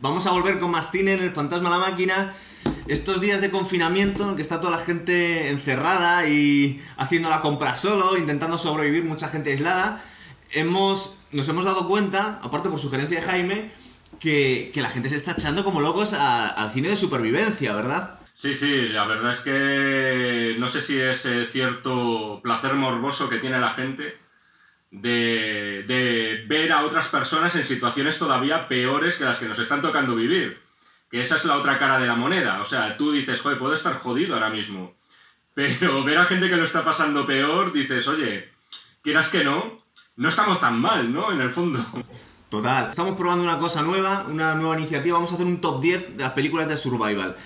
Vamos a volver con más cine en El Fantasma la Máquina. Estos días de confinamiento, en que está toda la gente encerrada y haciendo la compra solo, intentando sobrevivir, mucha gente aislada, hemos, nos hemos dado cuenta, aparte por sugerencia de Jaime, que, que la gente se está echando como locos al cine de supervivencia, ¿verdad? Sí, sí, la verdad es que no sé si es eh, cierto placer morboso que tiene la gente de, ver a otras personas en situaciones todavía peores que las que nos están tocando vivir. Que esa es la otra cara de la moneda. O sea, tú dices, joder, puedo estar jodido ahora mismo. Pero ver a gente que lo está pasando peor, dices, oye, quieras que no, no estamos tan mal, ¿no? En el fondo. Total. Estamos probando una cosa nueva, una nueva iniciativa. Vamos a hacer un top 10 de las películas de Survival.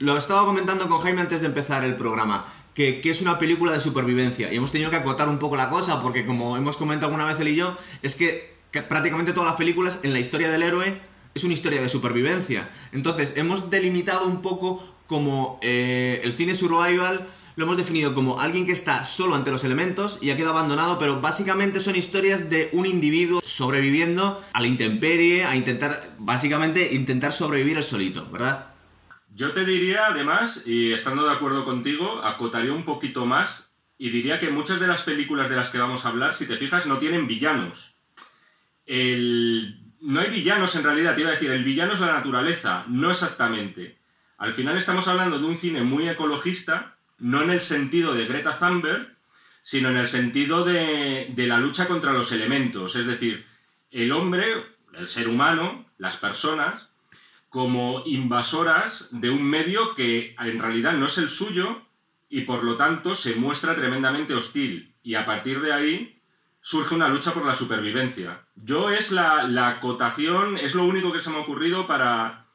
Lo estaba comentando con Jaime antes de empezar el programa, que, es una película de supervivencia. Y hemos tenido que acotar un poco la cosa, porque como hemos comentado alguna vez él y yo, es que, que prácticamente todas las películas en la historia del héroe es una historia de supervivencia. Entonces, hemos delimitado un poco como eh, el cine survival lo hemos definido como alguien que está solo ante los elementos y ha quedado abandonado, pero básicamente son historias de un individuo sobreviviendo a la intemperie, a intentar, básicamente, intentar sobrevivir el solito, ¿verdad? Yo te diría, además, y estando de acuerdo contigo, acotaría un poquito más y diría que muchas de las películas de las que vamos a hablar, si te fijas, no tienen villanos. No hay villanos en realidad, te iba a decir, el villano es la naturaleza, no exactamente. Al final estamos hablando de un cine muy ecologista, no en el sentido de Greta Thunberg, sino en el sentido de la lucha contra los elementos. Es decir, el hombre, el ser humano, las personas, como invasoras de un medio que en realidad no es el suyo y por lo tanto se muestra tremendamente hostil. Y a partir de ahí surge una lucha por la supervivencia. Yo es la, la acotación, es lo único que se me ha ocurrido para,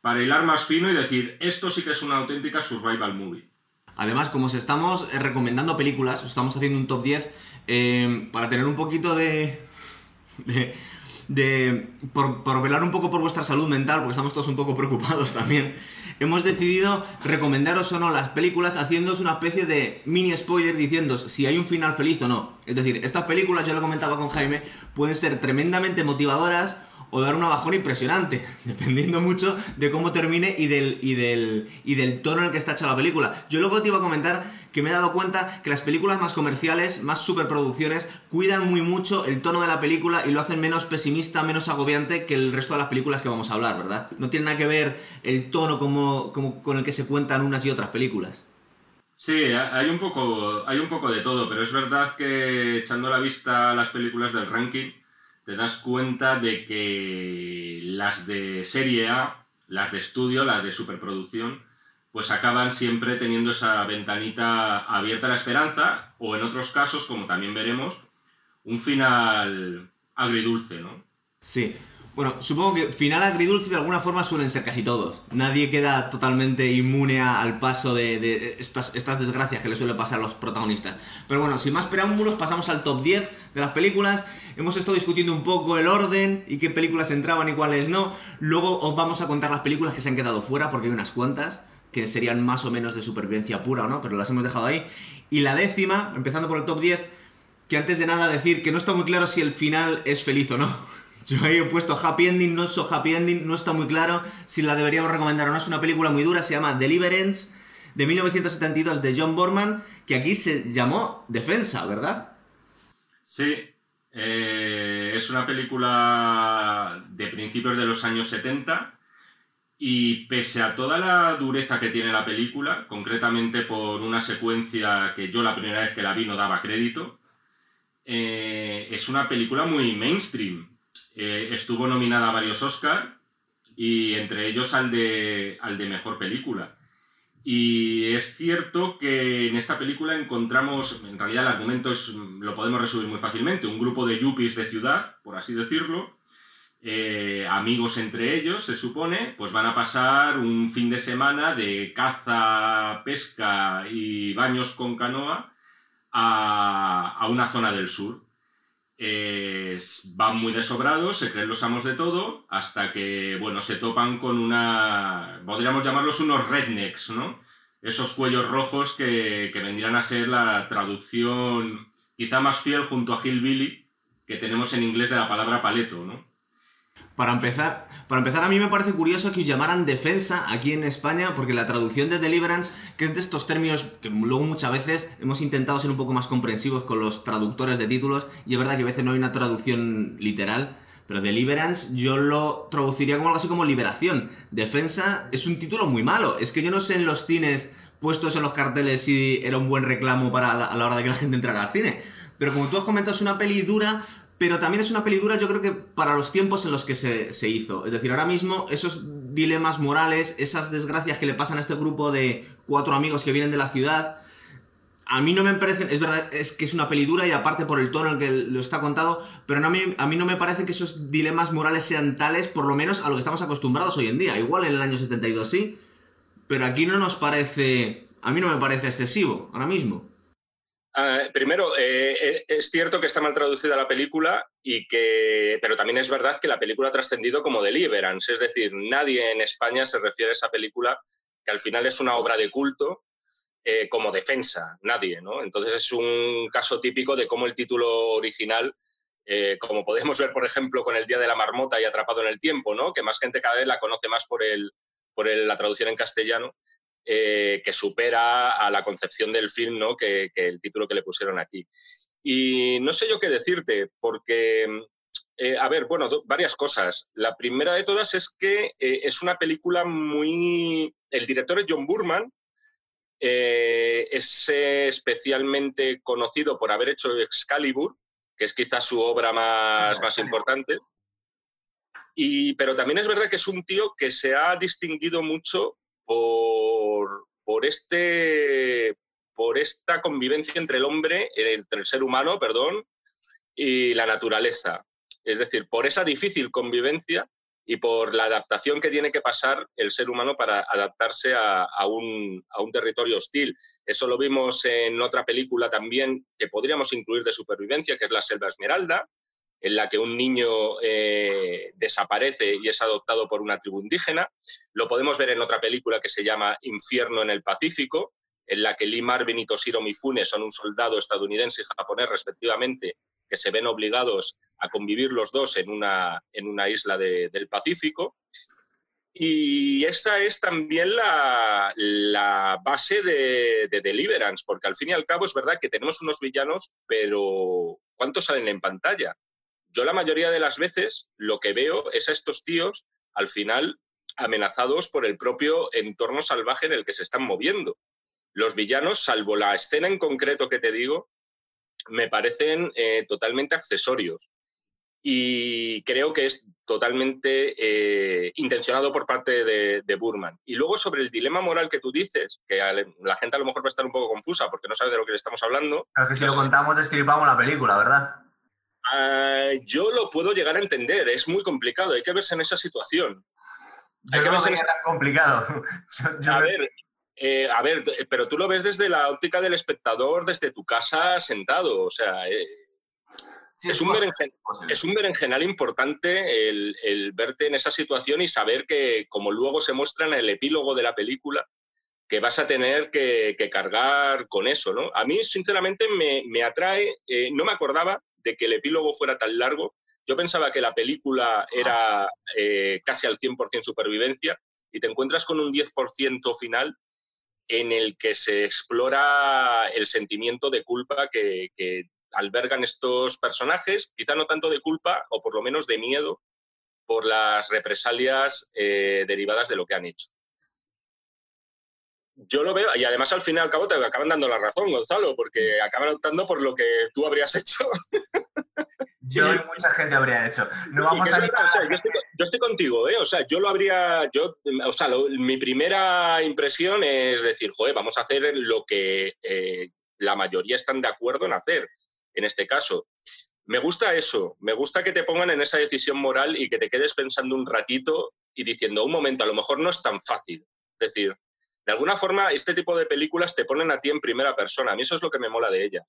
para hilar más fino y decir, esto sí que es una auténtica survival movie. Además, como os estamos eh, recomendando películas, os estamos haciendo un top 10 eh, para tener un poquito de... de, de- por, por velar un poco por vuestra salud mental, porque estamos todos un poco preocupados también, hemos decidido recomendaros o no las películas haciéndoos una especie de mini spoiler diciéndoos si hay un final feliz o no. Es decir, estas películas, yo lo comentaba con Jaime, pueden ser tremendamente motivadoras o dar una bajón impresionante, dependiendo mucho de cómo termine y del, y del, y del tono en el que está hecha la película. Yo luego te iba a comentar que me he dado cuenta que las películas más comerciales, más superproducciones, cuidan muy mucho el tono de la película y lo hacen menos pesimista, menos agobiante que el resto de las películas que vamos a hablar, ¿verdad? No tiene nada que ver el tono como, con el que se cuentan unas y otras películas. Sí, hay un, poco, hay un poco de todo, pero es verdad que echando la vista a las películas del ranking, te das cuenta de que las de serie A, las de estudio, las de superproducción, pues acaban siempre teniendo esa ventanita abierta a la esperanza, o en otros casos, como también veremos, un final agridulce, ¿no? Sí. Bueno, supongo que final agridulce de alguna forma suelen ser casi todos. Nadie queda totalmente inmune al paso de, de estas, estas desgracias que le suele pasar a los protagonistas. Pero bueno, sin más preámbulos, pasamos al top 10 de las películas. Hemos estado discutiendo un poco el orden y qué películas entraban y cuáles no. Luego os vamos a contar las películas que se han quedado fuera, porque hay unas cuantas que serían más o menos de supervivencia pura o no, pero las hemos dejado ahí. Y la décima, empezando por el top 10, que antes de nada decir que no está muy claro si el final es feliz o no. Yo ahí he puesto happy ending, no so happy ending, no está muy claro si la deberíamos recomendar o no. Es una película muy dura, se llama Deliverance, de 1972, de John Borman, que aquí se llamó Defensa, ¿verdad? Sí, eh, es una película de principios de los años 70 y pese a toda la dureza que tiene la película, concretamente por una secuencia que yo la primera vez que la vi no daba crédito, eh, es una película muy mainstream. Eh, estuvo nominada a varios Oscars y entre ellos al de, al de Mejor Película. Y es cierto que en esta película encontramos, en realidad el argumento es, lo podemos resumir muy fácilmente, un grupo de yuppies de ciudad, por así decirlo, eh, amigos entre ellos, se supone, pues van a pasar un fin de semana de caza, pesca y baños con canoa a, una zona del sur. Eh, van muy desobrados, se creen los amos de todo, hasta que, bueno, se topan con una, podríamos llamarlos unos rednecks, ¿no? Esos cuellos rojos que, que vendrían a ser la traducción quizá más fiel junto a Hillbilly que tenemos en inglés de la palabra paleto, ¿no? Para empezar, para empezar, a mí me parece curioso que llamaran defensa aquí en España, porque la traducción de Deliverance, que es de estos términos que luego muchas veces hemos intentado ser un poco más comprensivos con los traductores de títulos, y es verdad que a veces no hay una traducción literal, pero Deliverance yo lo traduciría como algo así como liberación. Defensa es un título muy malo, es que yo no sé en los cines puestos en los carteles si era un buen reclamo para a la hora de que la gente entrara al cine. Pero como tú has comentado, es una peli dura pero también es una peli dura yo creo que para los tiempos en los que se, hizo. Es decir, ahora mismo esos dilemas morales, esas desgracias que le pasan a este grupo de cuatro amigos que vienen de la ciudad, a mí no me parecen, es verdad, es que es una peli dura y aparte por el tono en el que lo está contado, pero a, mí, a mí no me parece que esos dilemas morales sean tales, por lo menos a lo que estamos acostumbrados hoy en día. Igual en el año 72 sí, pero aquí no nos parece, a mí no me parece excesivo ahora mismo. Ah, primero, eh, eh, es cierto que está mal traducida la película, y que, pero también es verdad que la película ha trascendido como Deliverance, es decir, nadie en España se refiere a esa película que al final es una obra de culto eh, como defensa, nadie, ¿no? Entonces es un caso típico de cómo el título original, como podemos ver, por ejemplo, con El Día de la Marmota y Atrapado en el Tiempo, ¿no? Que más gente cada vez la conoce más por, el, por la traducción en castellano, eh, que supera a la concepción del film ¿no? que, el título que le pusieron aquí. Y no sé yo qué decirte, porque, eh, a ver, bueno, varias cosas. La primera de todas es que eh, es una película muy... El director es John Burman, es especialmente conocido por haber hecho Excalibur, que es quizás su obra más, más importante. Y, pero también es verdad que es un tío que se ha distinguido mucho por, este, por esta convivencia entre el hombre, entre el ser humano, perdón, y la naturaleza. Es decir, por esa difícil convivencia y por la adaptación que tiene que pasar el ser humano para adaptarse a, un, a, un, territorio hostil. Eso lo vimos en otra película también que podríamos incluir de supervivencia, que es La Selva Esmeralda, en la que un niño eh, desaparece y es adoptado por una tribu indígena. Lo podemos ver en otra película que se llama Infierno en el Pacífico, en la que Lee Marvin y Toshiro Mifune son un soldado estadounidense y japonés respectivamente, que se ven obligados a convivir los dos en una, en una isla del Pacífico. Y esta es también la, la base de, de, Deliverance, porque al fin y al cabo es verdad que tenemos unos villanos, pero ¿cuántos salen en pantalla? Yo la mayoría de las veces lo que veo es a estos tíos al final amenazados por el propio entorno salvaje en el que se están moviendo. Los villanos, salvo la escena en concreto que te digo, me parecen eh, totalmente accesorios. Y creo que es totalmente eh, intencionado por parte de, Burman. Y luego sobre el dilema moral que tú dices, que la gente a lo mejor va a estar un poco confusa porque no sabe de lo que le estamos hablando. Es que si lo contamos, describamos la película, ¿verdad? Ah, yo lo puedo llegar a entender, es muy complicado, hay que verse en esa situación. hay que verse en esa... tan complicado. a, ver, eh, a ver, pero tú lo ves desde la óptica del espectador, desde tu casa sentado, o sea... Eh, es, un es, un berenjenal importante el, verte en esa situación y saber que, como luego se muestra en el epílogo de la película, que vas a tener que, cargar con eso, ¿no? A mí, sinceramente, me, atrae, eh, no me acordaba de que el epílogo fuera tan largo. Yo pensaba que la película era eh, casi al 100% supervivencia y te encuentras con un 10% final en el que se explora el sentimiento de culpa que, albergan estos personajes, quizá no tanto de culpa o por lo menos de miedo por las represalias eh, derivadas de lo que han hecho yo lo veo, y además al fin y al cabo te acaban dando la razón, Gonzalo, porque acaban optando por lo que tú habrías hecho. Yo y mucha gente habría hecho. No vamos a yo, estoy, contigo, ¿eh? O sea, yo lo habría. Yo, o sea, mi primera impresión es decir, joder, vamos a hacer lo que eh, la mayoría están de acuerdo en hacer, en este caso. Me gusta eso, me gusta que te pongan en esa decisión moral y que te quedes pensando un ratito y diciendo, un momento, a lo mejor no es tan fácil. Es decir, de alguna forma este tipo de películas te ponen a ti en primera persona. A mí eso es lo que me mola de ella.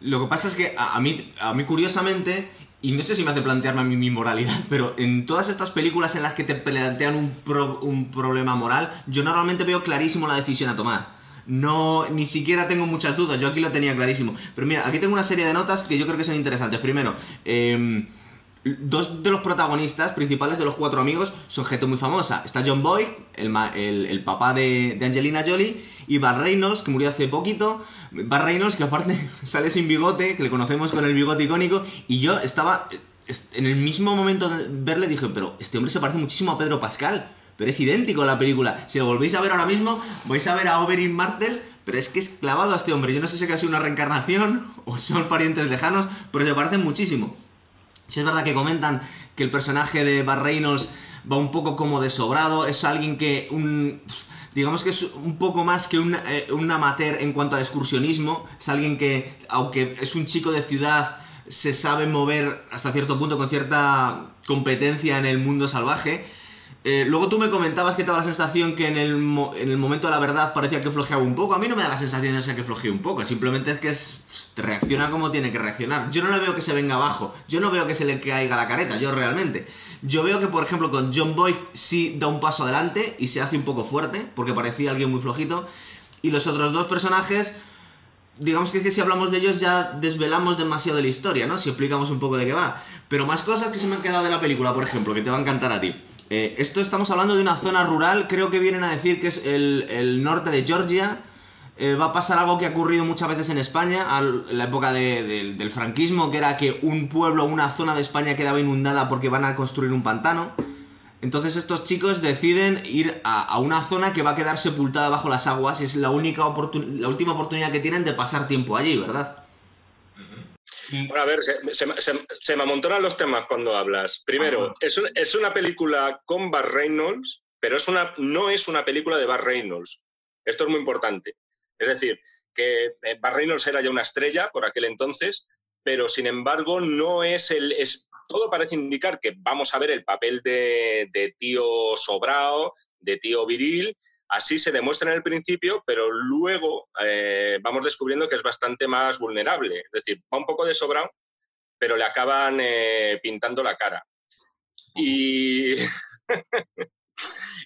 Lo que pasa es que a, mí, a mí curiosamente, y no sé si me hace plantearme a mí mi moralidad, pero en todas estas películas en las que te plantean un, un problema moral, yo normalmente veo clarísimo la decisión a tomar. No, ni siquiera tengo muchas dudas, yo aquí lo tenía clarísimo. Pero mira, aquí tengo una serie de notas que yo creo que son interesantes. Primero, eh, dos de los protagonistas principales de los cuatro amigos son gente muy famosa. Está John Boyd, el, el, papá de, de, Angelina Jolie, y Bar que murió hace poquito. Bar que aparte sale sin bigote, que le conocemos con el bigote icónico, y yo estaba en el mismo momento de verle dije, pero este hombre se parece muchísimo a Pedro Pascal, pero es idéntico a la película. Si lo volvéis a ver ahora mismo, vais a ver a Oberyn Martel, pero es que es clavado a este hombre. Yo no sé si es una reencarnación o son parientes lejanos, pero se parecen muchísimo. Si es verdad que comentan que el personaje de Bar Reynolds va un poco como desobrado, es alguien que un digamos que es un poco más que un, eh, un, amateur en cuanto a excursionismo. Es alguien que, aunque es un chico de ciudad, se sabe mover hasta cierto punto con cierta competencia en el mundo salvaje. Eh, luego tú me comentabas que te daba la sensación que en el, en el, momento de la verdad parecía que flojeaba un poco. A mí no me da la sensación de que flojee un poco. Simplemente es que es, te reacciona como tiene que reaccionar. Yo no le veo que se venga abajo. Yo no veo que se le caiga la careta. Yo realmente. Yo veo que, por ejemplo, con John Boyd sí da un paso adelante y se hace un poco fuerte, porque parecía alguien muy flojito. Y los otros dos personajes digamos que, es que si hablamos de ellos ya desvelamos demasiado de la historia, ¿no? Si explicamos un poco de qué va. Pero más cosas que se me han quedado de la película, por ejemplo, que te va a encantar a ti. Eh, esto estamos hablando de una zona rural, creo que vienen a decir que es el, norte de Georgia. Eh, va a pasar algo que ha ocurrido muchas veces en España, en la época del franquismo, que era que un pueblo, una zona de España quedaba inundada porque van a construir un pantano. Entonces estos chicos deciden ir a, una zona que va a quedar sepultada bajo las aguas y es la, única la última oportunidad que tienen de pasar tiempo allí, ¿verdad? Bueno, a ver, se, me amontonan los temas cuando hablas. Primero, es, una película con Bar Reynolds, pero es una, no es una película de Bar Reynolds. Esto es muy importante. Es decir, que eh, Bar Reynolds era ya una estrella por aquel entonces, pero sin embargo no es el... Es, todo parece indicar que vamos a ver el papel de, tío sobrao, de tío viril, así se demuestra en el principio, pero luego eh, vamos descubriendo que es bastante más vulnerable. Es decir, va un poco de sobrao, pero le acaban eh, pintando la cara. Y,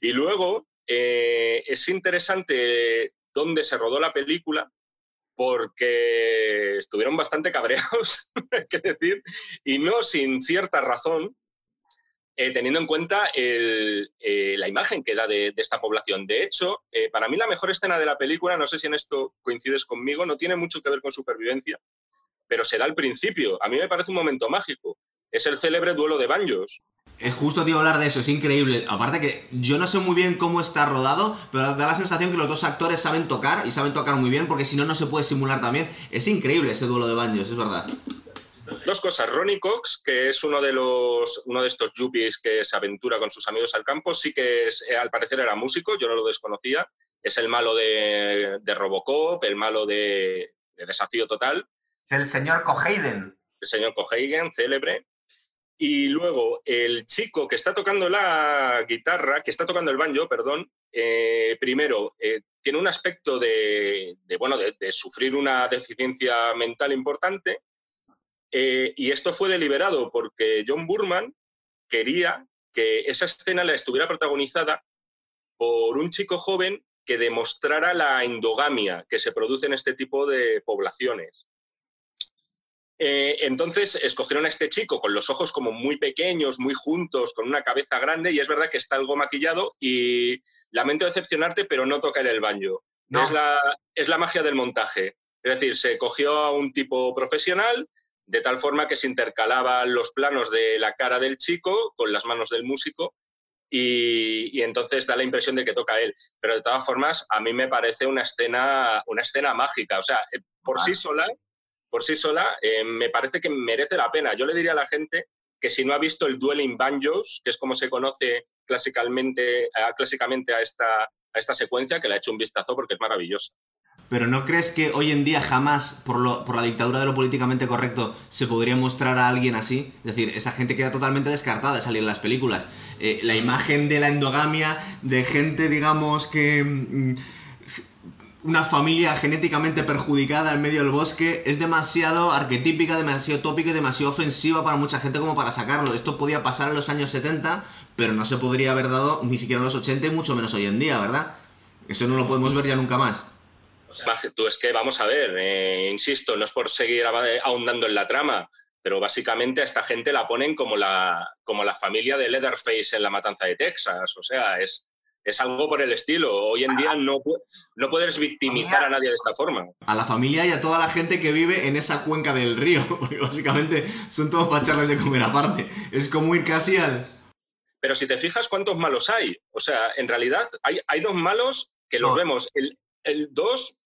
y luego eh, es interesante dónde se rodó la película, porque estuvieron bastante cabreados, hay que decir, y no sin cierta razón, eh, teniendo en cuenta eh, la imagen que da de, esta población. De hecho, eh, para mí la mejor escena de la película, no sé si en esto coincides conmigo, no tiene mucho que ver con supervivencia, pero se da al principio. A mí me parece un momento mágico. Es el célebre duelo de banjos. Es justo, tío, hablar de eso, es increíble. Aparte que yo no sé muy bien cómo está rodado, pero da la sensación que los dos actores saben tocar y saben tocar muy bien, porque si no, no se puede simular también. Es increíble ese duelo de banjos, es verdad. Dos cosas. Ronnie Cox, que es uno de los uno de estos yuppies que se aventura con sus amigos al campo, sí que es, eh, al parecer era músico, yo no lo desconocía. Es el malo de, Robocop, el malo de, Desafío Total. El señor Coheiden. El señor Coheiden, célebre. Y luego el chico que está tocando la guitarra, que está tocando el banjo, perdón, eh, primero eh, tiene un aspecto de, bueno, de, sufrir una deficiencia mental importante. Eh, y esto fue deliberado porque John Burman quería que esa escena la estuviera protagonizada por un chico joven que demostrara la endogamia que se produce en este tipo de poblaciones. Eh, entonces escogieron a este chico con los ojos como muy pequeños, muy juntos, con una cabeza grande, y es verdad que está algo maquillado y lamento decepcionarte, pero no toca en el baño. Es, la, es la magia del montaje. Es decir, se cogió a un tipo profesional de tal forma que se intercalaban los planos de la cara del chico con las manos del músico y, entonces da la impresión de que toca él. Pero de todas formas, a mí me parece una escena, una escena mágica. O sea, eh, por sí sola por sí sola, eh, me parece que merece la pena. Yo le diría a la gente que si no ha visto el Dueling Banjos, que es como se conoce clásicamente, clásicamente a, esta, a esta secuencia, que le ha hecho un vistazo porque es maravillosa. Pero ¿no crees que hoy en día jamás, por, lo, por la dictadura de lo políticamente correcto, se podría mostrar a alguien así? Es decir, esa gente queda totalmente descartada de salir en las películas. Eh, la imagen de la endogamia, de gente, digamos, que... Mm, una familia genéticamente perjudicada en medio del bosque es demasiado arquetípica, demasiado tópica y demasiado ofensiva para mucha gente como para sacarlo. Esto podía pasar en los años 70, pero no se podría haber dado ni siquiera en los 80 y mucho menos hoy en día, ¿verdad? Eso no lo podemos ver ya nunca más. Tú es que vamos a ver, eh, insisto, no es por seguir ahondando en la trama, pero básicamente a esta gente la ponen como la, como la familia de Leatherface en la matanza de Texas. O sea, es, es algo por el estilo. Hoy en día no, no puedes victimizar a nadie de esta forma. A la familia y a toda la gente que vive en esa cuenca del río, porque básicamente son todos para de comer aparte. Es como ir casi al... Pero si te fijas cuántos malos hay, o sea, en realidad hay, hay dos malos que los vemos. El, el dos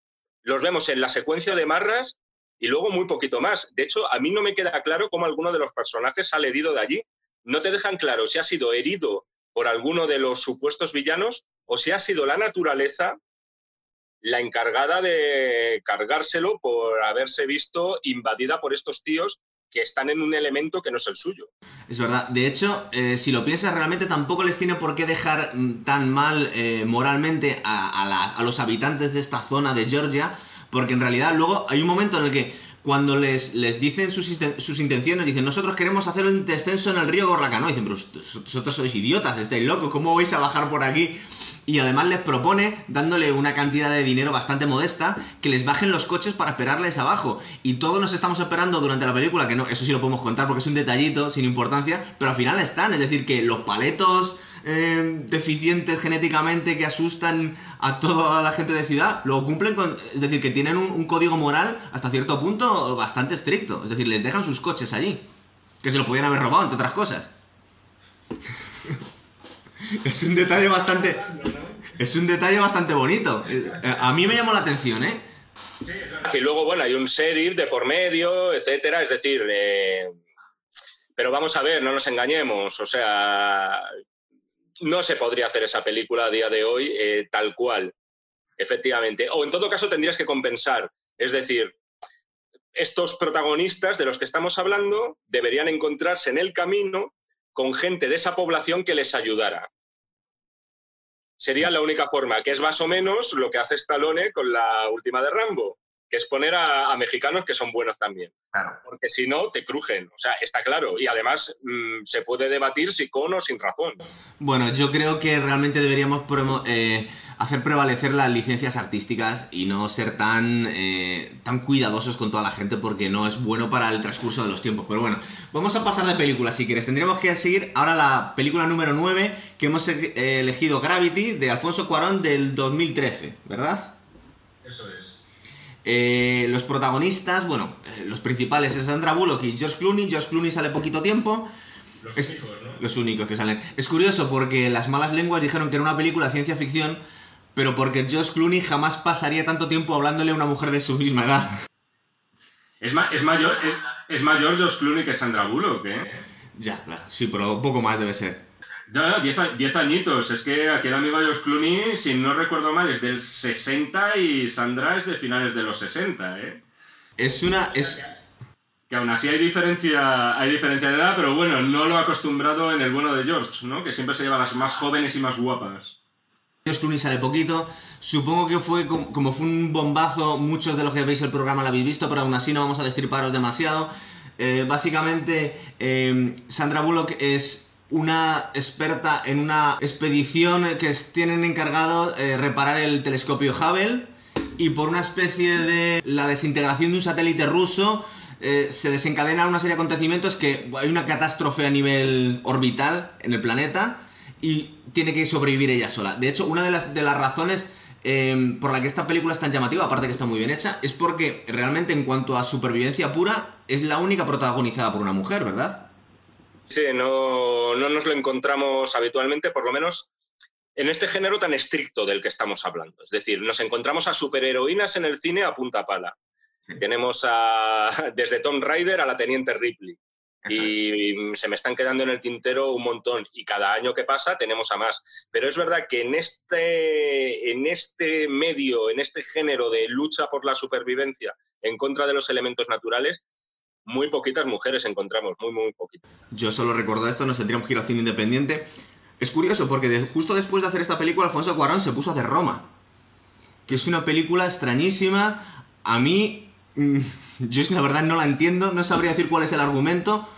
los vemos en la secuencia de Marras y luego muy poquito más. De hecho, a mí no me queda claro cómo alguno de los personajes sale herido de allí. No te dejan claro si ha sido herido por alguno de los supuestos villanos o si ha sido la naturaleza la encargada de cargárselo por haberse visto invadida por estos tíos que están en un elemento que no es el suyo. Es verdad. De hecho, eh, si lo piensas, realmente tampoco les tiene por qué dejar tan mal eh, moralmente a, los habitantes de esta zona de Georgia, porque en realidad luego hay un momento en el que cuando les, les dicen sus, sus, intenciones, dicen, nosotros queremos hacer un descenso en el río Gorlacano. Dicen, pero vosotros sois idiotas, estáis locos, ¿cómo vais a bajar por aquí? Y además les propone, dándole una cantidad de dinero bastante modesta, que les bajen los coches para esperarles abajo. Y todos nos estamos esperando durante la película, que no, eso sí lo podemos contar porque es un detallito, sin importancia, pero al final están. Es decir, que los paletos eh, deficientes genéticamente que asustan a toda la gente de ciudad, lo cumplen con. Es decir, que tienen un, código moral hasta cierto punto bastante estricto. Es decir, les dejan sus coches allí. Que se lo podían haber robado, entre otras cosas. Es un detalle bastante. Es un detalle bastante bonito. Eh, a mí me llamó la atención, ¿eh? Y luego, bueno, hay un sheriff de por medio, etcétera. Es decir, eh, pero vamos a ver, no nos engañemos. O sea, no se podría hacer esa película a día de hoy eh, tal cual, efectivamente. O en todo caso tendrías que compensar. Es decir, estos protagonistas de los que estamos hablando deberían encontrarse en el camino con gente de esa población que les ayudara. Sería la única forma, que es más o menos lo que hace Stallone con la última de Rambo que es poner a, mexicanos que son buenos también. Porque si no, te crujen. O sea, está claro. Y además mm, se puede debatir si con o sin razón. Bueno, yo creo que realmente deberíamos eh, hacer prevalecer las licencias artísticas y no ser tan, eh, tan cuidadosos con toda la gente porque no es bueno para el transcurso de los tiempos. Pero bueno, vamos a pasar de película si quieres. Tendríamos que seguir ahora la película número 9 que hemos eh, elegido Gravity de Alfonso Cuarón del 2013, ¿verdad? Eso es. Eh, los protagonistas, bueno, eh, los principales es Sandra Bullock y George Clooney. George Clooney sale poquito tiempo. Los únicos, ¿no? Los únicos que salen. Es curioso porque las malas lenguas dijeron que era una película de ciencia ficción, pero porque George Clooney jamás pasaría tanto tiempo hablándole a una mujer de su misma edad. Es, es mayor, es, mayor George Clooney que Sandra Bullock, ¿eh? Ya, claro. Sí, pero un poco más debe ser. No, no, 10 añitos. Es que aquel amigo de George Clooney, si no recuerdo mal, es del 60 y Sandra es de finales de los 60, ¿eh? Es una... Es... Que aún así hay diferencia, hay diferencia de edad, pero bueno, no lo ha acostumbrado en el bueno de George, ¿no? Que siempre se lleva las más jóvenes y más guapas. George Clooney sale poquito. Supongo que fue como, fue un bombazo, muchos de los que veis el programa lo habéis visto, pero aún así no vamos a destriparos demasiado. Eh, básicamente, eh, Sandra Bullock es una experta en una expedición que tienen encargado eh, reparar el telescopio Hubble y por una especie de la desintegración de un satélite ruso se desencadena una serie de acontecimientos que hay una catástrofe a nivel orbital en el planeta y tiene que sobrevivir ella sola. De hecho, una de las, de las razones em, por la que esta película es tan llamativa, aparte que está muy bien hecha, es porque realmente en cuanto a supervivencia pura es la única protagonizada por una mujer, ¿verdad? Sí, no, no nos lo encontramos habitualmente, por lo menos en este género tan estricto del que estamos hablando. Es decir, nos encontramos a superheroínas en el cine a punta pala. Tenemos a, desde Tom Rider a la Teniente Ripley. Y se me están quedando en el tintero un montón. Y cada año que pasa tenemos a más. Pero es verdad que en este, en este medio, en este género de lucha por la supervivencia en contra de los elementos naturales, muy poquitas mujeres encontramos, muy, muy poquitas. Yo solo recuerdo esto, nos tendríamos que ir al cine independiente. Es curioso porque justo después de hacer esta película, Alfonso Cuarón se puso a hacer Roma, que es una película extrañísima. A mí, mm, yo es que la verdad no la entiendo, no sabría decir cuál es el argumento,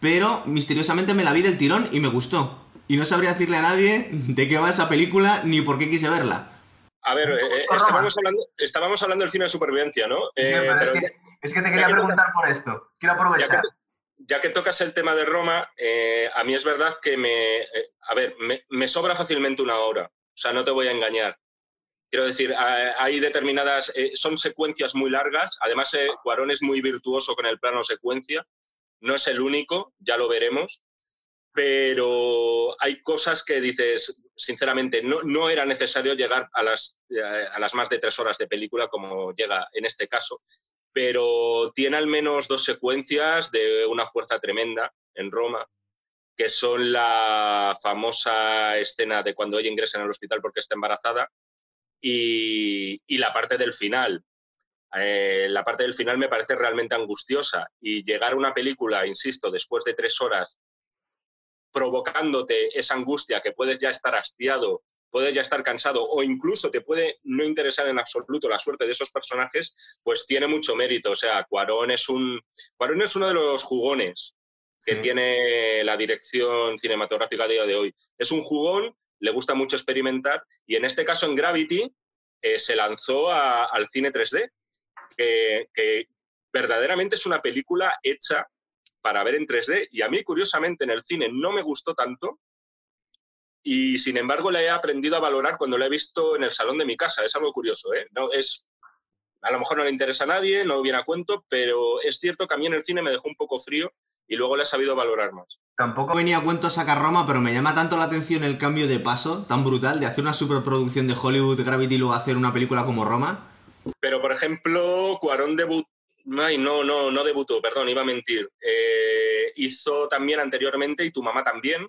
pero misteriosamente me la vi del tirón y me gustó. Y no sabría decirle a nadie de qué va esa película ni por qué quise verla. A ver, eh, estábamos, hablando, estábamos hablando del cine de supervivencia, ¿no? Sí, eh, es, que, te quería preguntar por esto. Quiero aprovechar. ya que tocas el tema de Roma, eh, a mí es verdad que me, eh, a ver, me, sobra fácilmente una hora, o sea, no te voy a engañar. Quiero decir, hay determinadas, eh, son secuencias muy largas, además Cuarón es muy virtuoso con el plano secuencia, no es el único, ya lo veremos, pero hay cosas que dices, sinceramente, no, no era necesario llegar a las, a las más de tres horas de película como llega en este caso. Pero tiene al menos dos secuencias de una fuerza tremenda en Roma, que son la famosa escena de cuando ella ingresa en el hospital porque está embarazada y, la parte del final. Eh, la parte del final me parece realmente angustiosa y llegar a una película, insisto, después de tres horas, provocándote esa angustia que puedes ya estar hastiado puedes ya estar cansado o incluso te puede no interesar en absoluto la suerte de esos personajes, pues tiene mucho mérito. O sea, Cuarón es, un, Cuarón es uno de los jugones que tiene la dirección cinematográfica a día de hoy. Es un jugón, le gusta mucho experimentar y en este caso en Gravity eh, se lanzó al cine 3D, que, verdaderamente es una película hecha para ver en 3D y a mí curiosamente en el cine no me gustó tanto y sin embargo la he aprendido a valorar cuando la he visto en el salón de mi casa. Es algo curioso, ¿eh? No, es, a lo mejor no le interesa a nadie, no viene a cuento, pero es cierto que a mí en el cine me dejó un poco frío y luego le he sabido valorar más. Tampoco venía a cuento sacar Roma, pero me llama tanto la atención el cambio de paso tan brutal de hacer una superproducción de Hollywood Gravity y luego hacer una película como Roma. Pero, por ejemplo, Cuarón debutó no, no, no debutó, perdón, iba a mentir. Eh, hizo también anteriormente, y tu mamá también,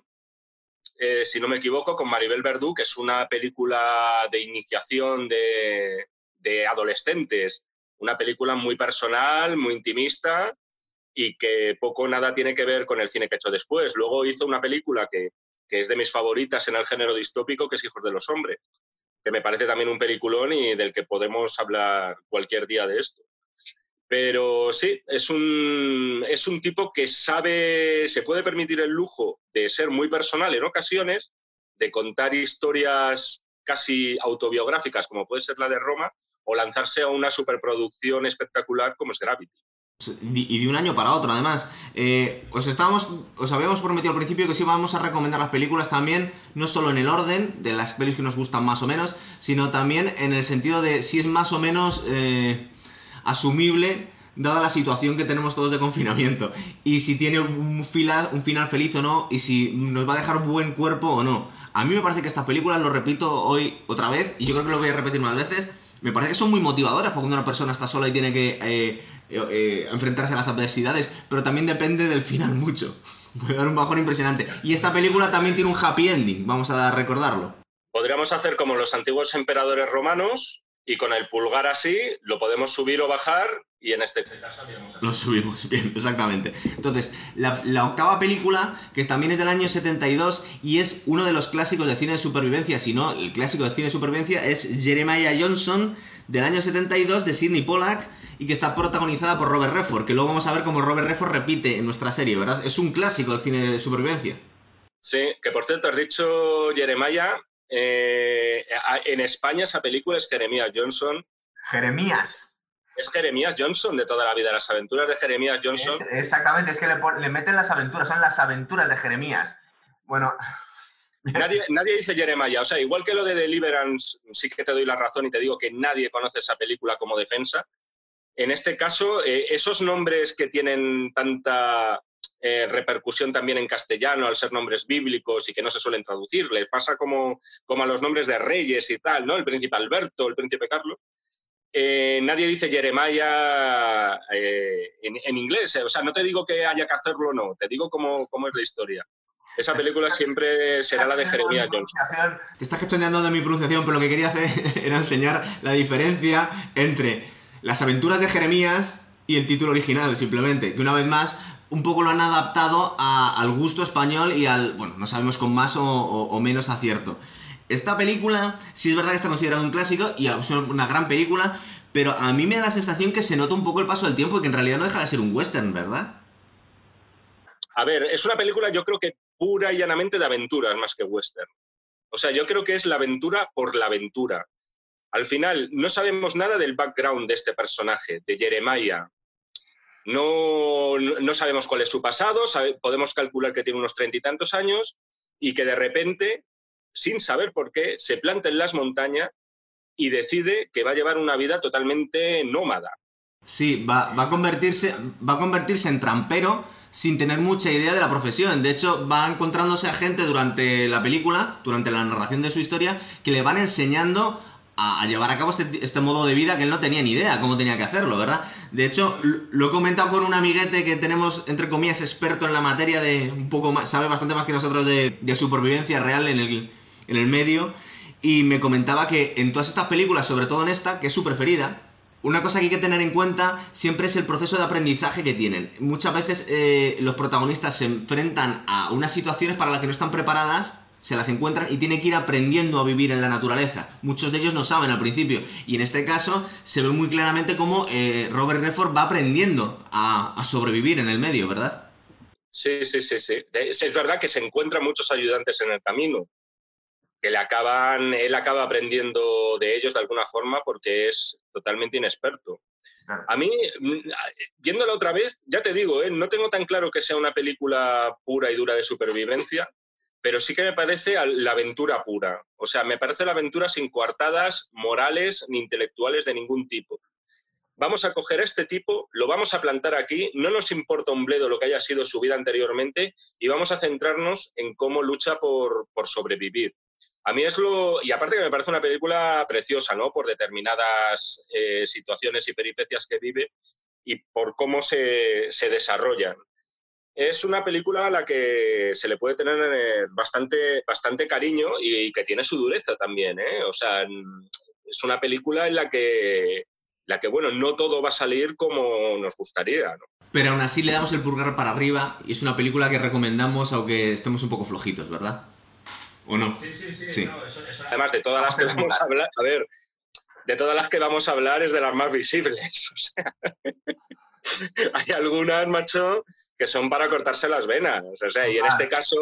eh, si no me equivoco, con Maribel Verdú, que es una película de iniciación de, adolescentes, una película muy personal, muy intimista y que poco o nada tiene que ver con el cine que ha hecho después. Luego hizo una película que, que es de mis favoritas en el género distópico, que es Hijos de los Hombres, que me parece también un peliculón y del que podemos hablar cualquier día de esto. Pero sí, es un, es un tipo que sabe, se puede permitir el lujo de ser muy personal en ocasiones, de contar historias casi autobiográficas, como puede ser la de Roma, o lanzarse a una superproducción espectacular como es Gravity. Y de un año para otro, además. Eh, os, estábamos, os habíamos prometido al principio que sí íbamos a recomendar las películas también, no solo en el orden de las pelis que nos gustan más o menos, sino también en el sentido de si es más o menos eh, asumible dada la situación que tenemos todos de confinamiento y si tiene un final, un final feliz o no y si nos va a dejar buen cuerpo o no. A mí me parece que estas películas, lo repito hoy otra vez y yo creo que lo voy a repetir más veces, me parece que son muy motivadoras porque una persona está sola y tiene que eh, eh, eh, enfrentarse a las adversidades, pero también depende del final mucho. Puede dar un bajón impresionante. Y esta película también tiene un happy ending, vamos a recordarlo. Podríamos hacer como los antiguos emperadores romanos, y con el pulgar así lo podemos subir o bajar y en este caso Lo subimos, bien, exactamente. Entonces, la, octava película, que también es del año 72 y es uno de los clásicos de cine de supervivencia, si no, el clásico de cine de supervivencia es Jeremiah Johnson del año 72 de Sidney Pollack y que está protagonizada por Robert Redford, que luego vamos a ver cómo Robert Redford repite en nuestra serie, ¿verdad? Es un clásico del cine de supervivencia. Sí, que por cierto has dicho Jeremiah, eh, en España esa película es Jeremías Johnson. Jeremías. Es Jeremías Johnson de toda la vida, las aventuras de Jeremías Johnson. exactamente, es que le, meten las aventuras, son las aventuras de Jeremías. Bueno. Nadie, nadie dice Jeremiah, o sea, igual que lo de Deliverance, sí que te doy la razón y te digo que nadie conoce esa película como defensa. En este caso, eh, esos nombres que tienen tanta eh, repercusión también en castellano al ser nombres bíblicos y que no se suelen traducir. Les pasa como, como a los nombres de reyes y tal, ¿no? El príncipe Alberto, el príncipe Carlos. Eh, nadie dice Jeremiah eh, en, inglés. O sea, no te digo que haya que hacerlo no, te digo cómo, cómo es la historia. Esa película siempre será la de Jeremiah Johnson. Te estás cachoneando de mi pronunciación, pero lo que quería hacer era enseñar la diferencia entre las aventuras de Jeremías y el título original, simplemente. Que una vez más, un poco lo han adaptado al gusto español y al, bueno, no sabemos con más o, menos acierto. Esta película, sí es verdad que está considerada un clásico y es una gran película, pero a mí me da la sensación que se nota un poco el paso del tiempo y que en realidad no deja de ser un western, ¿verdad? A ver, es una película yo creo que pura y llanamente de aventuras más que western. O sea, yo creo que es la aventura por la aventura. Al final, no sabemos nada del background de este personaje, de Jeremiah, No, no sabemos cuál es su pasado, podemos calcular que tiene unos treinta y tantos años y que de repente, sin saber por qué, se planta en las montañas y decide que va a llevar una vida totalmente nómada. Sí, va, va a convertirse, va a convertirse en trampero sin tener mucha idea de la profesión. De hecho, va encontrándose a gente durante la película, durante la narración de su historia, que le van enseñando a, llevar a cabo este, este modo de vida que él no tenía ni idea cómo tenía que hacerlo, ¿verdad? De hecho, lo, lo he comentado con un amiguete que tenemos, entre comillas, experto en la materia de un poco más, sabe bastante más que nosotros de, de supervivencia real en el, en el medio. Y me comentaba que en todas estas películas, sobre todo en esta, que es su preferida, una cosa que hay que tener en cuenta siempre es el proceso de aprendizaje que tienen. Muchas veces eh, los protagonistas se enfrentan a unas situaciones para las que no están preparadas, se las encuentran y tienen que ir aprendiendo a vivir en la naturaleza. Muchos de ellos no saben al principio. Y en este caso se ve muy claramente cómo eh, Robert Redford va aprendiendo a, a sobrevivir en el medio, ¿verdad? Sí, sí, sí, sí. Es verdad que se encuentran muchos ayudantes en el camino, que le acaban, él acaba aprendiendo de ellos de alguna forma porque es totalmente inexperto. Claro. A mí, mm, viéndola otra vez, ya te digo, ¿eh? no tengo tan claro que sea una película pura y dura de supervivencia, pero sí que me parece la aventura pura. O sea, me parece la aventura sin coartadas morales ni intelectuales de ningún tipo. Vamos a coger a este tipo, lo vamos a plantar aquí, no nos importa un bledo lo que haya sido su vida anteriormente y vamos a centrarnos en cómo lucha por, por sobrevivir. A mí es lo. Y aparte que me parece una película preciosa, ¿no? Por determinadas eh, situaciones y peripecias que vive y por cómo se, se desarrollan. Es una película a la que se le puede tener eh, bastante, bastante cariño y, que tiene su dureza también, ¿eh? O sea, es una película en la que, la que, bueno, no todo va a salir como nos gustaría, ¿no? Pero aún así le damos el pulgar para arriba y es una película que recomendamos aunque estemos un poco flojitos, ¿verdad? ¿O no? Sí, sí, sí. Sí. no, eso- eso- Además, de todas las que vamos a hablar, a ver, de todas las que vamos a hablar es de las más visibles. O sea, hay algunas, macho, que son para cortarse las venas. O sea, y en este caso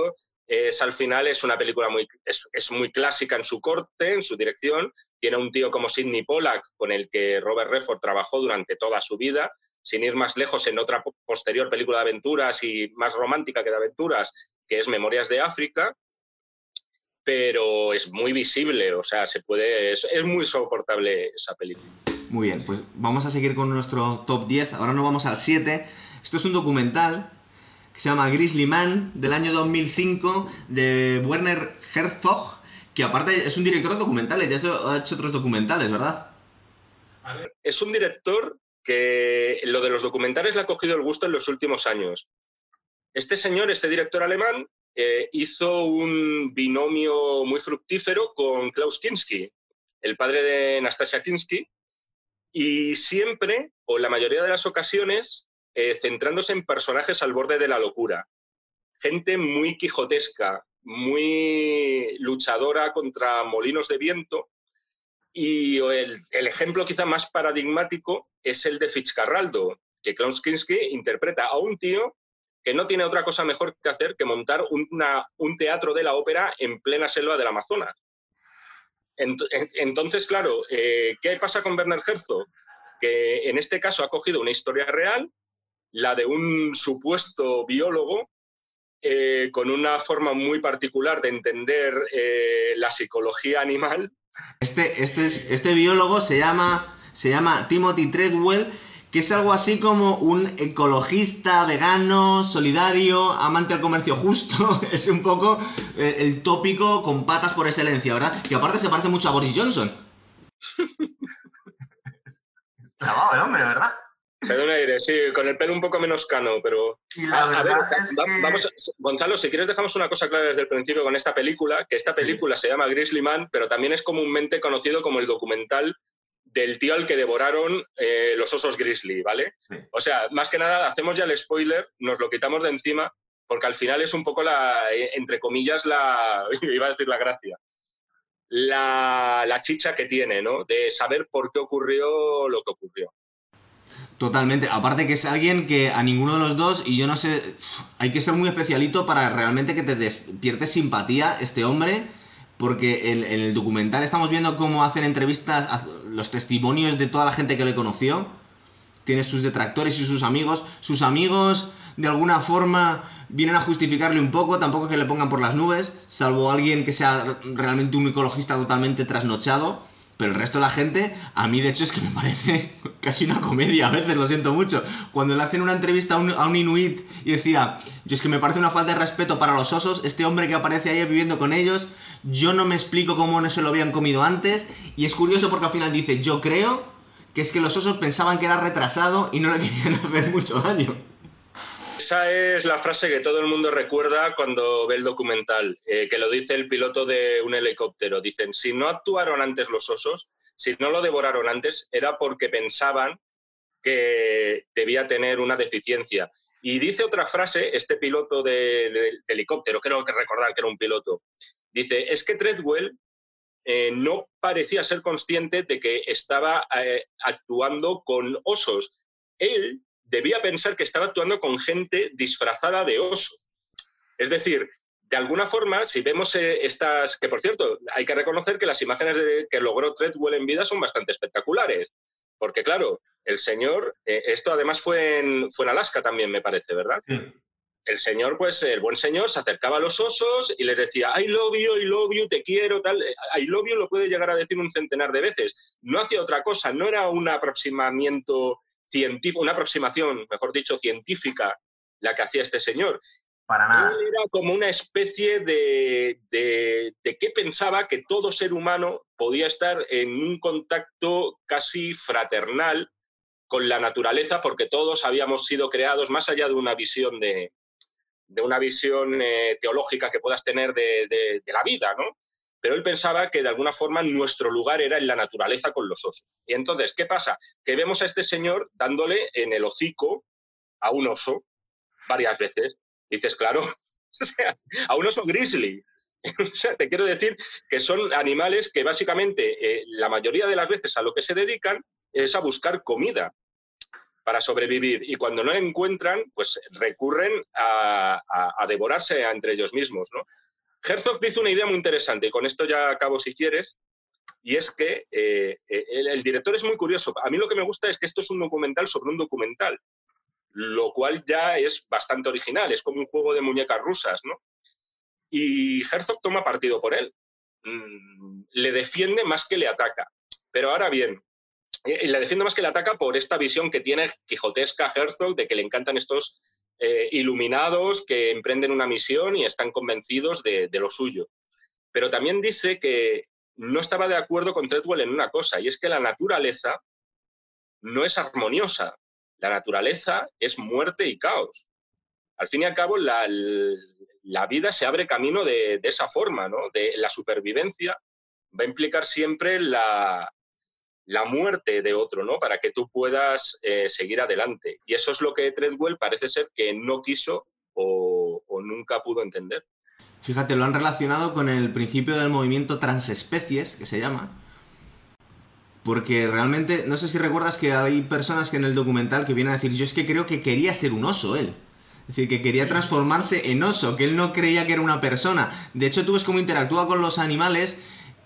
es al final es una película muy es, es muy clásica en su corte, en su dirección. Tiene un tío como Sidney Pollack con el que Robert Redford trabajó durante toda su vida. Sin ir más lejos, en otra po- posterior película de aventuras y más romántica que de aventuras, que es Memorias de África, pero es muy visible, o sea, se puede, es, es muy soportable esa película. Muy bien, pues vamos a seguir con nuestro top 10. Ahora nos vamos al 7. Esto es un documental que se llama Grizzly Man del año 2005 de Werner Herzog, que aparte es un director de documentales, ya ha hecho otros documentales, ¿verdad? A ver, Es un director que lo de los documentales le ha cogido el gusto en los últimos años. Este señor, este director alemán, eh, hizo un binomio muy fructífero con Klaus Kinski, el padre de Nastasia Kinski, y siempre, o la mayoría de las ocasiones, eh, centrándose en personajes al borde de la locura. Gente muy quijotesca, muy luchadora contra molinos de viento. Y el, ejemplo quizá más paradigmático es el de Fitzcarraldo, que Klaus Kinski interpreta a un tío que no tiene otra cosa mejor que hacer que montar una- un teatro de la ópera en plena selva del Amazonas. Ent- en- Entonces, claro, eh, ¿qué pasa con Werner Herzog? Que en este caso ha cogido una historia real, la de un supuesto biólogo, eh, con una forma muy particular de entender eh, la psicología animal, Este, este, es- este biólogo se llama, se llama Timothy Treadwell, que es algo así como un ecologista, vegano, solidario, amante del comercio justo. Es un poco eh, el tópico con patas por excelencia, ¿verdad? Que aparte se parece mucho a Boris Johnson. Clavado el hombre, ¿verdad? Se da un aire, sí, con el pelo un poco menos cano, pero... A, a ver, va- que... vamos, a- Gonzalo, si quieres dejamos una cosa clara desde el principio con esta película, que esta película se llama Grizzly Man, pero también es comúnmente conocido como el documental del tío al que devoraron eh, los osos grizzly, ¿vale? Sí. O sea, más que nada, hacemos ya el spoiler, nos lo quitamos de encima, porque al final es un poco la, eh, entre comillas, la, iba a decir la gracia, la, la chicha que tiene, ¿no? De saber por qué ocurrió lo que ocurrió. Totalmente. Aparte que es alguien que a ninguno de los dos, y yo no sé, hay que ser muy especialito para realmente que te despiertes simpatía este hombre, porque en, el documental estamos viendo cómo hacen entrevistas, los testimonios de toda la gente que le conoció. tiene sus detractores y sus amigos. Sus amigos, de alguna forma, vienen a justificarle un poco, tampoco que le pongan por las nubes, salvo alguien que sea realmente un ecologista totalmente trasnochado. Pero el resto de la gente, a mí de hecho es que me parece casi una comedia, a veces lo siento mucho. Cuando le hacen una entrevista a un, a un inuit y decía, yo es que me parece una falta de respeto para los osos, este hombre que aparece ahí viviendo con ellos, yo no me explico cómo no se lo habían comido antes. Y es curioso porque al final dice, yo creo que es que los osos pensaban que era retrasado y no le querían hacer mucho daño. Esa es la frase que todo el mundo recuerda cuando ve el documental, eh, que lo dice el piloto de un helicóptero. Dicen, si no actuaron antes los osos, si no lo devoraron antes, era porque pensaban que debía tener una deficiencia. Y dice otra frase, este piloto de, helicóptero, creo que recordar que era un piloto, dice, es que Treadwell eh, no parecía ser consciente de que estaba eh, actuando con osos. Él debía pensar que estaba actuando con gente disfrazada de oso. Es decir, de alguna forma, si vemos eh, estas, que por cierto, hay que reconocer que las imágenes de- que logró Treadwell en vida son bastante espectaculares, porque claro, el señor, eh, esto además fue en, fue en Alaska también, me parece, ¿verdad? Sí. el señor, pues el buen señor, se acercaba a los osos y les decía, I love you, I love you, te quiero, tal. Eh, I love you lo puede llegar a decir un centenar de veces. No hacía otra cosa, no era un aproximamiento una aproximación, mejor dicho, científica la que hacía este señor. Para nada. Él era como una especie de, de, de que pensaba que todo ser humano podía estar en un contacto casi fraternal con la naturaleza, porque todos habíamos sido creados más allá de una visión de, de una visión eh, teológica que puedas tener de, de- de la vida, ¿no? Pero él pensaba que de alguna forma nuestro lugar era en la naturaleza con los osos. Y entonces, ¿qué pasa? Que vemos a este señor dándole en el hocico a un oso varias veces. Dices, claro, a un oso grizzly. O sea, te quiero decir que son animales que básicamente eh, la mayoría de las veces a lo que se dedican es a buscar comida para sobrevivir y cuando no la encuentran, pues recurren a- a devorarse entre ellos mismos. ¿no? Herzog dice una idea muy interesante y con esto ya acabo si quieres, y es que eh, eh, el, director es muy curioso. A mí lo que me gusta es que esto es un documental sobre un documental, lo cual ya es bastante original, es como un juego de muñecas rusas, ¿no? Y Herzog toma partido por él, Mm, le defiende más que le ataca. Pero ahora bien, eh, le defiende más que le ataca por esta visión que tiene quijotesca Herzog de que le encantan estos eh, iluminados que emprenden una misión y están convencidos de, de lo suyo. Pero también dice que no estaba de acuerdo con Treadwell en una cosa, y es que la naturaleza no es armoniosa. La naturaleza es muerte y caos. Al fin y al cabo, la, la vida se abre camino de, de esa forma, ¿no? De la supervivencia va a implicar siempre la, la muerte de otro, ¿no? Para que tú puedas eh, seguir adelante. Y eso es lo que Treadwell parece ser que no quiso o, o nunca pudo entender. Fíjate, lo han relacionado con el principio del movimiento transespecies, que se llama. Porque realmente, no sé si recuerdas que hay personas que en el documental que vienen a decir, yo es que creo que quería ser un oso él. Es decir, que quería transformarse en oso, que él no creía que era una persona. De hecho, tú ves cómo interactúa con los animales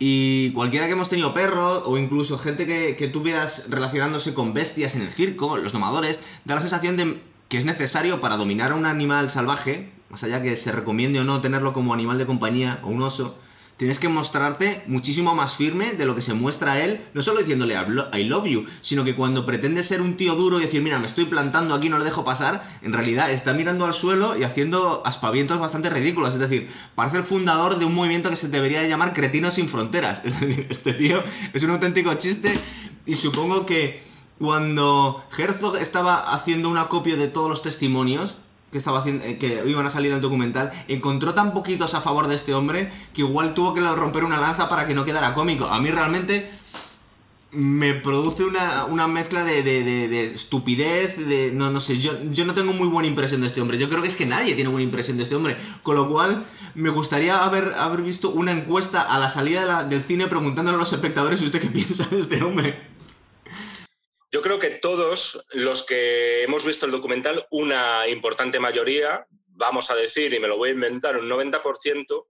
y cualquiera que hemos tenido perros o incluso gente que, que tú vieras relacionándose con bestias en el circo, los domadores, da la sensación de que es necesario para dominar a un animal salvaje, más allá que se recomiende o no tenerlo como animal de compañía o un oso, tienes que mostrarte muchísimo más firme de lo que se muestra él, no solo diciéndole I love you, sino que cuando pretende ser un tío duro y decir, mira, me estoy plantando aquí, no le dejo pasar, en realidad está mirando al suelo y haciendo aspavientos bastante ridículos. Es decir, parece el fundador de un movimiento que se debería llamar Cretinos sin Fronteras. Es decir, este tío es un auténtico chiste y supongo que cuando Herzog estaba haciendo una copia de todos los testimonios, que estaba haciendo, eh, que iban a salir el documental, encontró tan poquitos a favor de este hombre que igual tuvo que romper una lanza para que no quedara cómico. A mí realmente me produce una, una mezcla de, de- de- de estupidez, de... No, no sé, yo, yo no tengo muy buena impresión de este hombre. Yo creo que es que nadie tiene buena impresión de este hombre. Con lo cual, me gustaría haber, haber visto una encuesta a la salida del cine preguntándole a los espectadores usted qué piensa de este hombre. Yo creo que todos los que hemos visto el documental, una importante mayoría, vamos a decir, y me lo voy a inventar, un 90%,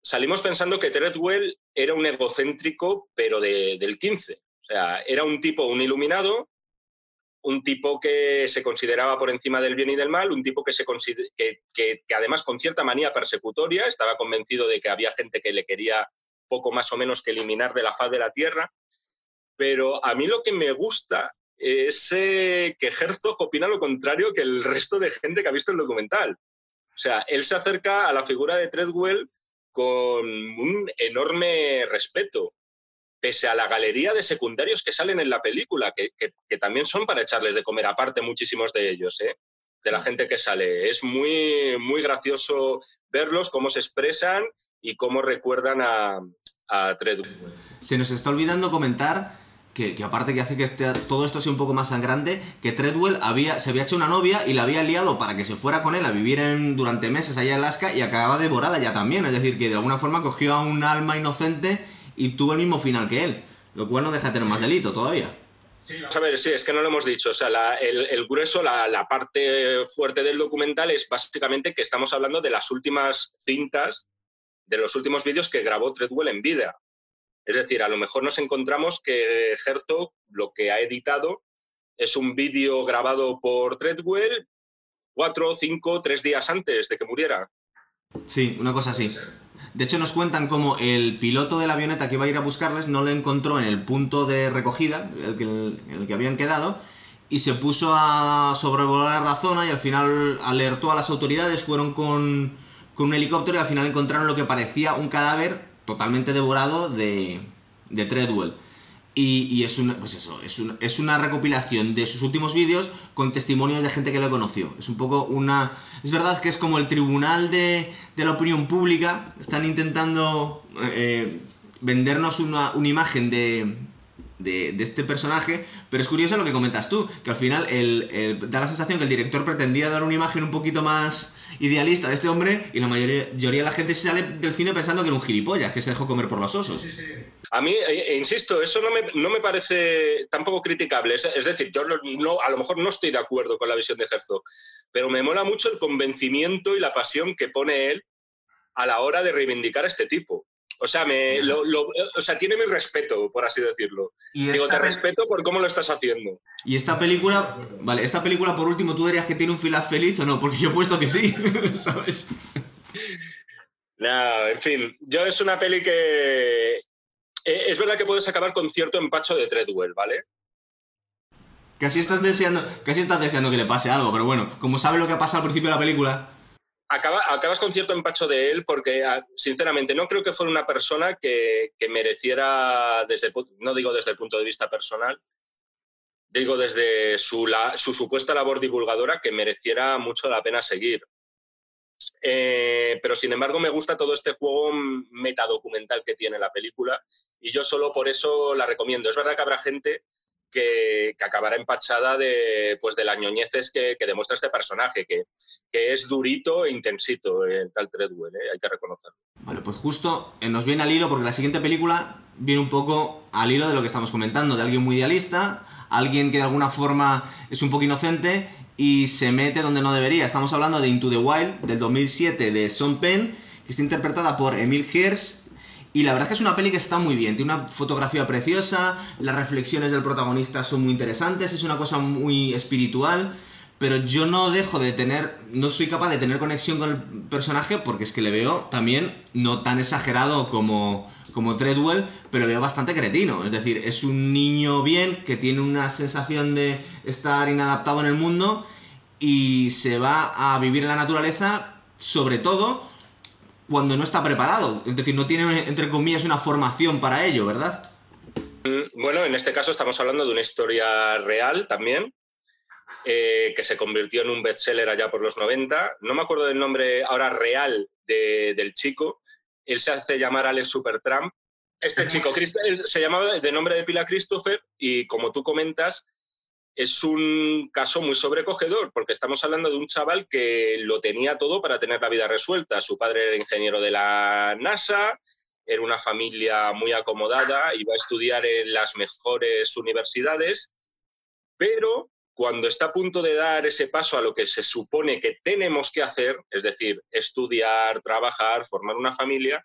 salimos pensando que Treadwell era un egocéntrico, pero de- del 15. O sea, era un tipo, un iluminado, un tipo que se consideraba por encima del bien y del mal, un tipo que, se que, además con cierta manía persecutoria estaba convencido de que había gente que le quería poco más o menos que eliminar de la faz de la tierra. Pero a mí lo que me gusta es eh, que Herzog opina lo contrario que el resto de gente que ha visto el documental. O sea, él se acerca a la figura de Treadwell con un enorme respeto, pese a la galería de secundarios que salen en la película, que, también son para echarles de comer aparte muchísimos de ellos, ¿eh? de la gente que sale. Es muy, muy gracioso verlos, cómo se expresan y cómo recuerdan a, a Treadwell. Se nos está olvidando comentar que, aparte que hace que este, todo esto sea un poco más sangrante, que Treadwell había, se había hecho una novia y la había liado para que se fuera con él a vivir en, durante meses allá en Alaska y acababa devorada ya también. Es decir, que de alguna forma cogió a un alma inocente y tuvo el mismo final que él, lo cual no deja de tener más delito todavía. Sí, a ver, sí, es que no lo hemos dicho. O sea, el, grueso, la, la, parte fuerte del documental es básicamente que estamos hablando de las últimas cintas, de los últimos vídeos que grabó Treadwell en vida. Es decir, a lo mejor nos encontramos que Herzog lo que ha editado es un vídeo grabado por Treadwell cuatro, cinco, tres días antes de que muriera. Sí, una cosa así. De hecho, nos cuentan cómo el piloto de la avioneta que iba a ir a buscarles no lo encontró en el punto de recogida, el que, el que habían quedado, y se puso a sobrevolar la zona y al final alertó a las autoridades, fueron con, con un helicóptero y al final encontraron lo que parecía un cadáver totalmente devorado de, de Treadwell. Y, es, una, pues eso, es, es una recopilación de sus últimos vídeos con testimonios de gente que lo conoció. Es un poco una... Es verdad que es como el tribunal de, de la opinión pública. Están intentando eh, vendernos una, una imagen de, de, de, este personaje, pero es curioso lo que comentas tú, que al final el, da la sensación que el director pretendía dar una imagen un poquito más idealista de este hombre y la mayoría, de la gente sale del cine pensando que era un gilipollas, que se dejó comer por los osos. A mí, e, e insisto, eso no me, no me, parece tampoco criticable. Es, decir, yo no, a lo mejor no estoy de acuerdo con la visión de Herzog, pero me mola mucho el convencimiento y la pasión que pone él a la hora de reivindicar a este tipo. O sea, me, lo, o sea, tiene mi respeto, por así decirlo. Digo, te respeto por cómo lo estás haciendo. Y esta película, vale, esta película por último, ¿tú dirías que tiene un final feliz o no? Porque yo he puesto que sí, ¿sabes? No, en fin, yo es una peli que... Eh, es verdad que puedes acabar con cierto empacho de Treadwell, ¿vale? Casi estás deseando, casi estás deseando que le pase algo, pero bueno, como sabe lo que ha pasado al principio de la película, acabas con cierto empacho de él porque, ah, sinceramente, no creo que fuera una persona que, mereciera, desde, no digo desde el punto de vista personal, digo desde su, su supuesta labor divulgadora, que mereciera mucho la pena seguir. Eh, pero sin embargo me gusta todo este juego metadocumental que tiene la película y yo solo por eso la recomiendo. Es verdad que habrá gente que, acabará empachada de, pues, de las ñoñeces que, demuestra este personaje, que, que, es durito e intensito el tal Treadwell, ¿eh? hay que reconocerlo. Vale, pues justo eh, nos viene al hilo porque la siguiente película viene un poco al hilo de lo que estamos comentando, de alguien muy idealista, alguien que de alguna forma es un poco inocente y se mete donde no debería. Estamos hablando de Into the Wild del 2007 de Sean Penn, que está interpretada por Emil Hirsch y la verdad es que es una peli que está muy bien, tiene una fotografía preciosa, las reflexiones del protagonista son muy interesantes, es una cosa muy espiritual, pero yo no dejo de tener, no soy capaz de tener conexión con el personaje porque es que le veo también no tan exagerado como, como Treadwell, pero veo bastante cretino. Es decir, es un niño bien que tiene una sensación de estar inadaptado en el mundo y se va a vivir en la naturaleza, sobre todo cuando no está preparado. Es decir, no tiene, entre comillas, una formación para ello, ¿verdad? Mm, bueno, en este caso estamos hablando de una historia real también, eh, que se convirtió en un bestseller allá por los 90. No me acuerdo del nombre ahora real del chico. Él se hace llamar Alex Supertramp. Este chico se llamaba de nombre de pila Christopher y como tú comentas, es un caso muy sobrecogedor, porque estamos hablando de un chaval que lo tenía todo para tener la vida resuelta. Su padre era ingeniero de la NASA, era una familia muy acomodada, iba a estudiar en las mejores universidades, pero cuando está a punto de dar ese paso a lo que se supone que tenemos que hacer, es decir, estudiar, trabajar, formar una familia,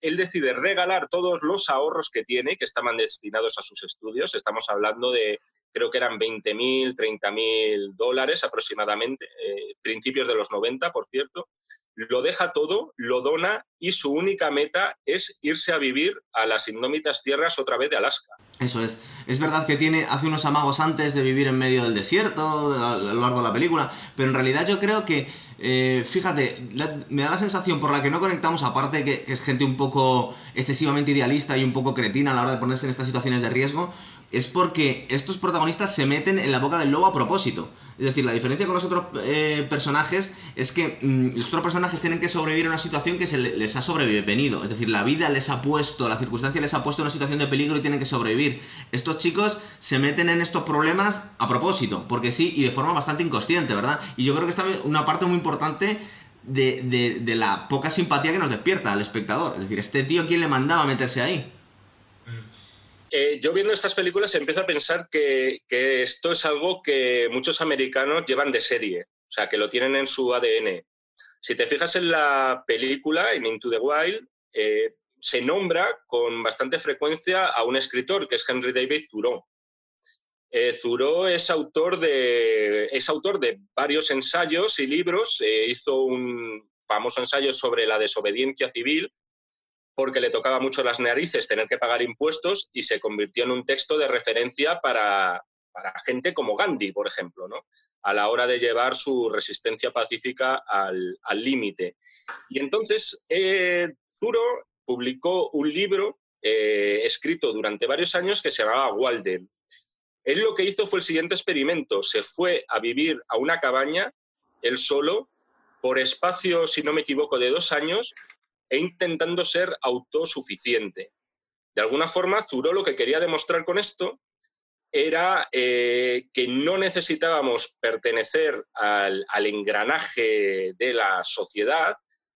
él decide regalar todos los ahorros que tiene, que estaban destinados a sus estudios. Estamos hablando de creo que eran 20.000, 30.000 dólares aproximadamente, eh, principios de los 90, por cierto, lo deja todo, lo dona y su única meta es irse a vivir a las indómitas tierras otra vez de Alaska. Eso es. Es verdad que tiene, hace unos amagos antes de vivir en medio del desierto a lo largo de la película, pero en realidad yo creo que, eh, fíjate, me da la sensación por la que no conectamos, aparte que, que es gente un poco excesivamente idealista y un poco cretina a la hora de ponerse en estas situaciones de riesgo, es porque estos protagonistas se meten en la boca del lobo a propósito. Es decir, la diferencia con los otros eh, personajes es que mm, los otros personajes tienen que sobrevivir a una situación que se les ha sobrevenido. Es decir, la vida les ha puesto, la circunstancia les ha puesto en una situación de peligro y tienen que sobrevivir. Estos chicos se meten en estos problemas a propósito, porque sí, y de forma bastante inconsciente, ¿verdad? Y yo creo que esta es una parte muy importante de, de la poca simpatía que nos despierta al espectador. Es decir, este tío, ¿quién le mandaba meterse ahí? Eh, yo viendo estas películas empiezo a pensar que, esto es algo que muchos americanos llevan de serie, o sea, que lo tienen en su ADN. Si te fijas en la película, en Into the Wild, eh, se nombra con bastante frecuencia a un escritor que es Henry David Thoreau. Eh, Thoreau es autor, de, es autor de varios ensayos y libros. hizo un famoso ensayo sobre la desobediencia civil, porque le tocaba mucho las narices tener que pagar impuestos y se convirtió en un texto de referencia para, gente como Gandhi, por ejemplo, ¿no? a la hora de llevar su resistencia pacífica al límite. y entonces eh, Zuro publicó un libro eh, escrito durante varios años que se llamaba Walden. Él lo que hizo fue el siguiente experimento, se fue a vivir a una cabaña, él solo, por espacio, si no me equivoco, de dos años, e intentando ser autosuficiente. De alguna forma, Zuro lo que quería demostrar con esto era eh, que no necesitábamos pertenecer al, engranaje de la sociedad,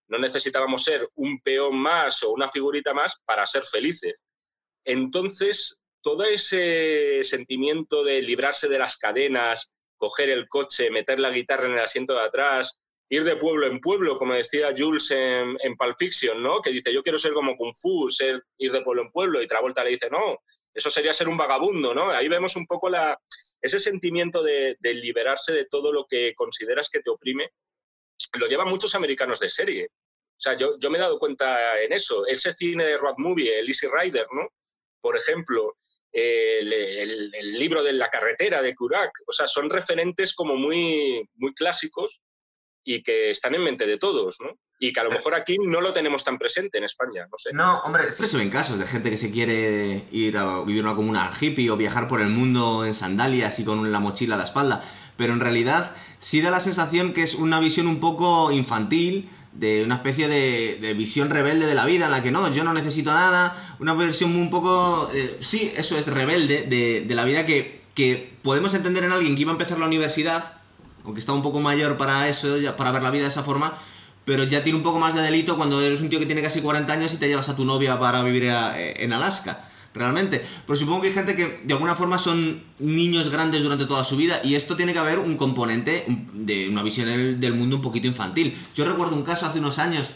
no necesitábamos ser un peón más o una figurita más para ser felices. Entonces, todo ese sentimiento de librarse de las cadenas, coger el coche, meter la guitarra en el asiento de atrás, ir de pueblo en pueblo, como decía Jules en, en Pulp Fiction, ¿no? Que dice, yo quiero ser como Kung Fu, ser, ir de pueblo en pueblo, y Travolta le dice, no, eso sería ser un vagabundo, ¿no? Ahí vemos un poco la, ese sentimiento de, liberarse de todo lo que consideras que te oprime, lo llevan muchos americanos de serie. O sea, yo, yo me he dado cuenta en eso. Ese cine de road movie, el Easy Rider, ¿no? Por ejemplo, el, el, libro de La carretera de Kurak. O sea, son referentes como muy, muy clásicos y que están en mente de todos, ¿no? Y que a lo mejor aquí no lo tenemos tan presente en España, no sé. No, hombre, siempre se ven casos de gente que se quiere ir a vivir una comuna hippie o viajar por el mundo en sandalias y con la mochila a la espalda, pero en realidad sí da la sensación que es una visión un poco infantil, de una especie de, visión rebelde de la vida en la que no, yo no necesito nada, una versión un poco, eh, sí, eso es rebelde, de, de la vida que, que podemos entender en alguien que iba a empezar la universidad aunque está un poco mayor para eso, para ver la vida de esa forma, pero ya tiene un poco más de delito cuando eres un tío que tiene casi 40 años y te llevas a tu novia para vivir eh, en Alaska, realmente. Pero supongo que hay gente que de alguna forma son niños grandes durante toda su vida y esto tiene que haber un componente de una visión del mundo un poquito infantil. Yo recuerdo un caso hace unos años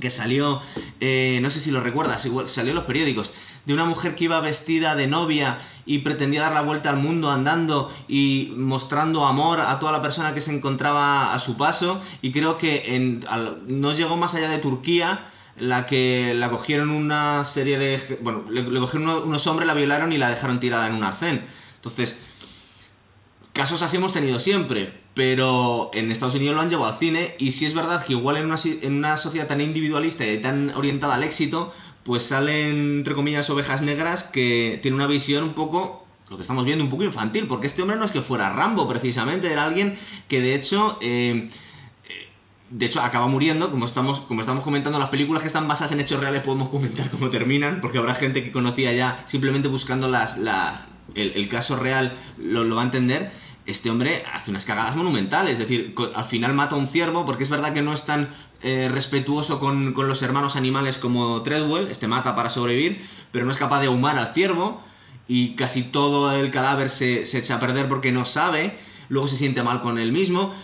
que salió, eh, no sé si lo recuerdas, igual salió en los periódicos, de una mujer que iba vestida de novia y pretendía dar la vuelta al mundo andando y mostrando amor a toda la persona que se encontraba a su paso. Y creo que no llegó más allá de Turquía la que la cogieron una serie de bueno le, cogieron unos, hombres la violaron y la dejaron tirada en un arcén entonces casos así hemos tenido siempre pero en Estados Unidos lo han llevado al cine y si es verdad que igual en una, en una sociedad tan individualista y tan orientada al éxito pues salen, entre comillas, ovejas negras que tienen una visión un poco, lo que estamos viendo, un poco infantil, porque este hombre no es que fuera Rambo, precisamente, era alguien que de hecho... Eh, de hecho, acaba muriendo, como estamos, como estamos comentando, las películas que están basadas en hechos reales podemos comentar cómo terminan, porque habrá gente que conocía ya simplemente buscando las, el, caso real, lo, lo va a entender este hombre hace unas cagadas monumentales. Es decir, al final mata a un ciervo, porque es verdad que no es tan eh, respetuoso con, los hermanos animales como Treadwell, este mata para sobrevivir, pero no es capaz de ahumar al ciervo y casi todo el cadáver se, echa a perder porque no sabe, luego se siente mal con él mismo,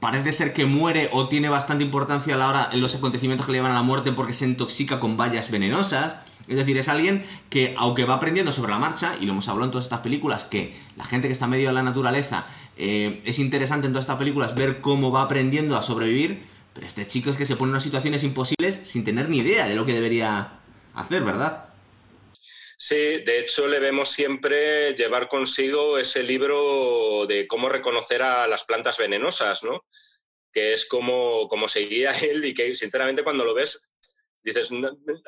parece ser que muere o tiene bastante importancia a la hora en los acontecimientos que le llevan a la muerte porque se intoxica con bayas venenosas. Es decir, es alguien que, aunque va aprendiendo sobre la marcha, y lo hemos hablado en todas estas películas, que la gente que está medio de la naturaleza eh, es interesante en todas estas películas ver cómo va aprendiendo a sobrevivir, pero este chico es que se pone en unas situaciones imposibles sin tener ni idea de lo que debería hacer, ¿verdad? Sí, de hecho le vemos siempre llevar consigo ese libro de cómo reconocer a las plantas venenosas, ¿no? Que es como, como seguía él y que sinceramente cuando lo ves dices,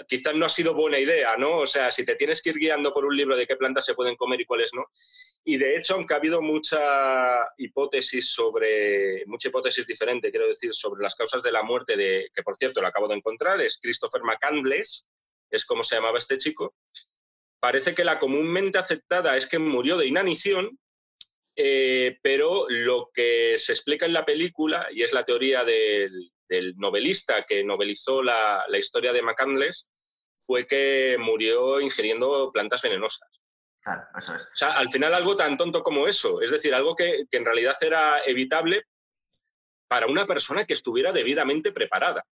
quizás no ha sido buena idea, ¿no? O sea, si te tienes que ir guiando por un libro de qué plantas se pueden comer y cuáles no. Y de hecho, aunque ha habido mucha hipótesis sobre, mucha hipótesis diferente, quiero decir, sobre las causas de la muerte de, que por cierto lo acabo de encontrar, es Christopher McCandless, es como se llamaba este chico, parece que la comúnmente aceptada es que murió de inanición, eh, pero lo que se explica en la película, y es la teoría del, novelista que novelizó la, historia de McCandless, fue que murió ingiriendo plantas venenosas. Claro, eso es. O sea, al final algo tan tonto como eso, es decir, algo que en realidad era evitable para una persona que estuviera debidamente preparada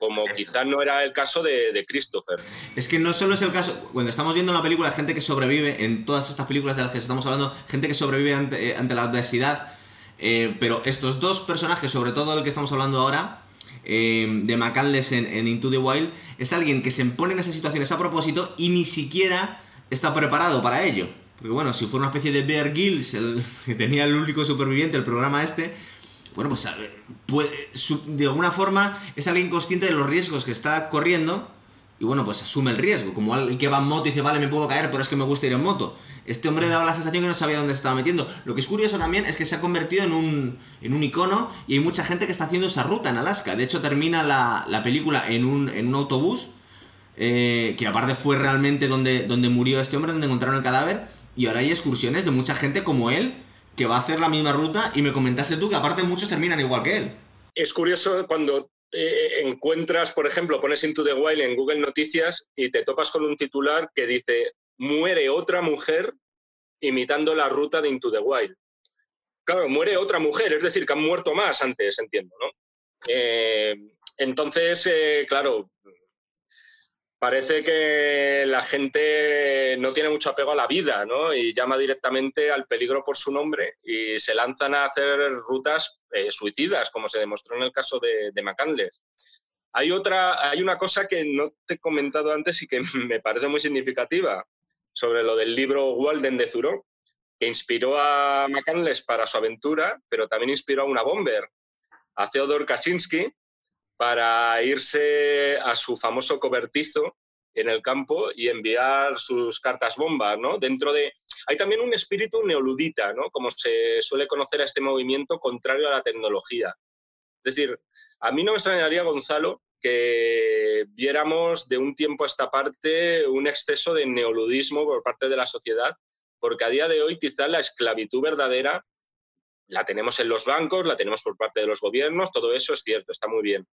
como quizás no era el caso de, Christopher. Es que no solo es el caso, cuando estamos viendo la película, gente que sobrevive, en todas estas películas de las que estamos hablando, gente que sobrevive ante, eh, la adversidad, eh, pero estos dos personajes, sobre todo el que estamos hablando ahora, eh, de McCandless en, Into the Wild, es alguien que se pone en esas situaciones a propósito y ni siquiera está preparado para ello. Porque bueno, si fuera una especie de Bear Grylls, el que tenía el único superviviente el programa este, bueno, pues de alguna forma es alguien consciente de los riesgos que está corriendo y bueno, pues asume el riesgo. Como alguien que va en moto y dice, vale, me puedo caer, pero es que me gusta ir en moto. Este hombre daba la sensación que no sabía dónde estaba metiendo. Lo que es curioso también es que se ha convertido en un, en un icono y hay mucha gente que está haciendo esa ruta en Alaska. De hecho, termina la, la película en un, en un autobús, eh, que aparte fue realmente donde, donde murió este hombre, donde encontraron el cadáver. Y ahora hay excursiones de mucha gente como él, que va a hacer la misma ruta y me comentaste tú que aparte muchos terminan igual que él. Es curioso cuando eh, encuentras, por ejemplo, pones Into the Wild en Google Noticias y te topas con un titular que dice muere otra mujer imitando la ruta de Into the Wild. Claro, muere otra mujer, es decir, que han muerto más antes, entiendo, ¿no? Eh, entonces, claro, parece que la gente no tiene mucho apego a la vida, ¿no? Y llama directamente al peligro por su nombre y se lanzan a hacer rutas eh, suicidas, como se demostró en el caso de, de Hay otra, hay una cosa que no te he comentado antes y que me parece muy significativa sobre lo del libro Walden de Zuro, que inspiró a McCandless para su aventura, pero también inspiró a una bomber, a Theodor Kaczynski, para irse a su famoso cobertizo en el campo y enviar sus cartas bomba, ¿no? Dentro de... Hay también un espíritu neoludita, ¿no? Como se suele conocer a este movimiento contrario a la tecnología. Es decir, a mí no me extrañaría, Gonzalo, que viéramos de un tiempo a esta parte un exceso de neoludismo por parte de la sociedad, porque a día de hoy quizá la esclavitud verdadera la tenemos en los bancos, la tenemos por parte de los gobiernos, todo eso es cierto, está muy bien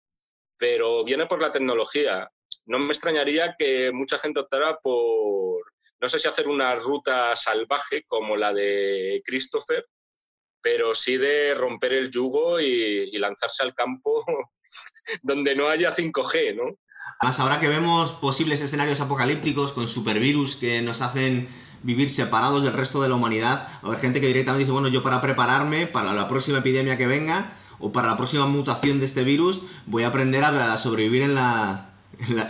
pero viene por la tecnología. No me extrañaría que mucha gente optara por, no sé si hacer una ruta salvaje como la de Christopher, pero sí de romper el yugo y, lanzarse al campo donde no haya 5G, ¿no? Más ahora que vemos posibles escenarios apocalípticos con supervirus que nos hacen vivir separados del resto de la humanidad, hay gente que directamente dice, bueno, yo para prepararme para la próxima epidemia que venga, o para la próxima mutación de este virus voy a aprender a sobrevivir en la,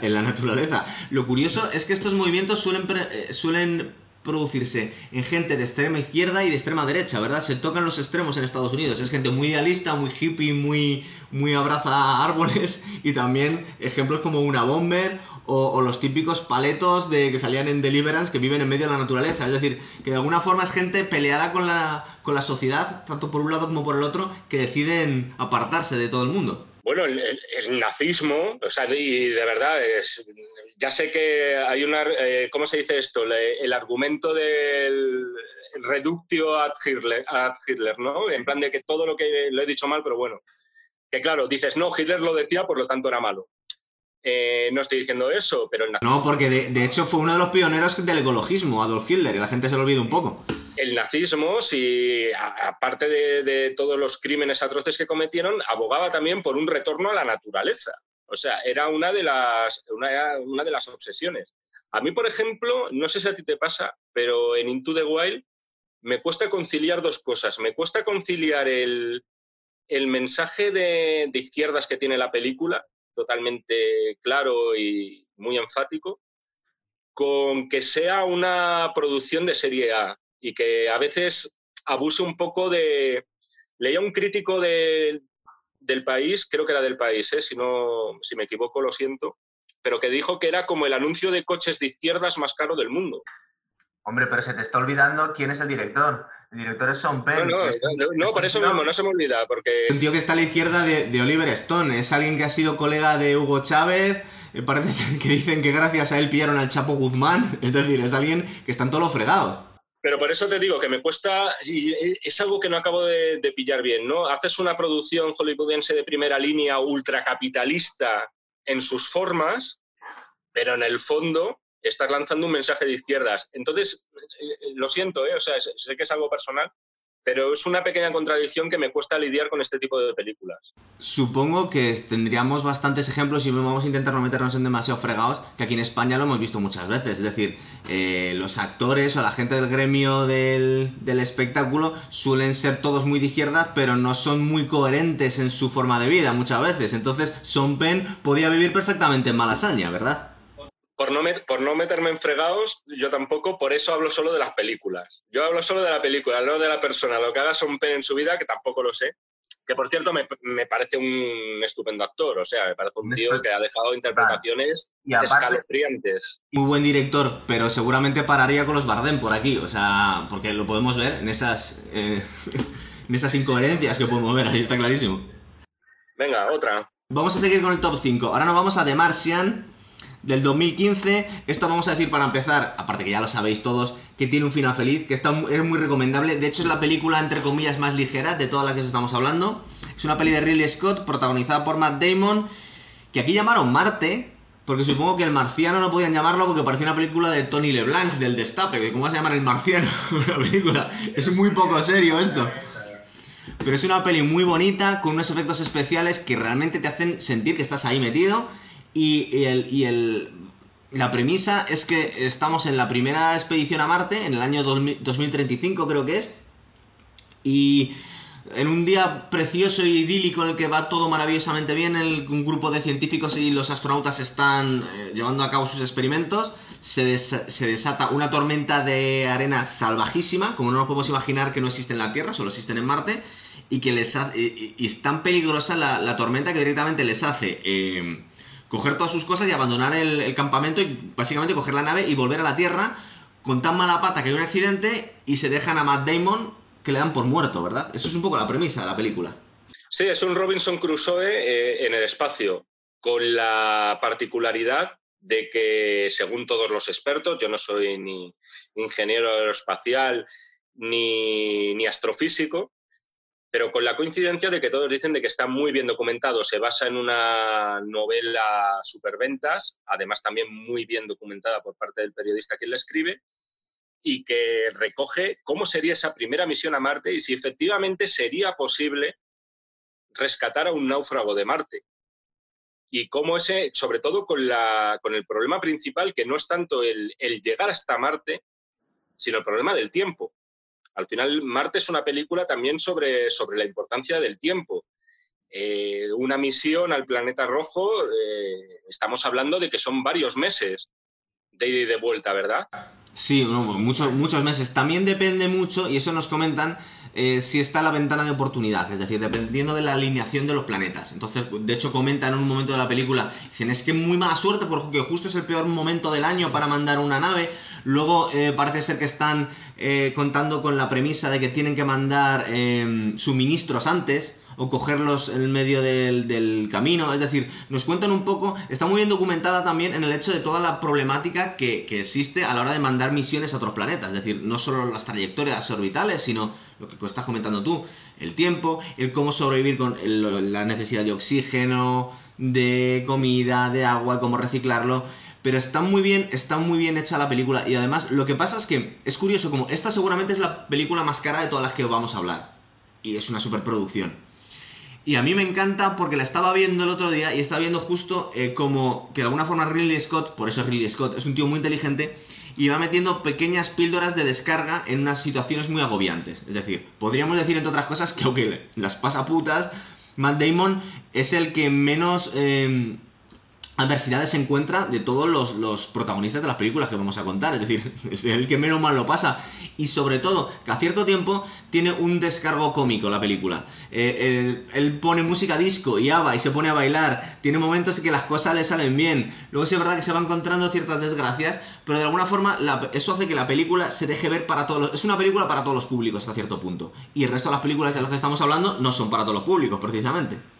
en la, naturaleza. Lo curioso es que estos movimientos suelen, eh, suelen producirse en gente de extrema izquierda y de extrema derecha, ¿verdad? Se tocan los extremos en Estados Unidos. Es gente muy idealista, muy hippie, muy, muy abraza árboles y también ejemplos como una bomber o, los típicos paletos de que salían en Deliverance que viven en medio de la naturaleza. Es decir, que de alguna forma es gente peleada con la, con la sociedad, tanto por un lado como por el otro, que deciden apartarse de todo el mundo. Bueno, el, nazismo, o sea, y de verdad, es, ya sé que hay una, eh, ¿cómo se dice esto? el argumento del reductio ad Hitler, ad Hitler, ¿no? En plan de que todo lo que lo he dicho mal, pero bueno, que claro, dices, no, Hitler lo decía, por lo tanto era malo. Eh, no estoy diciendo eso, pero el nazismo... No, porque de, hecho fue uno de los pioneros del ecologismo, Adolf Hitler, y la gente se lo olvida un poco. El nazismo, si aparte de, todos los crímenes atroces que cometieron, abogaba también por un retorno a la naturaleza. O sea, era una de las, una, una de las obsesiones. A mí, por ejemplo, no sé si a ti te pasa, pero en Into the Wild me cuesta conciliar dos cosas. Me cuesta conciliar el, el mensaje de, de, izquierdas que tiene la película, totalmente claro y muy enfático, con que sea una producción de serie A y que a veces abuse un poco de... Leía un crítico de, del país, creo que era del país, ¿eh? si, no, si me equivoco lo siento, pero que dijo que era como el anuncio de coches de izquierdas más caro del mundo. Hombre, pero se te está olvidando quién es el director. El director es Sean Penn. No, no, es, no, no por eso mismo, no se me olvida, porque... Un tío que está a la izquierda de, de, Oliver Stone, es alguien que ha sido colega de Hugo Chávez, parece ser que dicen que gracias a él pillaron al Chapo Guzmán, es decir, es alguien que están todos los fregados. Pero por eso te digo que me cuesta, es algo que no acabo de, de pillar bien, ¿no? Haces una producción hollywoodiense de primera línea ultracapitalista en sus formas, pero en el fondo estás lanzando un mensaje de izquierdas. Entonces, eh, lo siento, ¿eh? o sea, sé que es algo personal, pero es una pequeña contradicción que me cuesta lidiar con este tipo de películas. Supongo que tendríamos bastantes ejemplos y vamos a intentar no meternos en demasiado fregados, que aquí en España lo hemos visto muchas veces. Es decir, eh, los actores o la gente del gremio del, del, espectáculo suelen ser todos muy de izquierda, pero no son muy coherentes en su forma de vida muchas veces. Entonces, Sean Penn podía vivir perfectamente en Malasaña, ¿verdad? Por no, met, por no, meterme en fregados, yo tampoco, por eso hablo solo de las películas. Yo hablo solo de la película, no de la persona. Lo que haga Son Penn en su vida, que tampoco lo sé. Que por cierto me, me parece un estupendo actor, o sea, me parece un tío que ha dejado interpretaciones y aparte, escalofriantes. Muy buen director, pero seguramente pararía con los Bardem por aquí, o sea, porque lo podemos ver en esas, eh, en esas incoherencias que podemos ver, ahí está clarísimo. Venga, otra. Vamos a seguir con el top 5. Ahora nos vamos a The Martian, del 2015. Esto vamos a decir para empezar, aparte que ya lo sabéis todos, que tiene un final feliz, que está, es muy recomendable. De hecho, es la película, entre comillas, más ligera de todas las que estamos hablando. Es una peli de Ridley Scott, protagonizada por Matt Damon, que aquí llamaron Marte, porque supongo que el marciano no podían llamarlo porque parecía una película de Tony LeBlanc, del Destape. ¿Cómo vas a llamar el marciano? una película. Es muy poco serio esto. Pero es una peli muy bonita, con unos efectos especiales que realmente te hacen sentir que estás ahí metido. Y, el, y el, la premisa es que estamos en la primera expedición a Marte, en el año 2000, 2035 creo que es, y en un día precioso y idílico en el que va todo maravillosamente bien, un grupo de científicos y los astronautas están eh, llevando a cabo sus experimentos, se, des, se, desata una tormenta de arena salvajísima, como no nos podemos imaginar que no existe en la Tierra, solo existen en Marte, y que les hace, y, y es tan peligrosa la, la, tormenta que directamente les hace... Eh, coger todas sus cosas y abandonar el, campamento y básicamente coger la nave y volver a la Tierra con tan mala pata que hay un accidente y se dejan a Matt Damon que le dan por muerto, ¿verdad? Eso es un poco la premisa de la película. Sí, es un Robinson Crusoe eh, en el espacio, con la particularidad de que, según todos los expertos, yo no soy ni ingeniero aeroespacial ni, ni astrofísico, pero con la coincidencia de que todos dicen de que está muy bien documentado, se basa en una novela superventas, además también muy bien documentada por parte del periodista que la escribe, y que recoge cómo sería esa primera misión a Marte y si efectivamente sería posible rescatar a un náufrago de Marte. Y cómo ese, sobre todo con, la, con el problema principal, que no es tanto el, el llegar hasta Marte, sino el problema del tiempo al final, Marte es una película también sobre, sobre la importancia del tiempo. Eh, una misión al planeta rojo, eh, estamos hablando de que son varios meses de ida y de vuelta, ¿verdad? Sí, no, muchos, muchos meses. También depende mucho, y eso nos comentan, eh, si está la ventana de oportunidad, es decir, dependiendo de la alineación de los planetas. Entonces, de hecho, comentan en un momento de la película, dicen, es que muy mala suerte porque justo es el peor momento del año para mandar una nave. Luego parece ser que están eh, contando con la premisa de que tienen que mandar eh, suministros antes o cogerlos en medio del, camino. Es decir, nos cuentan un poco, está muy bien documentada también en el hecho de toda la problemática que, que existe a la hora de mandar misiones a otros planetas. Es decir, no solo las trayectorias orbitales, sino lo que estás comentando tú, el tiempo, el cómo sobrevivir con el, la necesidad de oxígeno, de comida, de agua, cómo reciclarlo. Pero está muy bien, está muy bien hecha la película. Y además, lo que pasa es que es curioso, como esta seguramente es la película más cara de todas las que vamos a hablar. Y es una superproducción. Y a mí me encanta porque la estaba viendo el otro día y estaba viendo justo eh, como que de alguna forma Ridley Scott, por eso Ridley Scott, es un tío muy inteligente y va metiendo pequeñas píldoras de descarga en unas situaciones muy agobiantes. Es decir, podríamos decir entre otras cosas que aunque las pasa putas, Matt Damon es el que menos eh, adversidades se encuentra de todos los, protagonistas de las películas que vamos a contar. Es decir, es el que menos mal lo pasa. Y sobre todo, que a cierto tiempo tiene un descargo cómico la película. Eh, él, pone música disco y aba y se pone a bailar. Tiene momentos en que las cosas le salen bien. Luego sí es verdad que se va encontrando ciertas desgracias, pero de alguna forma eso hace que la película se deje ver para todos los... Es una película para todos los públicos hasta cierto punto. Y el resto de las películas de las que estamos hablando no son para todos los públicos, precisamente.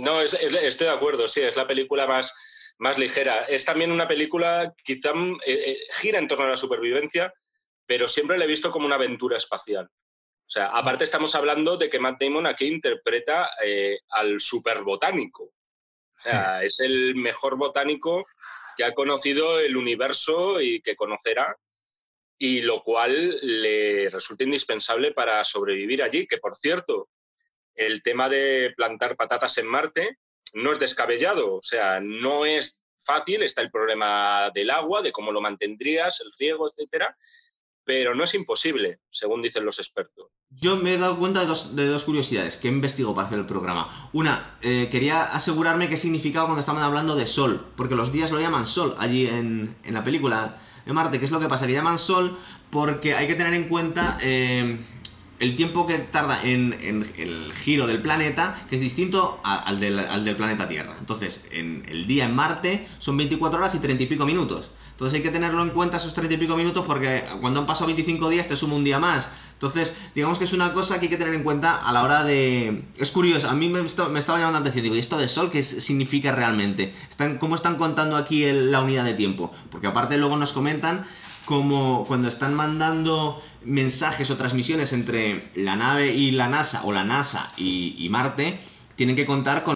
No, estoy de acuerdo, sí, es la película más, más ligera. Es también una película, quizá eh, eh, gira en torno a la supervivencia, pero siempre la he visto como una aventura espacial. O sea, aparte estamos hablando de que Matt Damon aquí interpreta eh, al superbotánico. O sea, es el mejor botánico que ha conocido el universo y que conocerá, y lo cual le resulta indispensable para sobrevivir allí, que por cierto, el tema de plantar patatas en Marte no es descabellado, o sea, no es fácil, está el problema del agua, de cómo lo mantendrías, el riego, etcétera, pero no es imposible, según dicen los expertos. Yo me he dado cuenta de dos, curiosidades que investigo para hacer el programa. Una, eh, quería asegurarme qué significaba cuando estaban hablando de sol, porque los días lo llaman sol allí en, la película de Marte. ¿Qué es lo que pasa? Que llaman sol porque hay que tener en cuenta eh, el tiempo que tarda en, el giro del planeta, que es distinto al, del, al, del, planeta Tierra. Entonces, en el día en Marte son 24 horas y 30 y pico minutos. Entonces hay que tenerlo en cuenta esos 30 y pico minutos porque cuando han pasado 25 días te suma un día más. Entonces, digamos que es una cosa que hay que tener en cuenta a la hora de... Es curioso, a mí me, estaba llamando la atención, digo, ¿y esto de sol qué significa realmente? ¿Están, ¿Cómo están contando aquí la unidad de tiempo? Porque aparte luego nos comentan como cuando están mandando mensajes o transmisiones entre la nave y la NASA, o la NASA y, Marte, tienen que contar con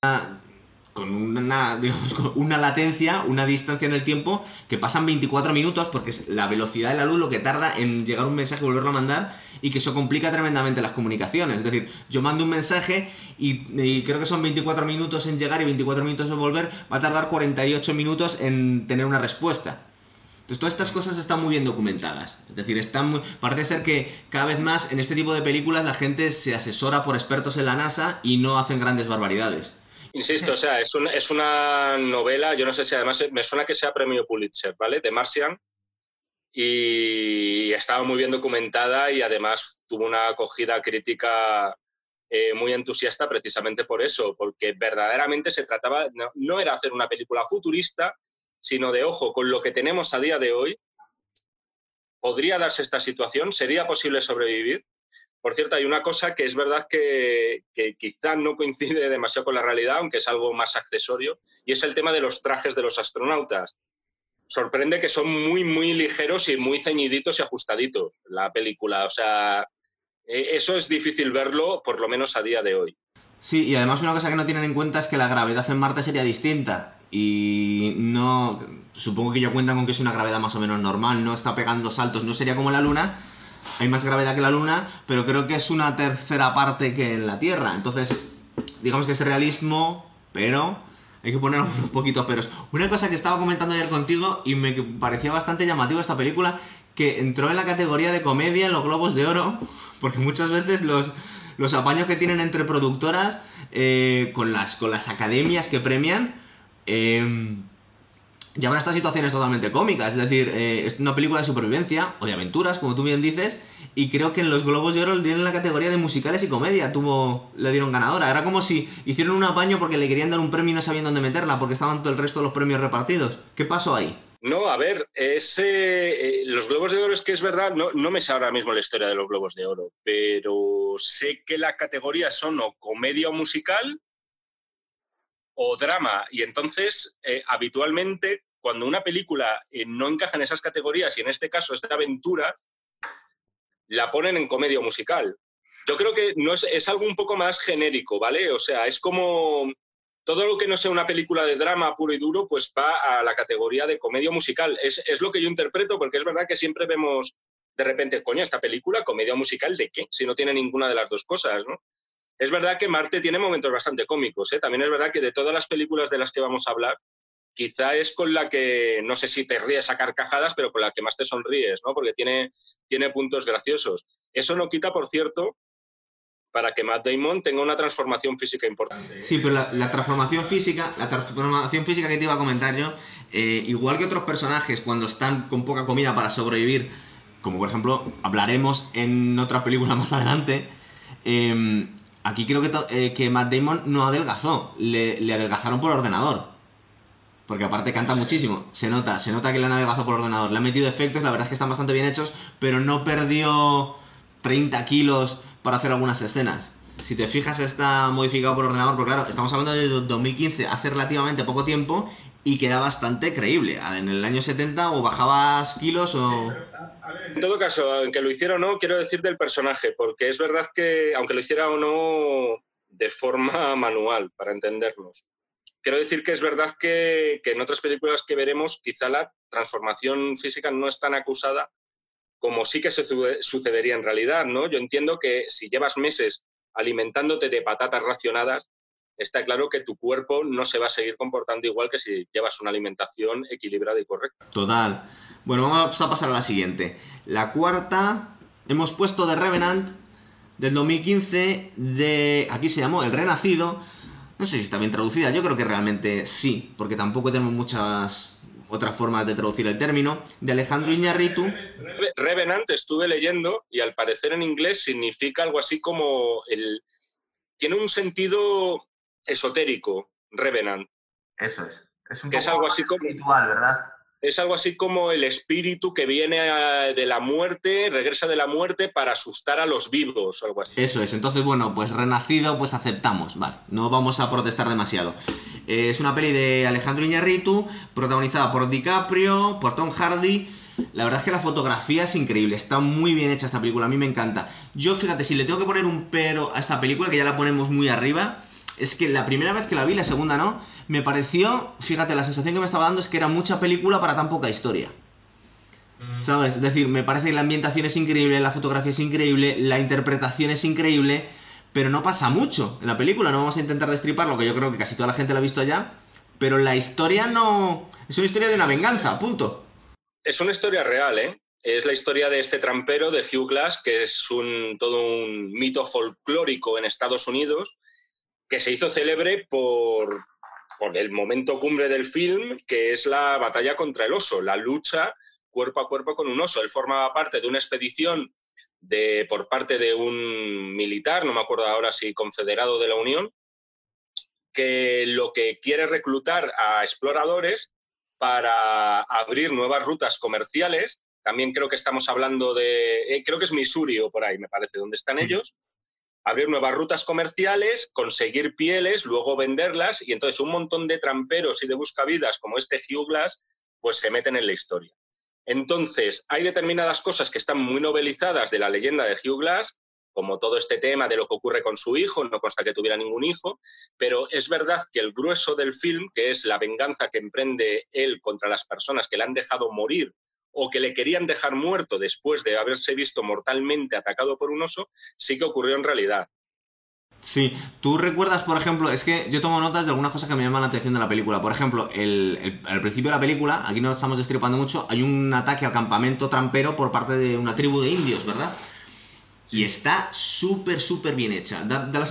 una, digamos, una latencia, una distancia en el tiempo que pasan 24 minutos porque es la velocidad de la luz lo que tarda en llegar un mensaje y volverlo a mandar y que eso complica tremendamente las comunicaciones. Es decir, yo mando un mensaje y, y, creo que son 24 minutos en llegar y 24 minutos en volver, va a tardar 48 minutos en tener una respuesta. Entonces, todas estas cosas están muy bien documentadas. Es decir, están parece ser que cada vez más en este tipo de películas la gente se asesora por expertos en la NASA y no hacen grandes barbaridades. Insisto, o sea, es, es una novela, yo no sé si además me suena que sea premio Pulitzer, ¿vale? De Martian. Y estaba muy bien documentada y además tuvo una acogida crítica eh, muy entusiasta precisamente por eso, porque verdaderamente se trataba, no era hacer una película futurista, sino de ojo, con lo que tenemos a día de hoy, ¿podría darse esta situación? ¿Sería posible sobrevivir? Por cierto, hay una cosa que es verdad que, quizá no coincide demasiado con la realidad, aunque es algo más accesorio, y es el tema de los trajes de los astronautas. Sorprende que son muy, muy ligeros y muy ceñiditos y ajustaditos la película. O sea, e, eso es difícil verlo, por lo menos a día de hoy. Sí, y además una cosa que no tienen en cuenta es que la gravedad en Marte sería distinta y no supongo que ellos cuentan con que es una gravedad más o menos normal, no está pegando saltos, no sería como la Luna, hay más gravedad que la Luna, pero creo que es una tercera parte que en la Tierra, entonces digamos que es realismo, pero hay que poner unos poquitos peros. Una cosa que estaba comentando ayer contigo y me parecía bastante llamativo esta película, que entró en la categoría de comedia en los Globos de Oro, porque muchas veces los, los apaños que tienen entre productoras eh, con, las, con las academias que premian, eh, llevan a estas situaciones totalmente cómicas. Es decir, eh, es una película de supervivencia o de aventuras, como tú bien dices, y creo que en los Globos de Oro le dieron la categoría de musicales y comedia, tuvo, le dieron ganadora. Era como si hicieron un apaño porque le querían dar un premio y no sabían dónde meterla, porque estaban todo el resto de los premios repartidos. ¿Qué pasó ahí? No, a ver, ese, eh, los Globos de Oro es que es verdad, no, no me sé ahora mismo la historia de los Globos de Oro, pero sé que la categoría son o comedia o musical o drama. Y entonces, eh, habitualmente, cuando una película eh, no encaja en esas categorías, y en este caso es de aventura, la ponen en comedia musical. Yo creo que no es, es, algo un poco más genérico, ¿vale? O sea, es como todo lo que no sea una película de drama puro y duro, pues va a la categoría de comedia musical. Es, es lo que yo interpreto, porque es verdad que siempre vemos de repente, coño, esta película, comedia musical, ¿de qué? Si no tiene ninguna de las dos cosas, ¿no? Es verdad que Marte tiene momentos bastante cómicos. ¿eh? También es verdad que de todas las películas de las que vamos a hablar, quizá es con la que, no sé si te ríes a carcajadas, pero con la que más te sonríes, ¿no? Porque tiene, tiene puntos graciosos. Eso no quita, por cierto, para que Matt Damon tenga una transformación física importante. Sí, pero la, transformación física, la transformación física que te iba a comentar yo, eh, igual que otros personajes cuando están con poca comida para sobrevivir, como por ejemplo hablaremos en otra película más adelante, em, aquí creo que, eh, que, Matt Damon no adelgazó, le, le, adelgazaron por ordenador. Porque aparte canta muchísimo, se nota, se nota que le han adelgazado por ordenador. Le han metido efectos, la verdad es que están bastante bien hechos, pero no perdió 30 kilos para hacer algunas escenas. Si te fijas, está modificado por ordenador, pero claro, estamos hablando de 2015, hace relativamente poco tiempo, y queda bastante creíble. En el año 70 o bajabas kilos o... En todo caso, aunque lo hiciera o no, quiero decir del personaje, porque es verdad que, aunque lo hiciera o no de forma manual, para entendernos, quiero decir que es verdad que, que en otras películas que veremos, quizá la transformación física no es tan acusada como sí que se sucedería en realidad, ¿no? Yo entiendo que si llevas meses alimentándote de patatas racionadas, está claro que tu cuerpo no se va a seguir comportando igual que si llevas una alimentación equilibrada y correcta. Total. Bueno, vamos a pasar a la siguiente. La cuarta, hemos puesto de Revenant del 2015, de... aquí se llamó El Renacido. No sé si está bien traducida, yo creo que realmente sí, porque tampoco tenemos muchas otras formas de traducir el término, de Alejandro Iñarritu. Revenant estuve leyendo y al parecer en inglés significa algo así como el... Tiene un sentido esotérico, Revenant. Eso es. Es un poco es algo así como, espiritual, ¿verdad? Es algo así como el espíritu que viene de la muerte, regresa de la muerte para asustar a los vivos, algo así. Eso es. Entonces, bueno, pues renacido, pues aceptamos, vale. No vamos a protestar demasiado. Eh, es una peli de Alejandro Iñarritu, protagonizada por DiCaprio, por Tom Hardy. La verdad es que la fotografía es increíble, está muy bien hecha esta película, a mí me encanta. Yo, fíjate, si le tengo que poner un pero a esta película, que ya la ponemos muy arriba, es que la primera vez que la vi, la segunda no, me pareció, fíjate, la sensación que me estaba dando es que era mucha película para tan poca historia. Mm. ¿Sabes? Es decir, me parece que la ambientación es increíble, la fotografía es increíble, la interpretación es increíble, pero no pasa mucho en la película. No vamos a intentar destriparlo, que yo creo que casi toda la gente la ha visto ya. Pero la historia no. Es una historia de una venganza, punto. Es una historia real, ¿eh? Es la historia de este trampero de Hugh Glass, que es todo un mito folclórico en Estados Unidos, que se hizo célebre por, por el momento cumbre del film, que es la batalla contra el oso, la lucha cuerpo a cuerpo con un oso. Él formaba parte de una expedición de, por parte de un militar, no me acuerdo ahora si confederado de la Unión, que lo que quiere reclutar a exploradores para abrir nuevas rutas comerciales. También creo que estamos hablando de, eh, creo que es Missouri o por ahí, me parece, donde están ellos. Abrir nuevas rutas comerciales, conseguir pieles, luego venderlas y entonces un montón de tramperos y de buscavidas como este Hugh Glass, pues se meten en la historia. Entonces, hay determinadas cosas que están muy novelizadas de la leyenda de Hugh Glass, como todo este tema de lo que ocurre con su hijo, no consta que tuviera ningún hijo, pero es verdad que el grueso del film, que es la venganza que emprende él contra las personas que le han dejado morir o que le querían dejar muerto después de haberse visto mortalmente atacado por un oso, sí que ocurrió en realidad. Sí, tú recuerdas, por ejemplo, es que yo tomo notas de algunas cosas que me llaman la atención de la película. Por ejemplo, al principio de la película, aquí no estamos destripando mucho, hay un ataque al campamento trampero por parte de una tribu de indios, ¿verdad? Y está súper, súper bien hecha.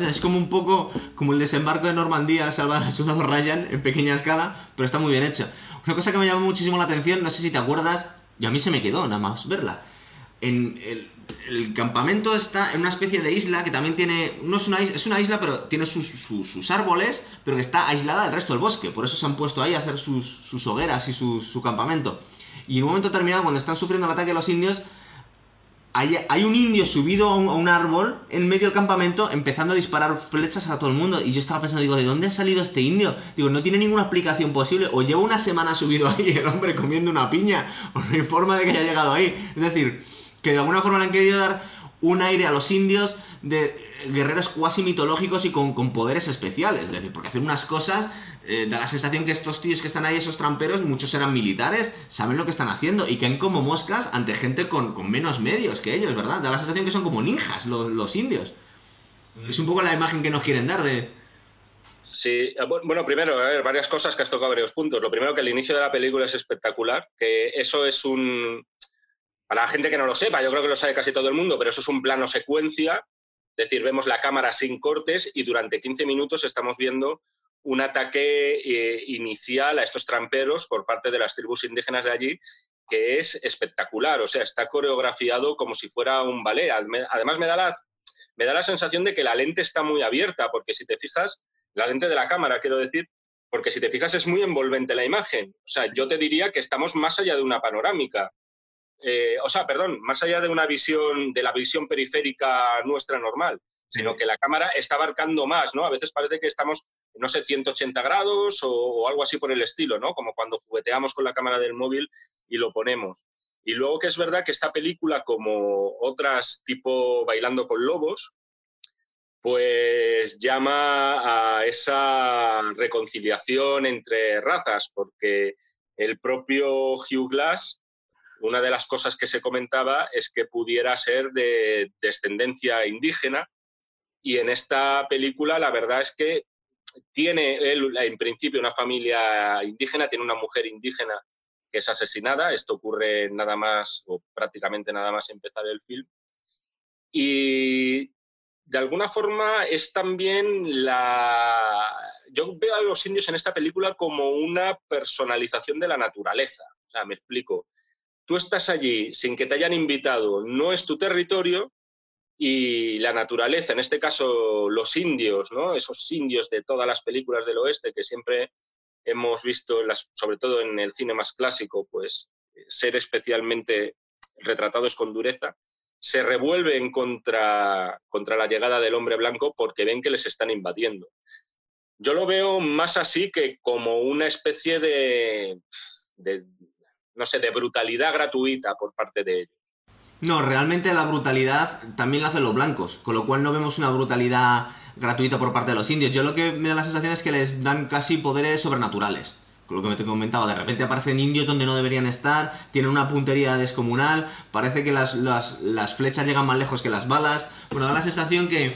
es como un poco como el desembarco de Normandía al salvar a soldado Ryan en pequeña escala, pero está muy bien hecha. Una cosa que me llamó muchísimo la atención, no sé si te acuerdas, y a mí se me quedó nada más verla. En el, el campamento está en una especie de isla que también tiene. No es una isla, es una isla, pero tiene sus, árboles, pero que está aislada del resto del bosque. Por eso se han puesto ahí a hacer sus, hogueras y su, campamento. Y en un momento determinado, cuando están sufriendo el ataque de los indios, hay, un indio subido a un, árbol en medio del campamento empezando a disparar flechas a todo el mundo. Y yo estaba pensando, digo, ¿de dónde ha salido este indio? Digo, no tiene ninguna explicación posible. O lleva una semana subido ahí el hombre comiendo una piña, o no hay forma de que haya llegado ahí. Es decir que de alguna forma le han querido dar un aire a los indios de guerreros cuasi mitológicos y con, poderes especiales. Es decir, porque hacer unas cosas eh, da la sensación que estos tíos que están ahí, esos tramperos, muchos eran militares, saben lo que están haciendo y caen como moscas ante gente con, menos medios que ellos, ¿verdad? Da la sensación que son como ninjas los, indios. Es un poco la imagen que nos quieren dar de... Sí, eh, bueno, primero, a ver, varias cosas que has tocado varios puntos. Lo primero, que el inicio de la película es espectacular, que eso es un... Para la gente que no lo sepa, yo creo que lo sabe casi todo el mundo, pero eso es un plano secuencia, es decir, vemos la cámara sin cortes y durante 15 minutos estamos viendo un ataque eh, inicial a estos tramperos por parte de las tribus indígenas de allí, que es espectacular, o sea, está coreografiado como si fuera un ballet. Además, me da la, me da la sensación de que la lente está muy abierta, porque si te fijas, la lente de la cámara, quiero decir, porque si te fijas es muy envolvente la imagen. O sea, yo te diría que estamos más allá de una panorámica. Eh, o sea, perdón, más allá de una visión, de la visión periférica nuestra normal, sino que la cámara está abarcando más, ¿no? A veces parece que estamos, no sé, 180 grados o, algo así por el estilo, ¿no? Como cuando jugueteamos con la cámara del móvil y lo ponemos. Y luego que es verdad que esta película, como otras tipo Bailando con Lobos, pues llama a esa reconciliación entre razas, porque el propio Hugh Glass, una de las cosas que se comentaba es que pudiera ser de descendencia indígena, y en esta película la verdad es que tiene él en principio una familia indígena, tiene una mujer indígena que es asesinada, esto ocurre nada más o prácticamente nada más empezar el film, y de alguna forma es también la... Yo veo a los indios en esta película como una personalización de la naturaleza. O sea, me explico. Tú estás allí sin que te hayan invitado, no es tu territorio y la naturaleza, en este caso los indios, ¿no? Esos indios de todas las películas del oeste que siempre hemos visto, sobre todo en el cine más clásico, pues ser especialmente retratados con dureza se revuelven contra, contra la llegada del hombre blanco porque ven que les están invadiendo. Yo lo veo más así que como una especie de, no sé, de brutalidad gratuita por parte de ellos. No, realmente la brutalidad también la hacen los blancos, con lo cual no vemos una brutalidad gratuita por parte de los indios. Yo lo que me da la sensación es que les dan casi poderes sobrenaturales lo que me te comentaba, de repente aparecen indios donde no deberían estar, tienen una puntería descomunal, parece que las, las, flechas llegan más lejos que las balas. Bueno, da la sensación que.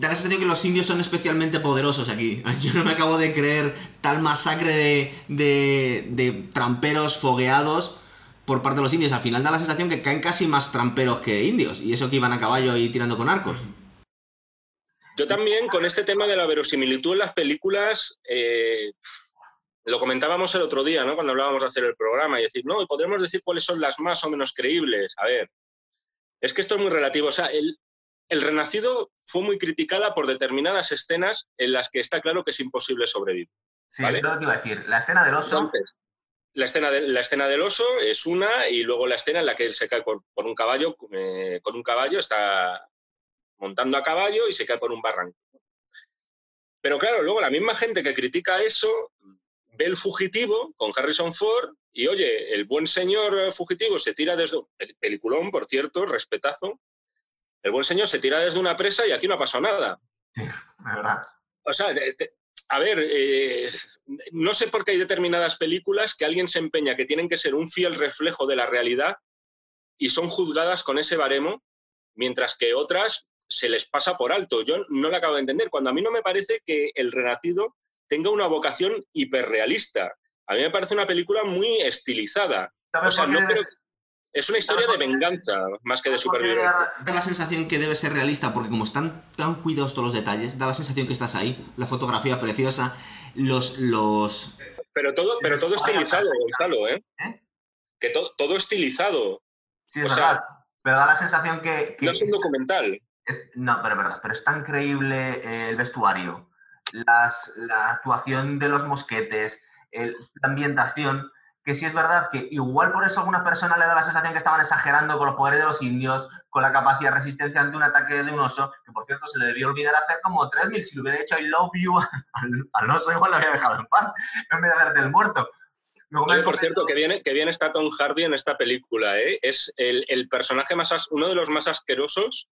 Da la sensación que los indios son especialmente poderosos aquí. Yo no me acabo de creer tal masacre de, de, de tramperos fogueados por parte de los indios. Al final da la sensación que caen casi más tramperos que indios. Y eso que iban a caballo y tirando con arcos. Yo también, con este tema de la verosimilitud en las películas, eh, lo comentábamos el otro día, ¿no? Cuando hablábamos de hacer el programa y decir, no, podremos decir cuáles son las más o menos creíbles. A ver, es que esto es muy relativo. O sea, el, Renacido fue muy criticada por determinadas escenas en las que está claro que es imposible sobrevivir. Sí, es lo que iba a decir. La escena del oso. la escena, de, la escena del oso es una, y luego la escena en la que él se cae por, un caballo, eh, con un caballo, está montando a caballo y se cae por un barranco. Pero claro, luego la misma gente que critica eso ve el fugitivo con Harrison Ford y oye, el buen señor fugitivo se tira desde. El peliculón, por cierto, respetazo. El buen señor se tira desde una presa y aquí no ha pasado nada. Sí, verdad. O sea, a ver, eh, no sé por qué hay determinadas películas que alguien se empeña que tienen que ser un fiel reflejo de la realidad y son juzgadas con ese baremo, mientras que otras se les pasa por alto. Yo no lo acabo de entender. Cuando a mí no me parece que El Renacido tenga una vocación hiperrealista. A mí me parece una película muy estilizada. Es una historia de venganza más que de supervivencia. Da la sensación que debe ser realista porque como están tan cuidados todos los detalles, da la sensación que estás ahí, la fotografía preciosa, los... los... Pero todo, pero todo estilizado, Gonzalo, ¿eh? ¿Eh? Que todo estilizado. Sí, es verdad. pero da la sensación que, No es un documental. no, pero es verdad. Pero es tan creíble el vestuario, las, la actuación de los mosquetes, la ambientación, que sí es verdad que igual por eso a algunas personas le da la sensación que estaban exagerando con los poderes de los indios, con la capacidad de resistencia ante un ataque de un oso, que por cierto se le debió olvidar hacer como 3000, si le hubiera hecho I love you al, oso igual lo habría dejado en paz, en vez de hacerte el muerto. por cierto, que viene, que viene está Tom Hardy en esta película, ¿eh? es el, el personaje más, uno de los más asquerosos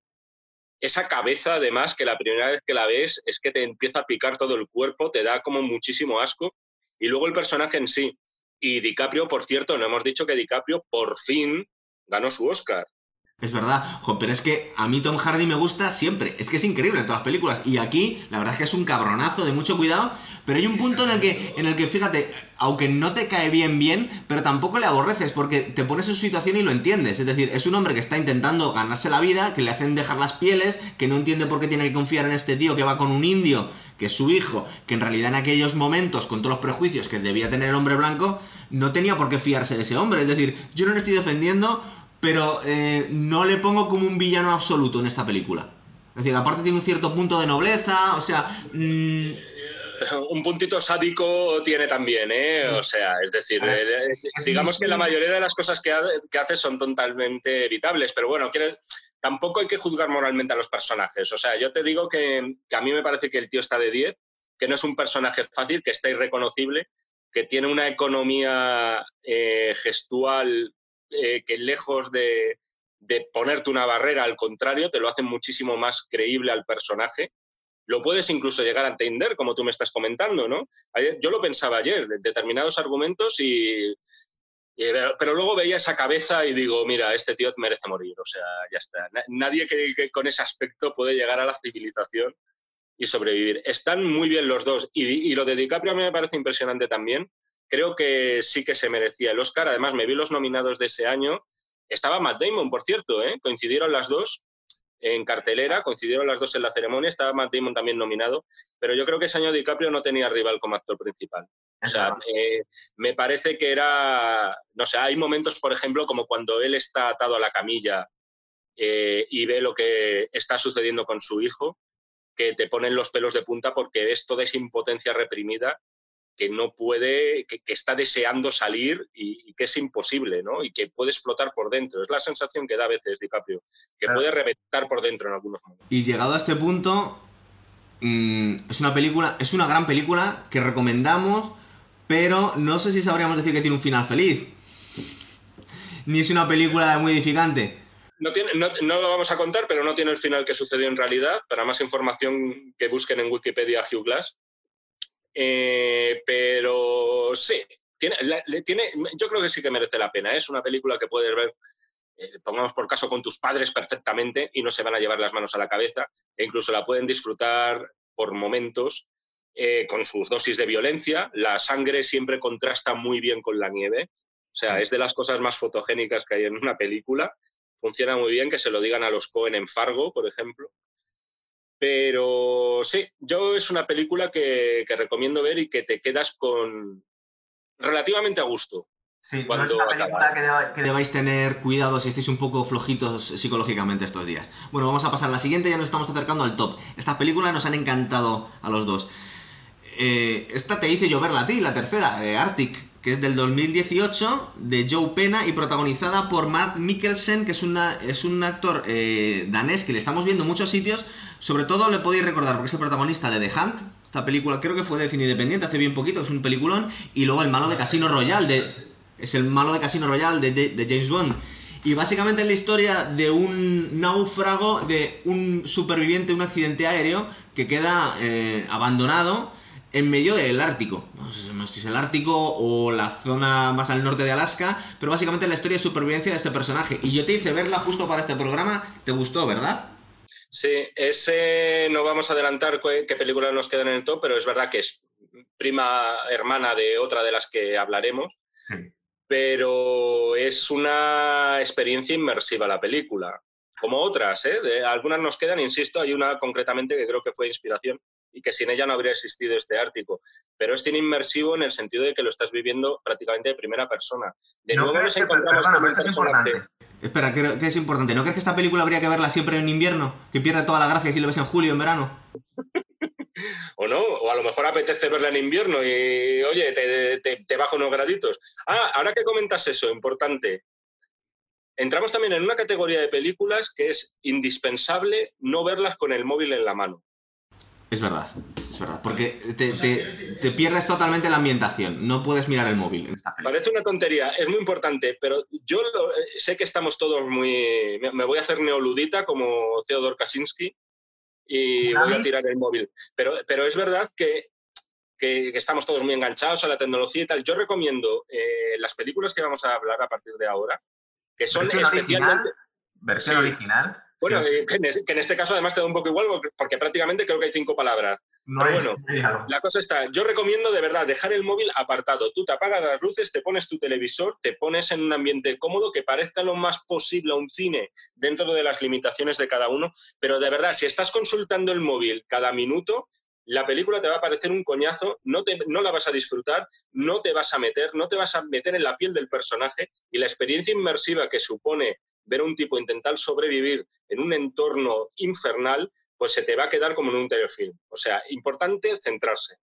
esa cabeza, además, que la primera vez que la ves es que te empieza a picar todo el cuerpo, te da como muchísimo asco. Y luego el personaje en sí. Y DiCaprio, por cierto, no hemos dicho que DiCaprio por fin ganó su Oscar. Es verdad, pero es que a mí Tom Hardy me gusta siempre. Es que es increíble en todas las películas. Y aquí, la verdad es que es un cabronazo de mucho cuidado. Pero hay un punto en el que, en el que fíjate, aunque no te cae bien, bien, pero tampoco le aborreces, porque te pones en su situación y lo entiendes. Es decir, es un hombre que está intentando ganarse la vida, que le hacen dejar las pieles, que no entiende por qué tiene que confiar en este tío que va con un indio, que es su hijo, que en realidad en aquellos momentos, con todos los prejuicios que debía tener el hombre blanco, no tenía por qué fiarse de ese hombre. Es decir, yo no le estoy defendiendo pero eh, no le pongo como un villano absoluto en esta película. Es decir, aparte tiene un cierto punto de nobleza, o sea... Mm, un puntito sádico tiene también, ¿eh? O sea, es decir, eh, digamos que la mayoría de las cosas que, hace son totalmente evitables, pero bueno, tampoco hay que juzgar moralmente a los personajes. O sea, yo te digo que, a mí me parece que el tío está de 10, que no es un personaje fácil, que está irreconocible, que tiene una economía eh, gestual eh, que lejos de, ponerte una barrera, al contrario, te lo hacen muchísimo más creíble al personaje. Lo puedes incluso llegar a entender, como tú me estás comentando, ¿no? Yo lo pensaba ayer, determinados argumentos y, pero luego veía esa cabeza y digo, mira, este tío merece morir, o sea, ya está. Nadie que, con ese aspecto puede llegar a la civilización y sobrevivir. Están muy bien los dos. Y, y, lo de DiCaprio a mí me parece impresionante también, creo que sí que se merecía el Oscar. Además, me vi los nominados de ese año. Estaba Matt Damon, por cierto, ¿eh? coincidieron las dos en cartelera, coincidieron las dos en la ceremonia, estaba Matt Damon también nominado, pero yo creo que ese año DiCaprio no tenía rival como actor principal. O sea, eh, me parece que era, no sé, hay momentos, por ejemplo, como cuando él está atado a la camilla eh, y ve lo que está sucediendo con su hijo, que te ponen los pelos de punta porque es toda esa impotencia reprimida que no puede, que, está deseando salir y, que es imposible, ¿no? Y que puede explotar por dentro. Es la sensación que da a veces DiCaprio, que puede reventar por dentro en algunos momentos. Y llegado a este punto, mm, es una película, es una gran película que recomendamos, pero no sé si sabríamos decir que tiene un final feliz. Ni es una película muy edificante. No, tiene, lo vamos a contar, pero no tiene el final que sucedió en realidad. Para más información que busquen en Wikipedia Hugh Glass. Eh, pero sí, tiene, tiene, yo creo que sí que merece la pena. Es una película que puedes ver, eh, pongamos por caso, con tus padres perfectamente y no se van a llevar las manos a la cabeza e incluso la pueden disfrutar por momentos eh, con sus dosis de violencia. La sangre siempre contrasta muy bien con la nieve. O sea, es de las cosas más fotogénicas que hay en una película. Funciona muy bien que se lo digan a los Cohen en Fargo, por ejemplo. Pero sí, yo es una película que, recomiendo ver y que te quedas con relativamente a gusto. Sí, no es una película que, debáis tener cuidado si estáis un poco flojitos psicológicamente estos días. Bueno, vamos a pasar a la siguiente, ya nos estamos acercando al top. Estas películas nos han encantado a los dos. Eh, esta te hice yo verla a ti, la tercera, de Arctic, que es del 2018, de Joe Pena y protagonizada por Matt Mikkelsen, que es, una, es un actor eh, danés que le estamos viendo en muchos sitios. Sobre todo le podéis recordar porque es el protagonista de The Hunt. Esta película creo que fue de cine independiente hace bien poquito, es un peliculón. Y luego el malo de Casino Royale, de, es el malo de Casino Royale de, James Bond. Y básicamente es la historia de un náufrago, de un superviviente de un accidente aéreo que queda eh, abandonado en medio del Ártico. No sé si es el Ártico o la zona más al norte de Alaska, pero básicamente la historia de supervivencia de este personaje. Y yo te hice verla justo para este programa, ¿te gustó, verdad? Sí, ese no vamos a adelantar qué películas nos quedan en el top, pero es verdad que es prima hermana de otra de las que hablaremos. Pero es una experiencia inmersiva la película, como otras, ¿eh? De, algunas nos quedan, insisto, hay una concretamente que creo que fue inspiración y que sin ella no habría existido este Ártico. Pero es cine inmersivo en el sentido de que lo estás viviendo prácticamente de primera persona. De nuevo nos encontramos con un personaje... Espera, que, es importante. ¿No crees que esta película habría que verla siempre en invierno? Que pierde toda la gracia si lo ves en julio, en verano. o no, o a lo mejor apetece verla en invierno y, oye, te, te bajo unos graditos. Ah, ahora que comentas eso, importante. Entramos también en una categoría de películas que es indispensable no verlas con el móvil en la mano. Es verdad, es verdad, porque te, te, pierdes totalmente la ambientación, no puedes mirar el móvil. Parece una tontería, es muy importante, pero yo eh, sé que estamos todos muy... Me voy a hacer neoludita como Theodor Kaczynski y voy a tirar el móvil. Pero, pero es verdad que, que, estamos todos muy enganchados a la tecnología y tal. Yo recomiendo eh, las películas que vamos a hablar a partir de ahora, que son especialmente... Versión Sí. original. Bueno, Sí. eh, que en, es- que en este caso además te da un poco igual porque- prácticamente creo que hay cinco palabras. no pero bueno. La cosa está, yo recomiendo de verdad dejar el móvil apartado. Tú te apagas las luces, te pones tu televisor, te pones en un ambiente cómodo que parezca lo más posible un cine dentro de las limitaciones de cada uno. Pero de verdad, si estás consultando el móvil cada minuto, la película te va a parecer un coñazo, no, te, no la vas a disfrutar, no te vas a meter, no te vas a meter en la piel del personaje y la experiencia inmersiva que supone ver a un tipo intentar sobrevivir en un entorno infernal, pues se te va a quedar como en un telefilm. O sea, importante centrarse.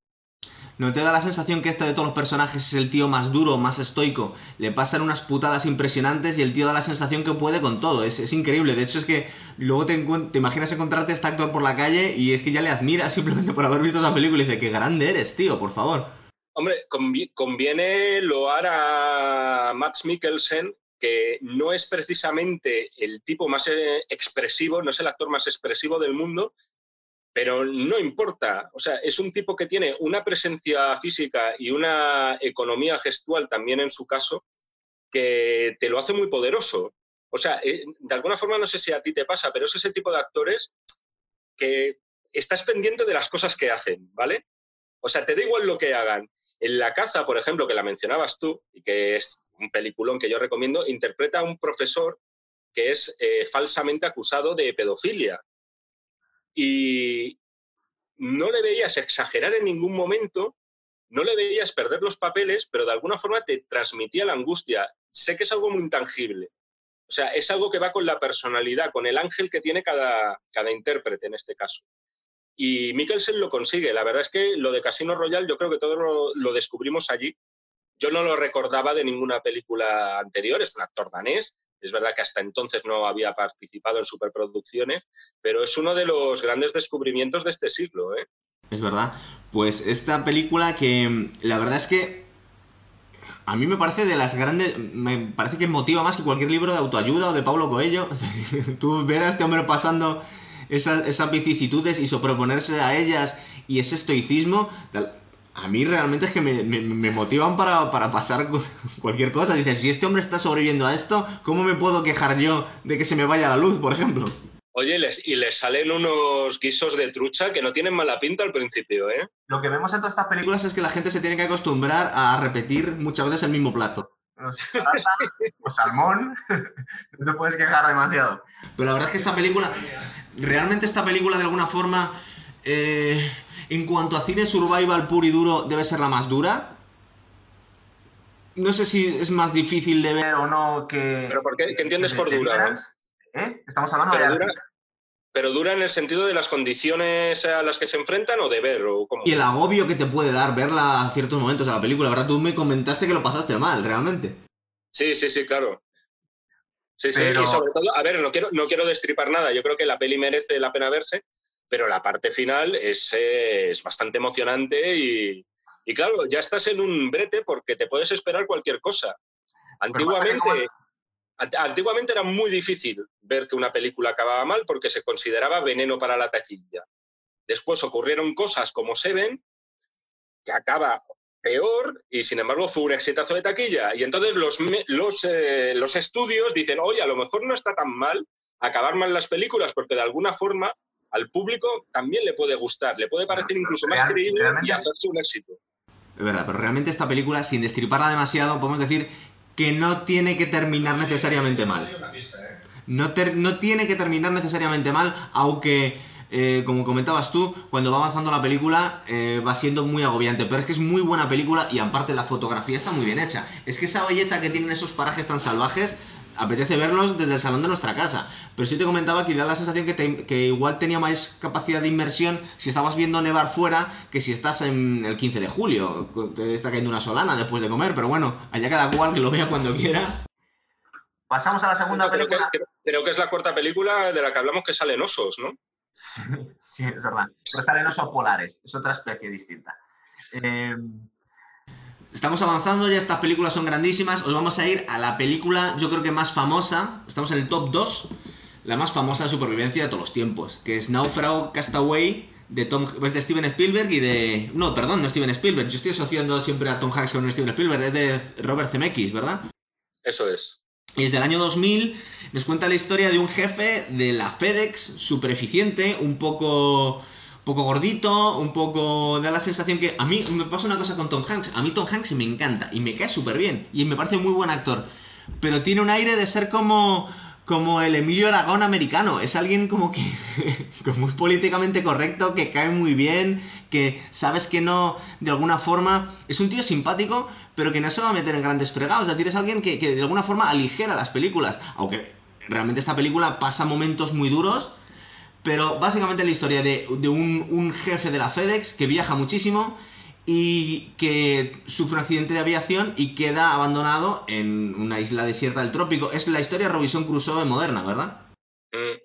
¿No te da la sensación que este de todos los personajes es el tío más duro, más estoico? Le pasan unas putadas impresionantes y el tío da la sensación que puede con todo. Es, es increíble. De hecho, es que luego te, te imaginas encontrarte a este actor por la calle y es que ya le admiras simplemente por haber visto esa película y dice, qué grande eres, tío, por favor. Hombre, convi- conviene loar a Max Mikkelsen, no es precisamente el tipo más eh, expresivo, no es el actor más expresivo del mundo, pero no importa. O sea, es un tipo que tiene una presencia física y una economía gestual también en su caso, que te lo hace muy poderoso. O sea, eh, de alguna forma no sé si a ti te pasa, pero es ese tipo de actores que estás pendiente de las cosas que hacen, ¿vale? O sea, te da igual lo que hagan. En La caza, por ejemplo, que la mencionabas tú, y que es un peliculón que yo recomiendo, interpreta a un profesor que es eh, falsamente acusado de pedofilia. Y no le veías exagerar en ningún momento, no le veías perder los papeles, pero de alguna forma te transmitía la angustia. Sé que es algo muy intangible. O sea, es algo que va con la personalidad, con el ángel que tiene cada, cada intérprete en este caso. Y Mikkelsen lo consigue. La verdad es que lo de Casino Royale yo creo que todos lo, lo descubrimos allí. Yo no lo recordaba de ninguna película anterior, es un actor danés. Es verdad que hasta entonces no había participado en superproducciones, pero es uno de los grandes descubrimientos de este siglo. ¿eh? Es verdad. Pues esta película que la verdad es que a mí me parece de las grandes... Me parece que motiva más que cualquier libro de autoayuda o de Pablo Coelho. Tú ver a este hombre pasando esas, esas vicisitudes y sobreponerse a ellas y ese estoicismo... tal- A mí realmente es que me, me- me motivan para, para pasar cu- cualquier cosa. Dices, si este hombre está sobreviviendo a esto, ¿cómo me puedo quejar yo de que se me vaya la luz, por ejemplo? Oye, les, y les salen unos guisos de trucha que no tienen mala pinta al principio, ¿eh? Lo que vemos en todas estas películas es que la gente se tiene que acostumbrar a repetir muchas veces el mismo plato. O salmón, no te puedes quejar demasiado. Pero la verdad es que esta película, realmente esta película de alguna forma, eh, en cuanto a cine survival puro y duro, debe ser la más dura. No sé si es más difícil de ver. O no que... ¿Pero por qué? ¿Qué entiendes de- por dura? ¿Eh? Estamos hablando de... dura- ¿Pero dura en el sentido de las condiciones a las que se enfrentan o de ver? O cómo? Y el agobio que te puede dar verla a ciertos momentos de la película. La verdad, tú me comentaste que lo pasaste mal, realmente. Sí, sí, sí, claro. Sí, sí, Pero- y sobre todo, a ver, no quiero, no quiero destripar nada, yo creo que la peli merece la pena verse, pero la parte final es, eh, es bastante emocionante y, y claro, ya estás en un brete porque te puedes esperar cualquier cosa. Antiguamente, antiguamente era muy difícil ver que una película acababa mal porque se consideraba veneno para la taquilla. Después ocurrieron cosas como Seven, que acaba peor y sin embargo fue un exitazo de taquilla. Y entonces los, los, eh, los estudios dicen, oye, a lo mejor no está tan mal acabar mal las películas porque de alguna forma al público también le puede gustar, le puede parecer incluso más creíble y hacerse un éxito. Es verdad, pero realmente esta película, sin destriparla demasiado, podemos decir que no tiene que terminar necesariamente mal. No, ter- no tiene que terminar necesariamente mal, aunque, eh, como comentabas tú, cuando va avanzando la película eh, va siendo muy agobiante. Pero es que es muy buena película y aparte la fotografía está muy bien hecha. Es que esa belleza que tienen esos parajes tan salvajes, apetece verlos desde el salón de nuestra casa. Pero sí te comentaba que da la sensación que, te- que igual tenía más capacidad de inmersión si estabas viendo nevar fuera que si estás en el 15 de julio. Te está cayendo una solana después de comer, pero bueno, allá cada cual que lo vea cuando quiera. Pasamos a la segunda Creo que, película. creo- creo que es la cuarta película de la que hablamos que salen osos, ¿no? Sí, sí, es verdad. Pero salen osos polares, es otra especie distinta. Eh, Estamos avanzando, ya estas películas son grandísimas. Os vamos a ir a la película, yo creo que más famosa. Estamos en el top 2. La más famosa de supervivencia de todos los tiempos. Que es Naufrago Castaway de, Tom, es de Steven Spielberg y de... No, perdón, no Steven Spielberg. Yo estoy asociando siempre a Tom Hanks con Steven Spielberg. Es de Robert Zemeckis, ¿verdad? Eso es. es del año 2000, nos cuenta la historia de un jefe de la FedEx, súper eficiente, un poco, poco gordito, un poco... da la sensación que... A mí me pasa una cosa con Tom Hanks, a mí Tom Hanks me encanta y me cae súper bien y me parece muy buen actor, pero tiene un aire de ser como como el Emilio Aragón americano. Es alguien como que como es políticamente correcto, que cae muy bien, que sabes que no, de alguna forma, es un tío simpático, pero que no se va a meter en grandes fregados. Es decir, es alguien que, de alguna forma aligera las películas. Aunque realmente esta película pasa momentos muy duros. Pero básicamente la historia de, un, un jefe de la FedEx que viaja muchísimo y que sufre un accidente de aviación y queda abandonado en una isla desierta del trópico. Es la historia de Robinson Crusoe moderna, ¿verdad? Mm.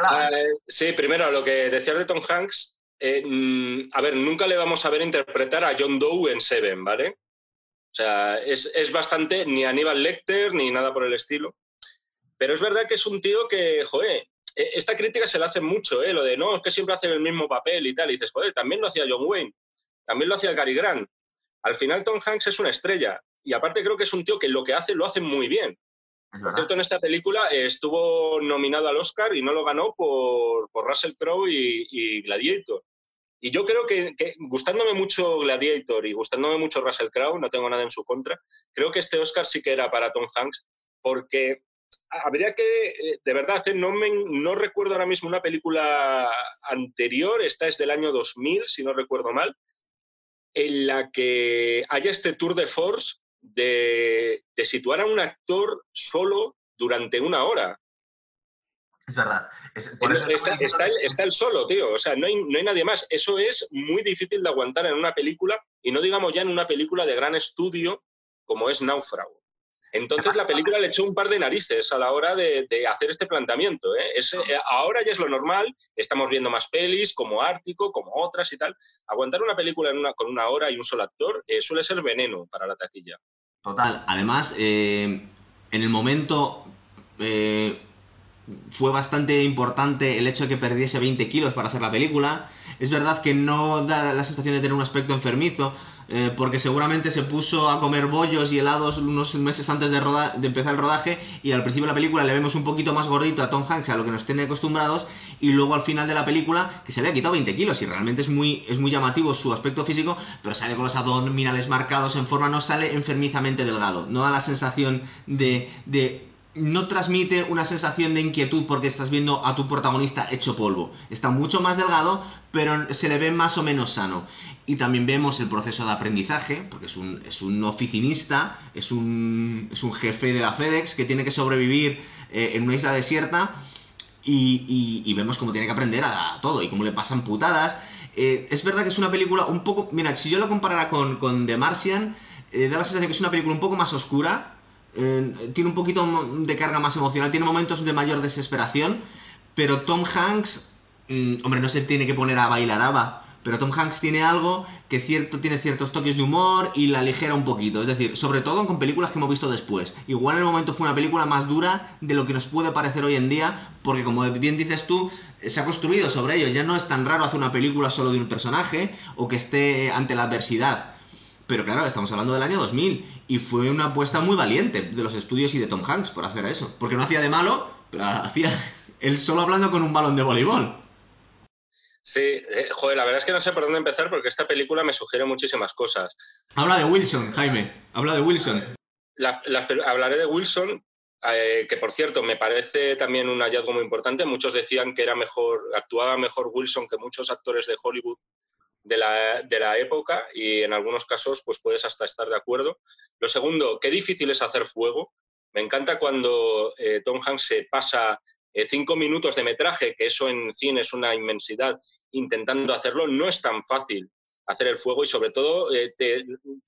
Ah, sí, primero, lo que decías de Tom Hanks, eh, mm, a ver, nunca le vamos a ver interpretar a John Doe en Seven, ¿vale? O sea, es, bastante, ni Aníbal Lecter, ni nada por el estilo. Pero es verdad que es un tío que, joder, esta crítica se le hace mucho, ¿eh? Lo de, no, es que siempre hace el mismo papel y tal. Y dices, joder, también lo hacía John Wayne. También lo hacía Gary Grant. Al final Tom Hanks es una estrella y aparte creo que es un tío que lo que hace lo hace muy bien. Por cierto, en esta película eh, estuvo nominado al Oscar y no lo ganó por, Russell Crowe y, Gladiator. Y yo creo que, gustándome mucho Gladiator y gustándome mucho Russell Crowe, no tengo nada en su contra, creo que este Oscar sí que era para Tom Hanks, porque habría que, eh, de verdad, eh, no, me, no recuerdo ahora mismo una película anterior, esta es del año 2000, si no recuerdo mal, en la que haya este tour de force de, situar a un actor solo durante una hora. Es verdad. está, el, solo, tío. O sea, no hay, no hay nadie más. Eso es muy difícil de aguantar en una película y no digamos ya en una película de gran estudio como es Náufrago. Entonces la película le echó un par de narices a la hora de, hacer este planteamiento. ¿eh? Eh, ahora ya es lo normal, estamos viendo más pelis como Ártico, como otras y tal. Aguantar una película con una hora y un solo actor eh, suele ser veneno para la taquilla. Total. Además, en el momento fue bastante importante el hecho de que perdiese 20 kilos para hacer la película. Es verdad que no da la sensación de tener un aspecto enfermizo, eh, porque seguramente se puso a comer bollos y helados unos meses antes de, de empezar el rodaje y al principio de la película le vemos un poquito más gordito a Tom Hanks a lo que nos tiene acostumbrados y luego al final de la película que se había quitado 20 kilos y realmente es muy, es muy llamativo su aspecto físico pero sale con los abdominales marcados en forma, no sale enfermizamente delgado, no da la sensación de, de no transmite una sensación de inquietud porque estás viendo a tu protagonista hecho polvo. Está mucho más delgado, pero se le ve más o menos sano. Y también vemos el proceso de aprendizaje, porque es un, es un oficinista, es un, es un jefe de la FedEx que tiene que sobrevivir eh, en una isla desierta y, vemos cómo tiene que aprender a, todo y cómo le pasan putadas. Eh, es verdad que es una película un poco... Mira, si yo la comparara con, con The Martian, eh, da la sensación que es una película un poco más oscura, tiene un poquito de carga más emocional, tiene momentos de mayor desesperación, pero Tom Hanks, mm, hombre, no se tiene que poner a bailar aba pero Tom Hanks tiene algo que cierto, tiene ciertos toques de humor y la ligera un poquito. Es decir, sobre todo con películas que hemos visto después. Igual en el momento fue una película más dura de lo que nos puede parecer hoy en día, porque como bien dices tú, se ha construido sobre ello. Ya no es tan raro hacer una película solo de un personaje o que esté ante la adversidad. Pero claro, estamos hablando del año 2000 y fue una apuesta muy valiente de los estudios y de Tom Hanks por hacer eso. Porque no hacía de malo, pero hacía él solo hablando con un balón de voleibol. Sí, eh, joder, la verdad es que no sé por dónde empezar porque esta película me sugiere muchísimas cosas. Habla de Wilson, Jaime, habla de Wilson. hablaré de Wilson, eh, que por cierto me parece también un hallazgo muy importante. Muchos decían que era mejor, actuaba mejor Wilson que muchos actores de Hollywood de la, época y en algunos casos pues puedes hasta estar de acuerdo. Lo segundo, qué difícil es hacer fuego. Me encanta cuando eh, Tom Hanks se pasa cinco minutos de metraje, que eso en cine es una inmensidad, intentando hacerlo, no es tan fácil hacer el fuego y sobre todo eh, te,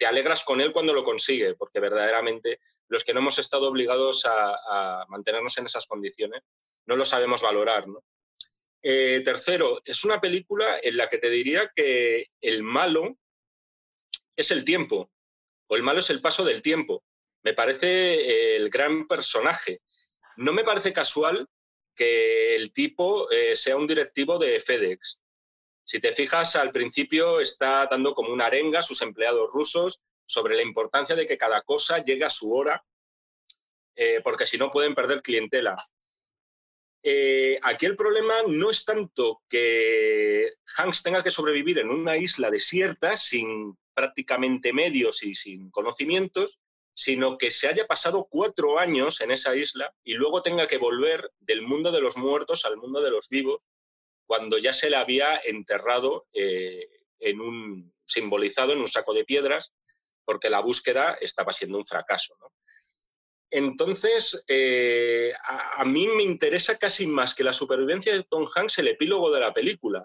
alegras con él cuando lo consigue, porque verdaderamente los que no hemos estado obligados a, mantenernos en esas condiciones no lo sabemos valorar. Eh, tercero, es una película en la que te diría que el malo es el tiempo, o el malo es el paso del tiempo. Me parece el gran personaje. No me parece casual que el tipo eh, sea un directivo de FedEx. Si te fijas, al principio está dando como una arenga a sus empleados rusos sobre la importancia de que cada cosa llegue a su hora. eh, porque si no pueden perder clientela. Eh, aquí el problema no es tanto que Hanks tenga que sobrevivir en una isla desierta sin prácticamente medios y sin conocimientos, sino que se haya pasado cuatro años en esa isla y luego tenga que volver del mundo de los muertos al mundo de los vivos, cuando ya se le había enterrado eh, en un simbolizado en un saco de piedras, porque la búsqueda estaba siendo un fracaso. Entonces, eh, a, mí me interesa casi más que la supervivencia de Tom Hanks el epílogo de la película.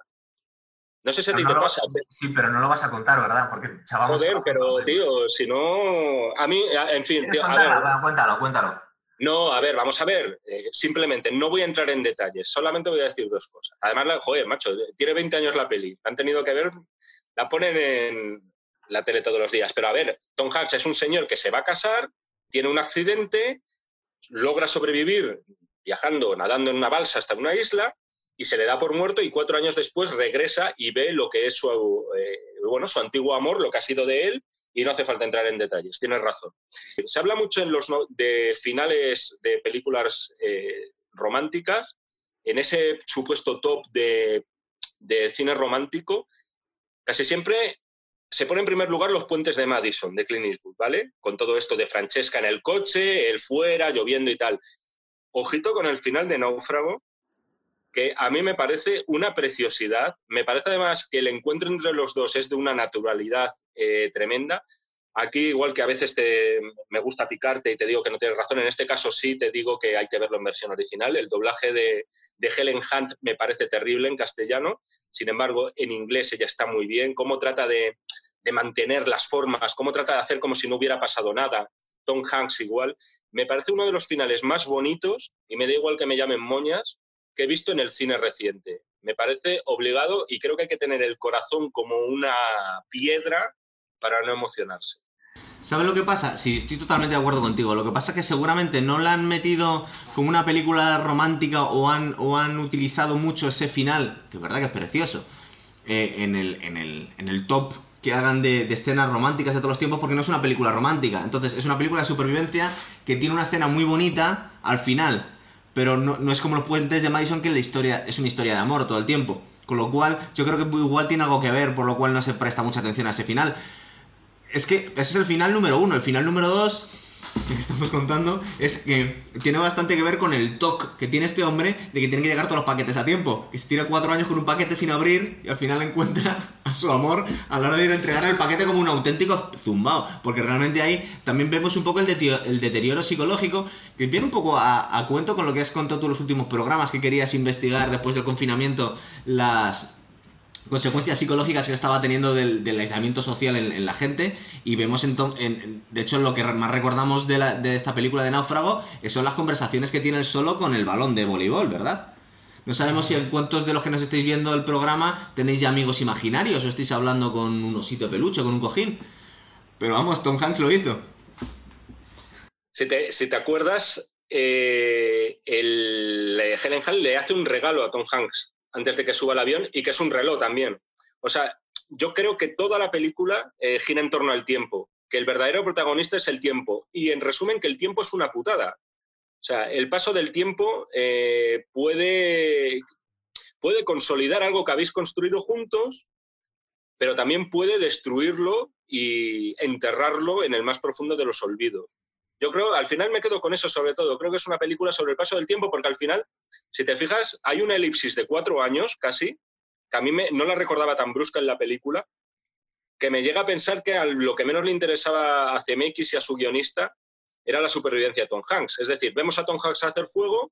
No sé si a ti te pasa. Sí, pero no lo vas a contar, ¿verdad? Porque Joder, pero tío, si no. A mí, en fin. Tío, cuéntalo, cuéntalo. No, a ver, vamos a ver. Eh, simplemente no voy a entrar en detalles, solamente voy a decir dos cosas. Además, joder, macho, tiene 20 años la peli. Han tenido que ver, la ponen en la tele todos los días. Pero a ver, Tom Hanks es un señor que se va a casar, tiene un accidente, logra sobrevivir viajando, nadando en una balsa hasta una isla y se le da por muerto y cuatro años después regresa y ve lo que es su, eh, bueno, su antiguo amor, lo que ha sido de él y no hace falta entrar en detalles, tienes razón. Se habla mucho en los, de finales de películas eh, románticas, en ese supuesto top de, de cine romántico, casi siempre se pone en primer lugar los puentes de Madison, de Clint Eastwood, ¿vale? Con todo esto de Francesca en el coche, él fuera, lloviendo y tal. Ojito con el final de Náufrago, que a mí me parece una preciosidad. Me parece además que el encuentro entre los dos es de una naturalidad eh, tremenda. Aquí, igual que a veces te, me gusta picarte y te digo que no tienes razón, en este caso sí te digo que hay que verlo en versión original. El doblaje de, de Helen Hunt me parece terrible en castellano, sin embargo, en inglés ella está muy bien. Cómo trata de, de mantener las formas, cómo trata de hacer como si no hubiera pasado nada. Tom Hanks igual. Me parece uno de los finales más bonitos, y me da igual que me llamen moñas, que he visto en el cine reciente. Me parece obligado y creo que hay que tener el corazón como una piedra para no emocionarse. ¿Sabes lo que pasa? Sí, estoy totalmente de acuerdo contigo. Lo que pasa es que seguramente no la han metido como una película romántica o han, o han utilizado mucho ese final, que es verdad que es precioso, eh, en, el, en, el, en el top que hagan de, escenas románticas de todos los tiempos porque no es una película romántica. Entonces es una película de supervivencia que tiene una escena muy bonita al final, pero no, es como los puentes de Madison que la historia es una historia de amor todo el tiempo. Con lo cual yo creo que igual tiene algo que ver, por lo cual no se presta mucha atención a ese final. Es que ese es el final número uno. El final número dos que estamos contando es que tiene bastante que ver con el toque que tiene este hombre de que tiene que llegar todos los paquetes a tiempo. Y se tira cuatro años con un paquete sin abrir y al final encuentra a su amor a la hora de ir a entregar el paquete como un auténtico zumbao. Porque realmente ahí también vemos un poco el, deterioro psicológico que viene un poco a, a cuento con lo que has contado tú en los últimos programas que querías investigar después del confinamiento las consecuencias psicológicas que estaba teniendo del, aislamiento social en, la gente y vemos en, de hecho lo que más recordamos de, de, esta película de Náufrago son las conversaciones que tiene él solo con el balón de voleibol, ¿verdad? No sabemos si en cuántos de los que nos estáis viendo el programa tenéis ya amigos imaginarios o estáis hablando con un osito peluche, con un cojín. Pero vamos, Tom Hanks lo hizo. Si te, si te acuerdas, eh, el, Helen Hunt le hace un regalo a Tom Hanks antes de que suba el avión y que es un reloj también. O sea, yo creo que toda la película eh, gira en torno al tiempo, que el verdadero protagonista es el tiempo y en resumen que el tiempo es una putada. O sea, el paso del tiempo eh, puede, puede consolidar algo que habéis construido juntos, pero también puede destruirlo y enterrarlo en el más profundo de los olvidos. Yo creo, al final me quedo con eso sobre todo. Creo que es una película sobre el paso del tiempo porque al final, si te fijas, hay una elipsis de cuatro años casi, que a mí me, no la recordaba tan brusca en la película, que me llega a pensar que lo que menos le interesaba a CMX y a su guionista era la supervivencia de Tom Hanks. Es decir, vemos a Tom Hanks hacer fuego,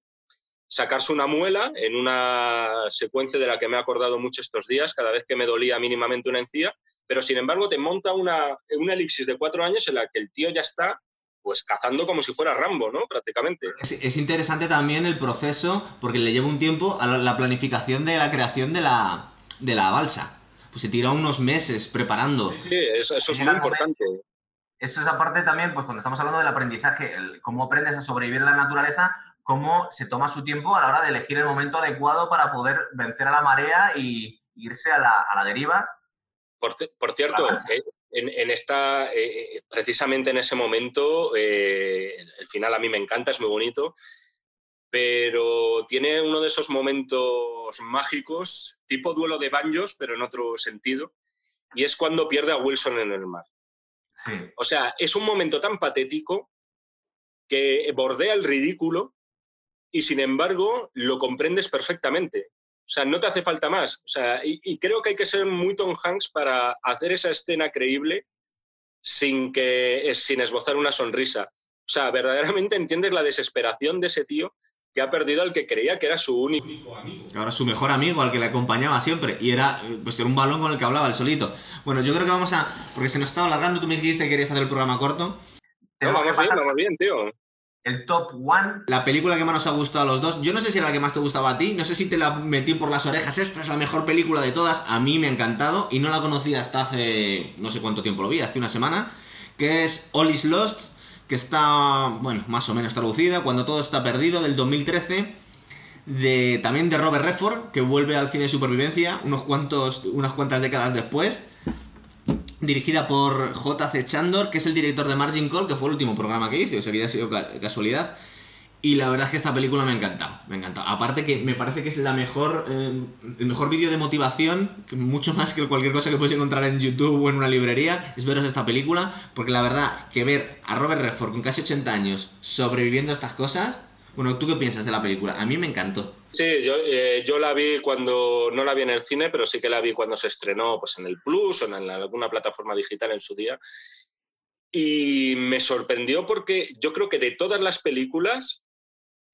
sacarse una muela en una secuencia de la que me he acordado mucho estos días, cada vez que me dolía mínimamente una encía, pero sin embargo te monta una, una elipsis de cuatro años en la que el tío ya está pues cazando como si fuera Rambo, ¿no? Prácticamente. Es, interesante también el proceso, porque le lleva un tiempo a la, planificación de la creación de la, de la balsa. Pues se tira unos meses preparando. Sí, eso, es muy importante. Eso es aparte también, pues cuando estamos hablando del aprendizaje, cómo aprendes a sobrevivir en la naturaleza, cómo se toma su tiempo a la hora de elegir el momento adecuado para poder vencer a la marea y irse a la, a la deriva por, cierto, en, esta, eh, precisamente en ese momento, el final a mí me encanta, es muy bonito, pero tiene uno de esos momentos mágicos, tipo duelo de banjos, pero en otro sentido, y es cuando pierde a Wilson en el mar. O sea, es un momento tan patético que bordea el ridículo y sin embargo lo comprendes perfectamente. O sea, no te hace falta más. O sea, y, creo que hay que ser muy Tom Hanks para hacer esa escena creíble sin, que, sin esbozar una sonrisa. O sea, verdaderamente entiendes la desesperación de ese tío que ha perdido al que creía que era su único amigo. Ahora su mejor amigo, al que le acompañaba siempre. Y era, pues, era un balón con el que hablaba el solito. Bueno, yo creo que vamos a. Porque se nos estaba alargando, tú me dijiste que querías hacer el programa corto. No, vamos bien, vamos bien, tío. El top one. La película que más nos ha gustado a los dos. Yo no sé si era la que más te gustaba a ti. No sé si te la metí por las orejas. Esta es la mejor película de todas. A mí me ha encantado. Y no la conocía hasta hace. No sé cuánto tiempo lo vi, hace una semana. Que es All is Lost que está, bueno, más o menos traducida, Cuando todo está perdido, del 2013, de, también de Robert Redford, que vuelve al cine de supervivencia unos cuantos, unas cuantas décadas después, dirigida por J.C. Chandor, que es el director de Margin Call, que fue el último programa que hice, o sea que ya ha sido casualidad. Y la verdad es que esta película me ha encantado, me ha encantado. Aparte que me parece que es la mejor, eh, el mejor vídeo de motivación, mucho más que cualquier cosa que puedes encontrar en YouTube o en una librería, es veros esta película, porque la verdad que ver a Robert Redford con casi 80 años sobreviviendo a estas cosas, bueno, ¿tú qué piensas de la película? A mí me encantó. Sí, yo, eh, yo la vi cuando, no la vi en el cine, pero sí que la vi cuando se estrenó pues, en el Plus o en alguna plataforma digital en su día. Y me sorprendió porque yo creo que de todas las películas,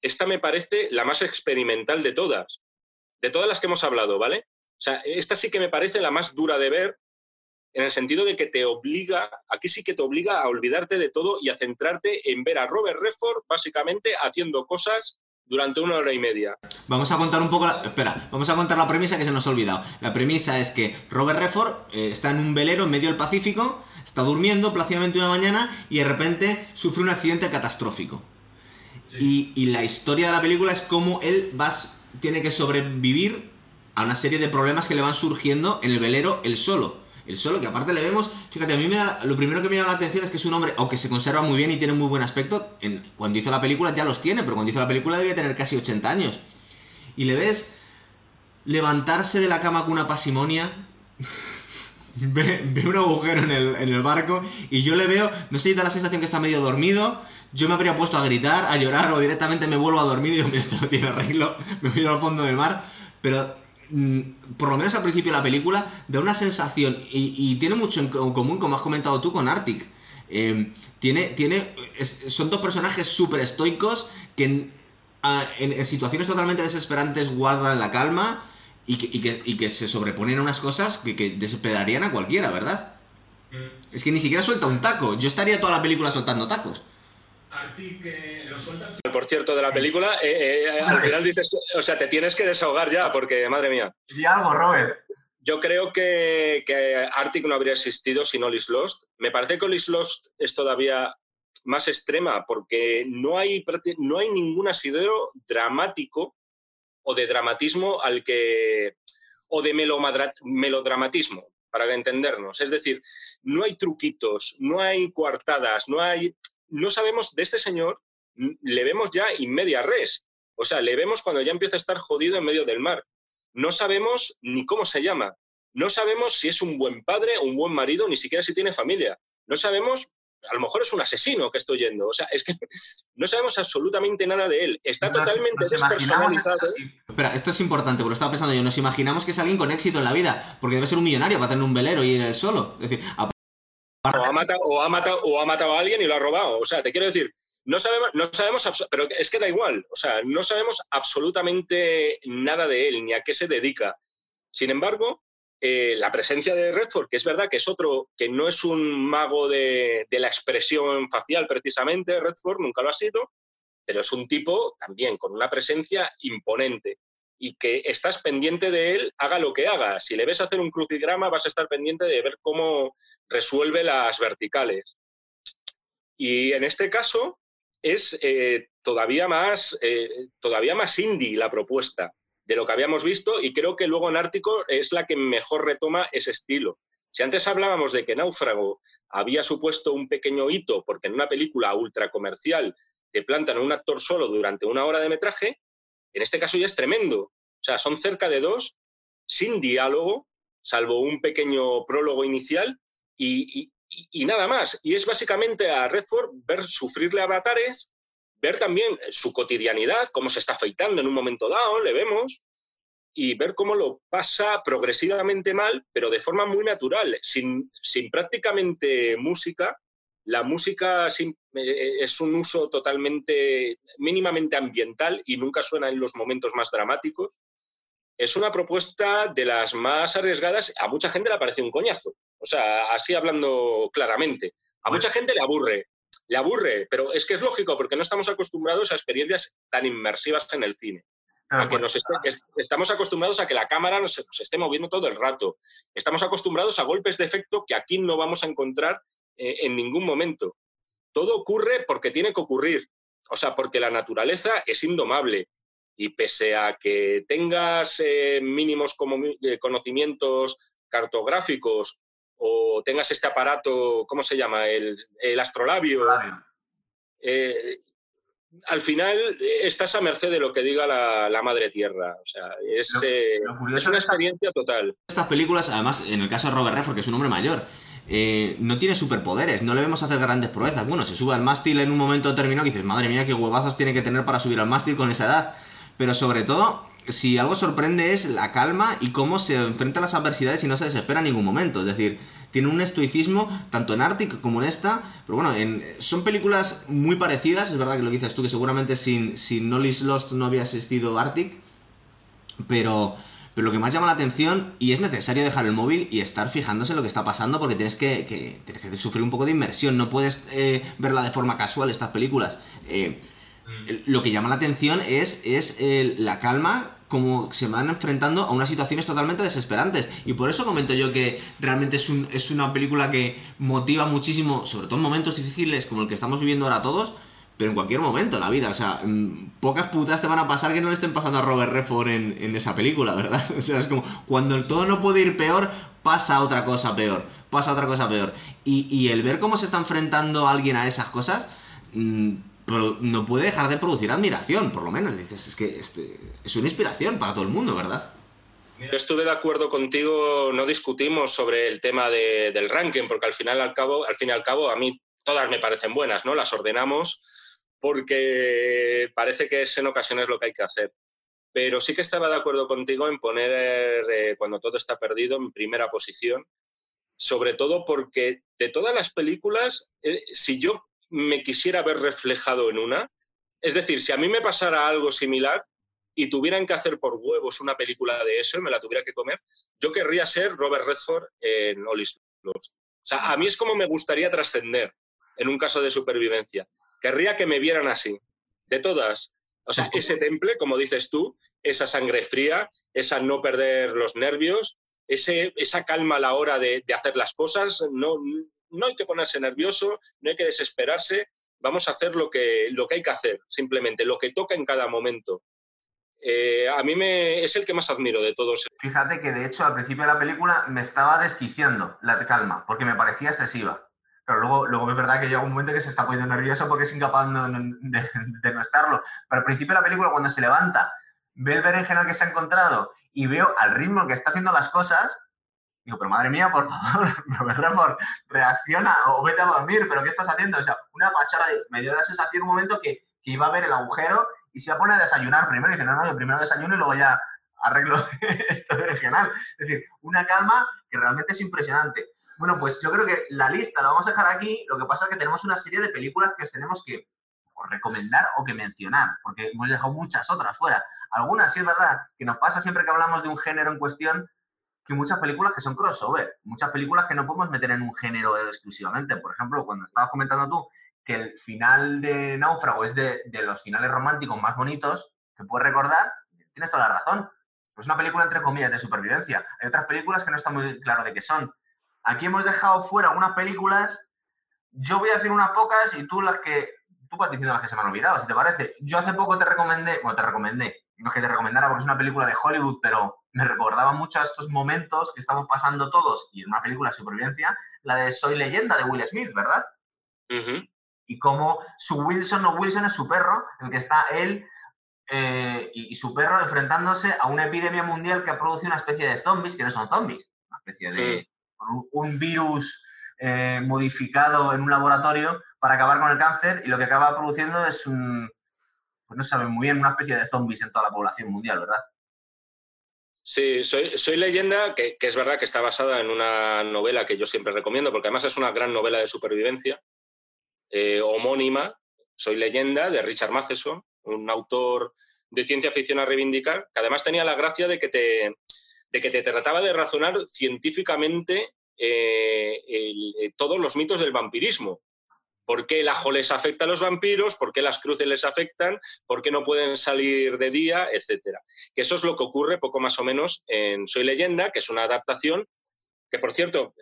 esta me parece la más experimental de todas, de todas las que hemos hablado, ¿vale? O sea, esta sí que me parece la más dura de ver, en el sentido de que te obliga, aquí sí que te obliga a olvidarte de todo y a centrarte en ver a Robert Redford básicamente haciendo cosas durante una hora y media. Vamos a contar un poco la... Espera, vamos a contar la premisa que se nos ha olvidado. La premisa es que Robert Redford eh, está en un velero en medio del Pacífico, está durmiendo plácidamente una mañana y de repente sufre un accidente catastrófico. Y, la historia de la película es cómo él va, tiene que sobrevivir a una serie de problemas que le van surgiendo en el velero él solo. El solo, que aparte le vemos, fíjate, a mí me da, lo primero que me llama la atención es que es un hombre, aunque se conserva muy bien y tiene muy buen aspecto, cuando hizo la película ya los tiene, pero cuando hizo la película debía tener casi 80 años. Y le ves levantarse de la cama con una pasimonia, ve, un agujero en el, en el barco y yo le veo, no sé si da la sensación que está medio dormido, yo me habría puesto a gritar, a llorar o directamente me vuelvo a dormir y digo, mira, esto no tiene arreglo, me miro al fondo del mar, pero por lo menos al principio de la película da una sensación y, tiene mucho en común, como has comentado tú, con Arctic. Em, tiene, tiene, son dos personajes súper estoicos que en, situaciones totalmente desesperantes guardan la calma y que, se sobreponen a unas cosas que, que desesperarían a cualquiera, ¿verdad? Mm. Es que ni siquiera suelta un taco. Yo estaría toda la película soltando tacos. Por cierto, de la película, eh, eh, al final dices, o sea, te tienes que desahogar ya, porque madre mía. Algo, Robert. Yo creo que, que Arctic no habría existido sin All Lost. Me parece que All Lost es todavía más extrema porque no hay, no hay ningún asidero dramático o de dramatismo al que. o de melodramatismo, para entendernos. Es decir, no hay truquitos, no hay coartadas, no hay no sabemos de este señor, le vemos ya in media res. O sea, le vemos cuando ya empieza a estar jodido en medio del mar. No sabemos ni cómo se llama. No sabemos si es un buen padre, un buen marido, ni siquiera si tiene familia. No sabemos, a lo mejor es un asesino que estoy yendo. O sea, es que no sabemos absolutamente nada de él. Está totalmente despersonalizado. Espera, esto es importante, porque lo estaba pensando yo. Nos imaginamos que es alguien con éxito en la vida, porque debe ser un millonario para tener un velero y ir él solo. Es decir, o ha, matado, o, ha matado, o ha matado a alguien y lo ha robado. O sea, te quiero decir, no sabemos, no sabemos, pero es que da igual. O sea, no sabemos absolutamente nada de él, ni a qué se dedica. Sin embargo, eh, la presencia de Redford, que es verdad que es otro, que no es un mago de, de la expresión facial precisamente, Redford nunca lo ha sido, pero es un tipo también con una presencia imponente y que estás pendiente de él, haga lo que haga. Si le ves hacer un crucigrama, vas a estar pendiente de ver cómo resuelve las verticales. Y en este caso es eh, todavía, más, eh, todavía más indie la propuesta de lo que habíamos visto y creo que luego en Ártico es la que mejor retoma ese estilo. Si antes hablábamos de que Náufrago había supuesto un pequeño hito porque en una película ultra comercial te plantan un actor solo durante una hora de metraje, en este caso ya es tremendo. O sea, son cerca de dos, sin diálogo, salvo un pequeño prólogo inicial, y, nada más. Y es básicamente a Redford ver sufrirle avatares, ver también su cotidianidad, cómo se está afeitando en un momento dado, le vemos, y ver cómo lo pasa progresivamente mal, pero de forma muy natural, sin, sin prácticamente música. La música eh, es un uso totalmente, mínimamente ambiental y nunca suena en los momentos más dramáticos. Es una propuesta de las más arriesgadas. A mucha gente le parece un coñazo. O sea, así hablando claramente. A mucha gente le aburre, le aburre, pero es que es lógico porque no estamos acostumbrados a experiencias tan inmersivas en el cine. Ah, que nos estamos acostumbrados a que la cámara nos, esté moviendo todo el rato. Estamos acostumbrados a golpes de efecto que aquí no vamos a encontrar eh, en ningún momento. Todo ocurre porque tiene que ocurrir. O sea, porque la naturaleza es indomable. Y pese a que tengas eh, mínimos como, eh, conocimientos cartográficos o tengas este aparato, ¿cómo se llama? El, astrolabio al final eh, estás a merced de lo que diga la, madre tierra. O sea, es, eh, una experiencia total. Estas películas, además, en el caso de Robert Redford, que es un hombre mayor, eh, no tiene superpoderes, no le vemos hacer grandes proezas. Bueno, se sube al mástil en un momento determinado y dices, madre mía, qué huevazos tiene que tener para subir al mástil con esa edad. Pero sobre todo, si algo sorprende es la calma y cómo se enfrenta a las adversidades y no se desespera en ningún momento. Es decir, tiene un estoicismo tanto en Arctic como en esta, pero bueno, son películas muy parecidas, es verdad que lo dices tú, que seguramente sin, sin Lost no había existido Arctic, pero, pero lo que más llama la atención, y es necesario dejar el móvil y estar fijándose en lo que está pasando porque tienes que, sufrir un poco de inmersión, no puedes eh, verla de forma casual estas películas. Eh, mm. lo que llama la atención es, es la calma como se van enfrentando a unas situaciones totalmente desesperantes. Y por eso comento yo que realmente es, es una película que motiva muchísimo, sobre todo en momentos difíciles como el que estamos viviendo ahora todos, pero en cualquier momento en la vida. O sea, mm, pocas putas te van a pasar que no le estén pasando a Robert Redford en, en esa película, ¿verdad? O sea, es como cuando todo no puede ir peor, pasa otra cosa peor. Pasa otra cosa peor. Y, y el ver cómo se está enfrentando alguien a esas cosas. Mmm, pero no puede dejar de producir admiración, por lo menos. Dices, es que este, es una inspiración para todo el mundo, ¿verdad? Yo estuve de acuerdo contigo, no discutimos sobre el tema del ranking, porque al final al cabo, al fin y al cabo, a mí todas me parecen buenas, ¿no? Las ordenamos porque parece que es en ocasiones lo que hay que hacer. Pero sí que estaba de acuerdo contigo en poner eh, cuando todo está perdido en primera posición, sobre todo porque de todas las películas, eh, si yo me quisiera ver reflejado en una. Es decir, si a mí me pasara algo similar y tuvieran que hacer por huevos una película de eso me la tuviera que comer, yo querría ser Robert Redford en All Lost. O sea, a mí es como me gustaría trascender en un caso de supervivencia. Querría que me vieran así, de todas. O sea, ese temple, como dices tú, esa sangre fría, esa no perder los nervios, ese, esa calma a la hora de hacer las cosas, no, no hay que ponerse nervioso, no hay que desesperarse, vamos a hacer lo que, lo que hay que hacer, simplemente, lo que toca en cada momento. Eh, a mí me, es el que más admiro de todos. Fíjate que de hecho al principio de la película me estaba desquiciando la calma, porque me parecía excesiva. Pero luego, luego es verdad que llega un momento que se está poniendo nervioso porque es incapaz de, de, no estarlo. Pero al principio de la película, cuando se levanta, ve el berenjenal que se ha encontrado y veo al ritmo que está haciendo las cosas, Digo, pero madre mía, por favor, Robert reacciona o vete a dormir, pero ¿qué estás haciendo? O sea, una pachara de, me dio la sensación un momento que, que, iba a ver el agujero y se iba a poner a desayunar primero. Y dice, no, no, yo primero desayuno y luego ya arreglo esto regional. Es decir, una calma que realmente es impresionante. Bueno, pues yo creo que la lista la vamos a dejar aquí. Lo que pasa es que tenemos una serie de películas que os tenemos que recomendar o que mencionar, porque hemos dejado muchas otras fuera. Algunas, sí es verdad, que nos pasa siempre que hablamos de un género en cuestión, muchas películas que son crossover, muchas películas que no podemos meter en un género exclusivamente. Por ejemplo, cuando estabas comentando tú que el final de Náufrago es de, los finales románticos más bonitos que puedes recordar, tienes toda la razón. Es una película entre comillas de supervivencia. Hay otras películas que no está muy claro de qué son. Aquí hemos dejado fuera algunas películas. Yo voy a decir unas pocas y tú las que. Tú vas diciendo las que se me han olvidado, si te parece. Yo hace poco te recomendé. Bueno, te recomendé. No es que te recomendara porque es una película de Hollywood, pero me recordaba mucho a estos momentos que estamos pasando todos, y en una película de supervivencia, la de Soy leyenda de Will Smith, ¿verdad? Y cómo su Wilson o Wilson es su perro, en el que está él eh, y, su perro enfrentándose a una epidemia mundial que ha producido una especie de zombies, que no son zombies, una especie de un, virus eh, modificado en un laboratorio para acabar con el cáncer y lo que acaba produciendo es un, pues no saben muy bien, una especie de zombies en toda la población mundial, ¿verdad? Sí, soy, soy leyenda, que, es verdad que está basada en una novela que yo siempre recomiendo, porque además es una gran novela de supervivencia, eh, homónima, Soy leyenda, de Richard Matheson, un autor de ciencia ficción a reivindicar, que además tenía la gracia de que te, de que te trataba de razonar científicamente eh, eh, todos los mitos del vampirismo por qué el ajo les afecta a los vampiros, por qué las cruces les afectan, por qué no pueden salir de día, etcétera. Que eso es lo que ocurre poco más o menos en Soy leyenda, que es una adaptación que, por cierto,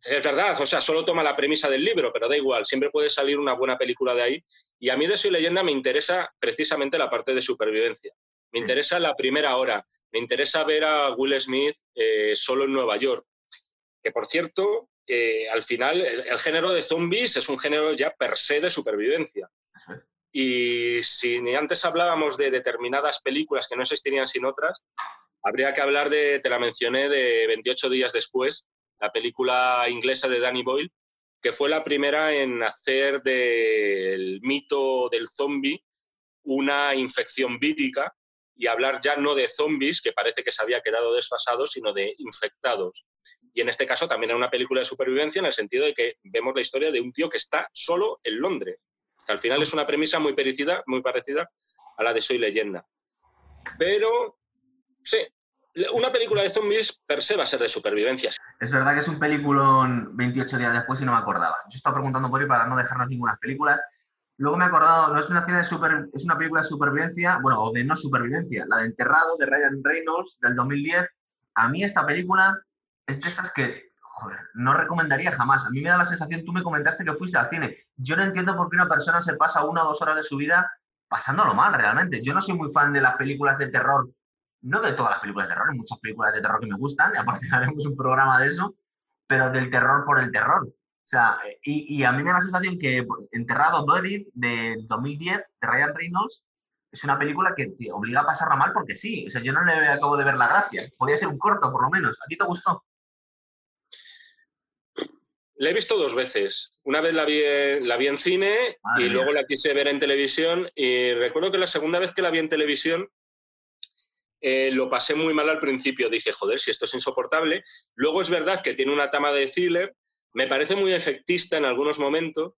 es verdad, o sea, solo toma la premisa del libro, pero da igual, siempre puede salir una buena película de ahí. Y a mí de Soy leyenda me interesa precisamente la parte de supervivencia. Me interesa la primera hora, me interesa ver a Will Smith eh, solo en Nueva York. Que por cierto, al final el, género de zombies es un género ya per se de supervivencia. Y si antes hablábamos de determinadas películas que no existirían sin otras, habría que hablar de, te la mencioné, de 28 días después, la película inglesa de Danny Boyle, que fue la primera en hacer del mito del zombie una infección vírica y hablar ya no de zombies, que parece que se había quedado desfasado, sino de infectados. Y en este caso también es una película de supervivencia en el sentido de que vemos la historia de un tío que está solo en Londres. Que al final es una premisa muy parecida, muy parecida a la de Soy leyenda. Pero, sí, una película de zombies per se va a ser de supervivencia. Es verdad que es un peliculón 28 días después y no me acordaba. Yo estaba preguntando por ahí para no dejarnos ninguna película. Luego me he acordado, no es una, de super, es una película de supervivencia, bueno, o de no supervivencia, la de Enterrado de Ryan Reynolds del 2010. A mí esta película es de esas que, joder, no recomendaría jamás. A mí me da la sensación, tú me comentaste que fuiste al cine. Yo no entiendo por qué una persona se pasa una o dos horas de su vida pasándolo mal realmente. Yo no soy muy fan de las películas de terror, no de todas las películas de terror, hay muchas películas de terror que me gustan, y aparte haremos un programa de eso, pero del terror por el terror. O sea, y, a mí me da la sensación que Enterrado Buried del 2010 de Ryan Reynolds es una película que te obliga a pasarla mal porque sí. O sea, yo no le acabo de ver la gracia. Podría ser un corto, por lo menos. ¿A ti te gustó? La he visto dos veces. Una vez la vi, la vi en cine y luego la quise ver en televisión. Y recuerdo que la segunda vez que la vi en televisión eh, lo pasé muy mal al principio. Dije, joder, si esto es insoportable. Luego es verdad que tiene una tama de thriller. Me parece muy efectista en algunos momentos,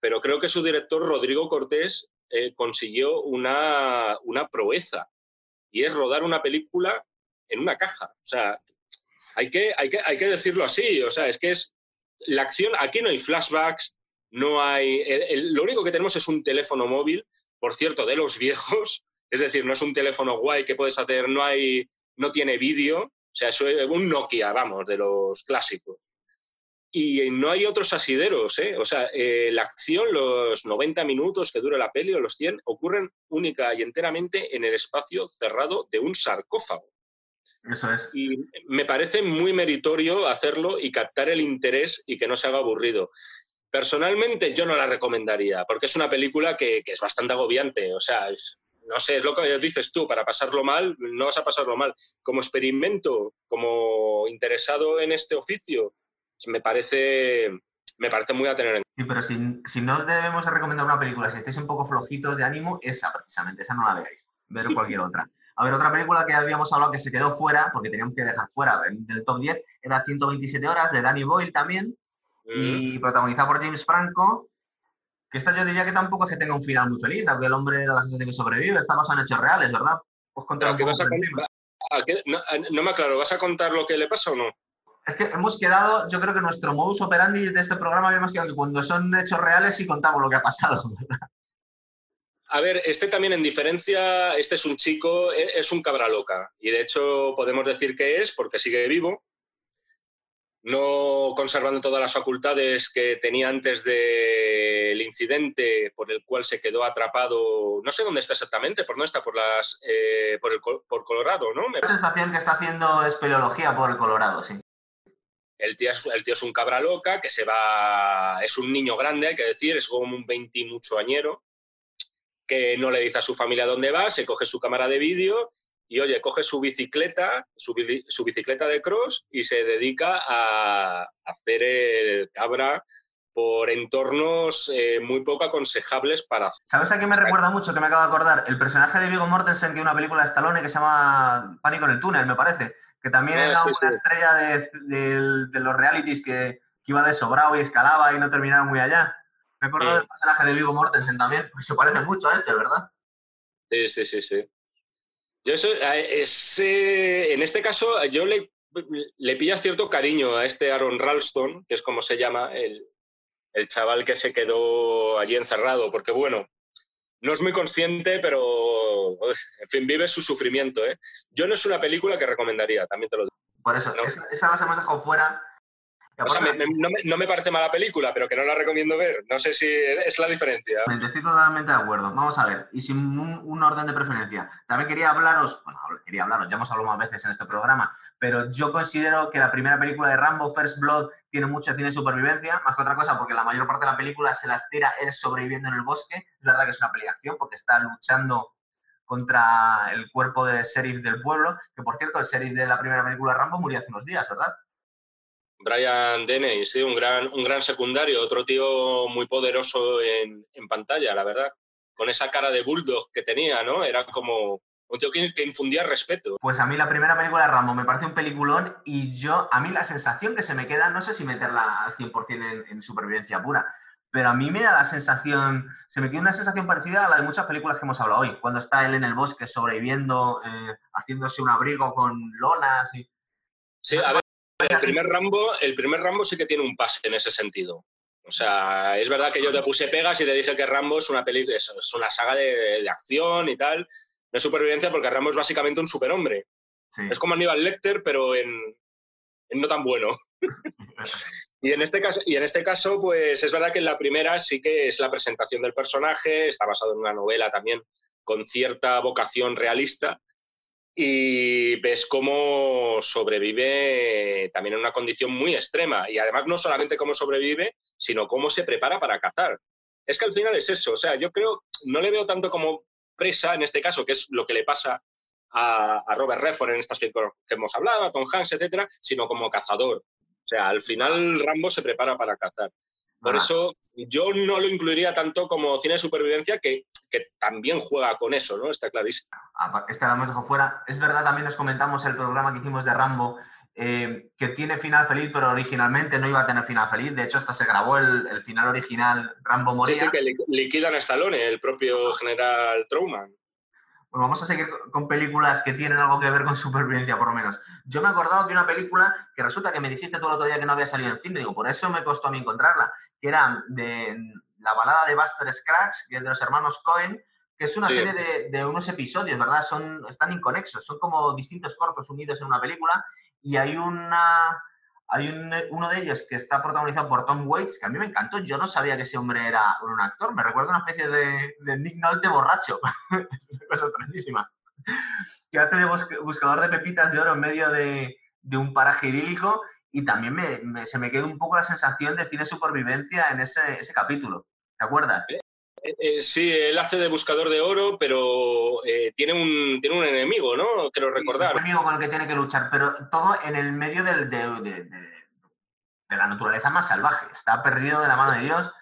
pero creo que su director, Rodrigo Cortés, eh, consiguió una, una proeza. Y es rodar una película en una caja. O sea, hay que, hay que, hay que decirlo así. O sea, es que es la acción, aquí no hay flashbacks, no hay. lo único que tenemos es un teléfono móvil, por cierto, de los viejos, es decir, no es un teléfono guay que puedes hacer, no hay, no tiene vídeo, o sea, es un Nokia, vamos, de los clásicos. Y no hay otros asideros, ¿eh? O sea, eh, la acción, los 90 minutos que dura la peli o los 100, ocurren única y enteramente en el espacio cerrado de un sarcófago. Eso es. Y me parece muy meritorio hacerlo y captar el interés y que no se haga aburrido. Personalmente yo no la recomendaría, porque es una película que, es bastante agobiante. O sea, no sé, es lo que dices tú, para pasarlo mal, no vas a pasarlo mal. Como experimento, como interesado en este oficio, me parece, me parece muy a tener en cuenta. Sí, pero si, no debemos recomendar una película, si estáis un poco flojitos de ánimo, esa precisamente, esa no la veáis. Ver cualquier otra. A ver, otra película que habíamos hablado que se quedó fuera, porque teníamos que dejar fuera del top 10, era 127 horas, de Danny Boyle también, y mm. protagonizada por James Franco, que esta yo diría que tampoco es que tenga un final muy feliz, aunque el hombre da la sensación que sobrevive, está basado en hechos reales, ¿verdad? Pues contar no, me aclaro, ¿vas a contar lo que le pasa o no? Es que hemos quedado, yo creo que nuestro modus operandi de este programa habíamos quedado que cuando son hechos reales sí contamos lo que ha pasado, ¿verdad? A ver, este también en diferencia, este es un chico, e, es un cabra loca. Y de hecho podemos decir que es porque sigue vivo, no conservando todas las facultades que tenía antes de el incidente por el cual se quedó atrapado, no sé dónde está exactamente, por no está, por las, eh, por, el, por Colorado, ¿no? La sensación que está haciendo espeleología por el Colorado, sí. El tío, es, el tío es un cabra loca que se va, es un niño grande, hay que decir, es como un 20 mucho añero, que no le dice a su familia dónde va, se coge su cámara de vídeo y, oye, coge su bicicleta, su, su bicicleta de cross y se dedica a hacer el cabra por entornos eh, muy poco aconsejables para hacer. ¿Sabes a qué me recuerda mucho, que me acabo de acordar? El personaje de Viggo Mortensen, que hay una película de Stallone que se llama Pánico en el túnel, me parece, que también ah, era una estrella de, los realities que, iba de sobrado y escalaba y no terminaba muy allá. Me acuerdo del personaje de Viggo Mortensen también, porque se parece mucho a este, ¿verdad? Sí, sí, sí, sí. Yo eso, ese, en este caso, yo le, le pillas cierto cariño a este Aaron Ralston, que es como se llama, el, el chaval que se quedó allí encerrado, porque bueno, no es muy consciente, pero en fin, vive su sufrimiento. ¿eh? Yo no es una película que recomendaría, también te lo digo. Por eso, esa, esa la hemos dejado fuera no, me, parece mala película, pero que no la recomiendo ver. No sé si es la diferencia. Estoy totalmente de acuerdo. Vamos a ver, y sin un, orden de preferencia. También quería hablaros, bueno, quería hablaros, ya hemos hablado más veces en este programa, pero yo considero que la primera película de Rambo, First Blood, tiene mucho cine de supervivencia, más que otra cosa, porque la mayor parte de la película se las tira él sobreviviendo en el bosque. Es verdad que es una peli de acción, porque está luchando contra el cuerpo de sheriff del pueblo, que por cierto, el sheriff de la primera película de Rambo murió hace unos días, ¿verdad? Brian Deney, sí, un gran, un gran secundario, otro tío muy poderoso en, pantalla, la verdad. Con esa cara de bulldog que tenía, ¿no? Era como un tío que, infundía respeto. Pues a mí la primera película de Rambo me parece un peliculón y yo, a mí la sensación que se me queda, no sé si meterla al 100% en, supervivencia pura, pero a mí me da la sensación, se me queda una sensación parecida a la de muchas películas que hemos hablado hoy, cuando está él en el bosque sobreviviendo, eh, haciéndose un abrigo con lonas y... Sí, a ver, el primer Rambo, el primer Rambo sí que tiene un pase en ese sentido. O sea, es verdad que yo te puse pegas y te dije que Rambo es una película, es, una saga de, acción y tal, no es supervivencia porque Rambo es básicamente un superhombre. Es como Aníbal Lecter, pero en, no tan bueno. y, en este caso, y en este caso, pues es verdad que en la primera sí que es la presentación del personaje, está basado en una novela también con cierta vocación realista, y ves cómo sobrevive también en una condición muy extrema. Y además no solamente cómo sobrevive, sino cómo se prepara para cazar. Es que al final es eso. O sea, yo creo, no le veo tanto como presa en este caso, que es lo que le pasa a, Robert Redford en estas películas que hemos hablado, a Tom Hanks, etcétera, sino como cazador. O sea, al final Rambo se prepara para cazar. Por eso yo no lo incluiría tanto como cine de supervivencia, que, también juega con eso, ¿no? Está clarísimo. Este lo hemos dejado fuera. Es verdad, también nos comentamos el programa que hicimos de Rambo, eh, que tiene final feliz, pero originalmente no iba a tener final feliz. De hecho, hasta se grabó el, final original, Rambo moría. Sí, sí, que liquidan a Stallone, el propio general Truman. Bueno, vamos a seguir con películas que tienen algo que ver con supervivencia, por lo menos. Yo me he acordado de una película que resulta que me dijiste todo el otro día que no había salido en cine, digo, por eso me costó a mí encontrarla, que era de la balada de Buster Scruggs, que es de los hermanos Cohen, que es una serie de, unos episodios, ¿verdad? Son, están inconexos, son como distintos cortos unidos en una película y hay una, hay uno de ellos que está protagonizado por Tom Waits, que a mí me encantó. Yo no sabía que ese hombre era un actor. Me recuerda una especie de, Nick Nolte borracho. es cosa extrañísima. Que hace de buscador de pepitas de oro en medio de, un paraje idílico. Y también se me quedó un poco la sensación de cine supervivencia en ese, capítulo. ¿Te acuerdas? Eh, eh, sí, él hace de buscador de oro, pero eh, tiene, un, tiene un enemigo, ¿no? Quiero recordar. un enemigo con el que tiene que luchar, pero todo en el medio del, de, la naturaleza más salvaje. Está perdido de la mano de Dios.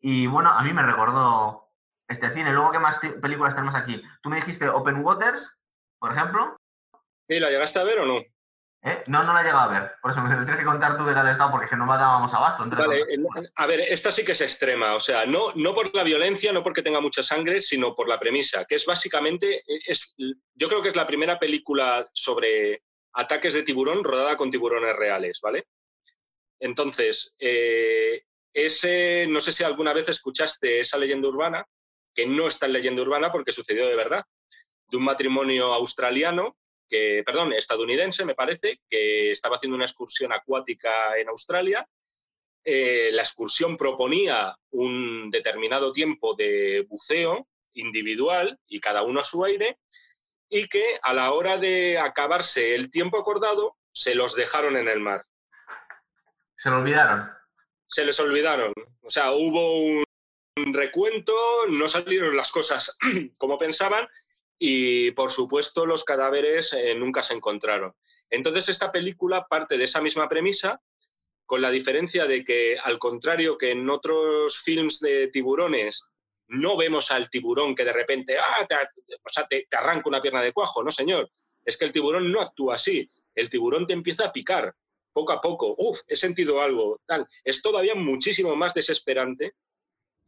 Y bueno, a mí me recordó este cine. Luego, ¿qué más películas tenemos aquí? Tú me dijiste Open Waters, por ejemplo. ¿Sí, la llegaste a ver o no? ¿Eh? No, no la he llegado a ver. Por eso me tienes que contar tú qué tal estado, porque es que no me dábamos abasto. Vale, a ver, esta sí que es extrema. O sea, no, no por la violencia, no porque tenga mucha sangre, sino por la premisa, que es básicamente, es, yo creo que es la primera película sobre ataques de tiburón rodada con tiburones reales, ¿vale? Entonces, eh, ese, no sé si alguna vez escuchaste esa leyenda urbana, que no está en leyenda urbana porque sucedió de verdad, de un matrimonio australiano que, perdón, estadounidense, me parece, que estaba haciendo una excursión acuática en Australia eh, la excursión proponía un determinado tiempo de buceo individual y cada uno a su aire, y que a la hora de acabarse el tiempo acordado, se los dejaron en el mar. Se lo olvidaron. Se les olvidaron. O sea, hubo un recuento, no salieron las cosas como pensaban y, por supuesto, los cadáveres eh, nunca se encontraron. Entonces, esta película parte de esa misma premisa, con la diferencia de que, al contrario que en otros films de tiburones, no vemos al tiburón que de repente ah, te, arranca una pierna de cuajo, no señor. Es que el tiburón no actúa así. El tiburón te empieza a picar poco a poco. Uf, he sentido algo. Tal. Es todavía muchísimo más desesperante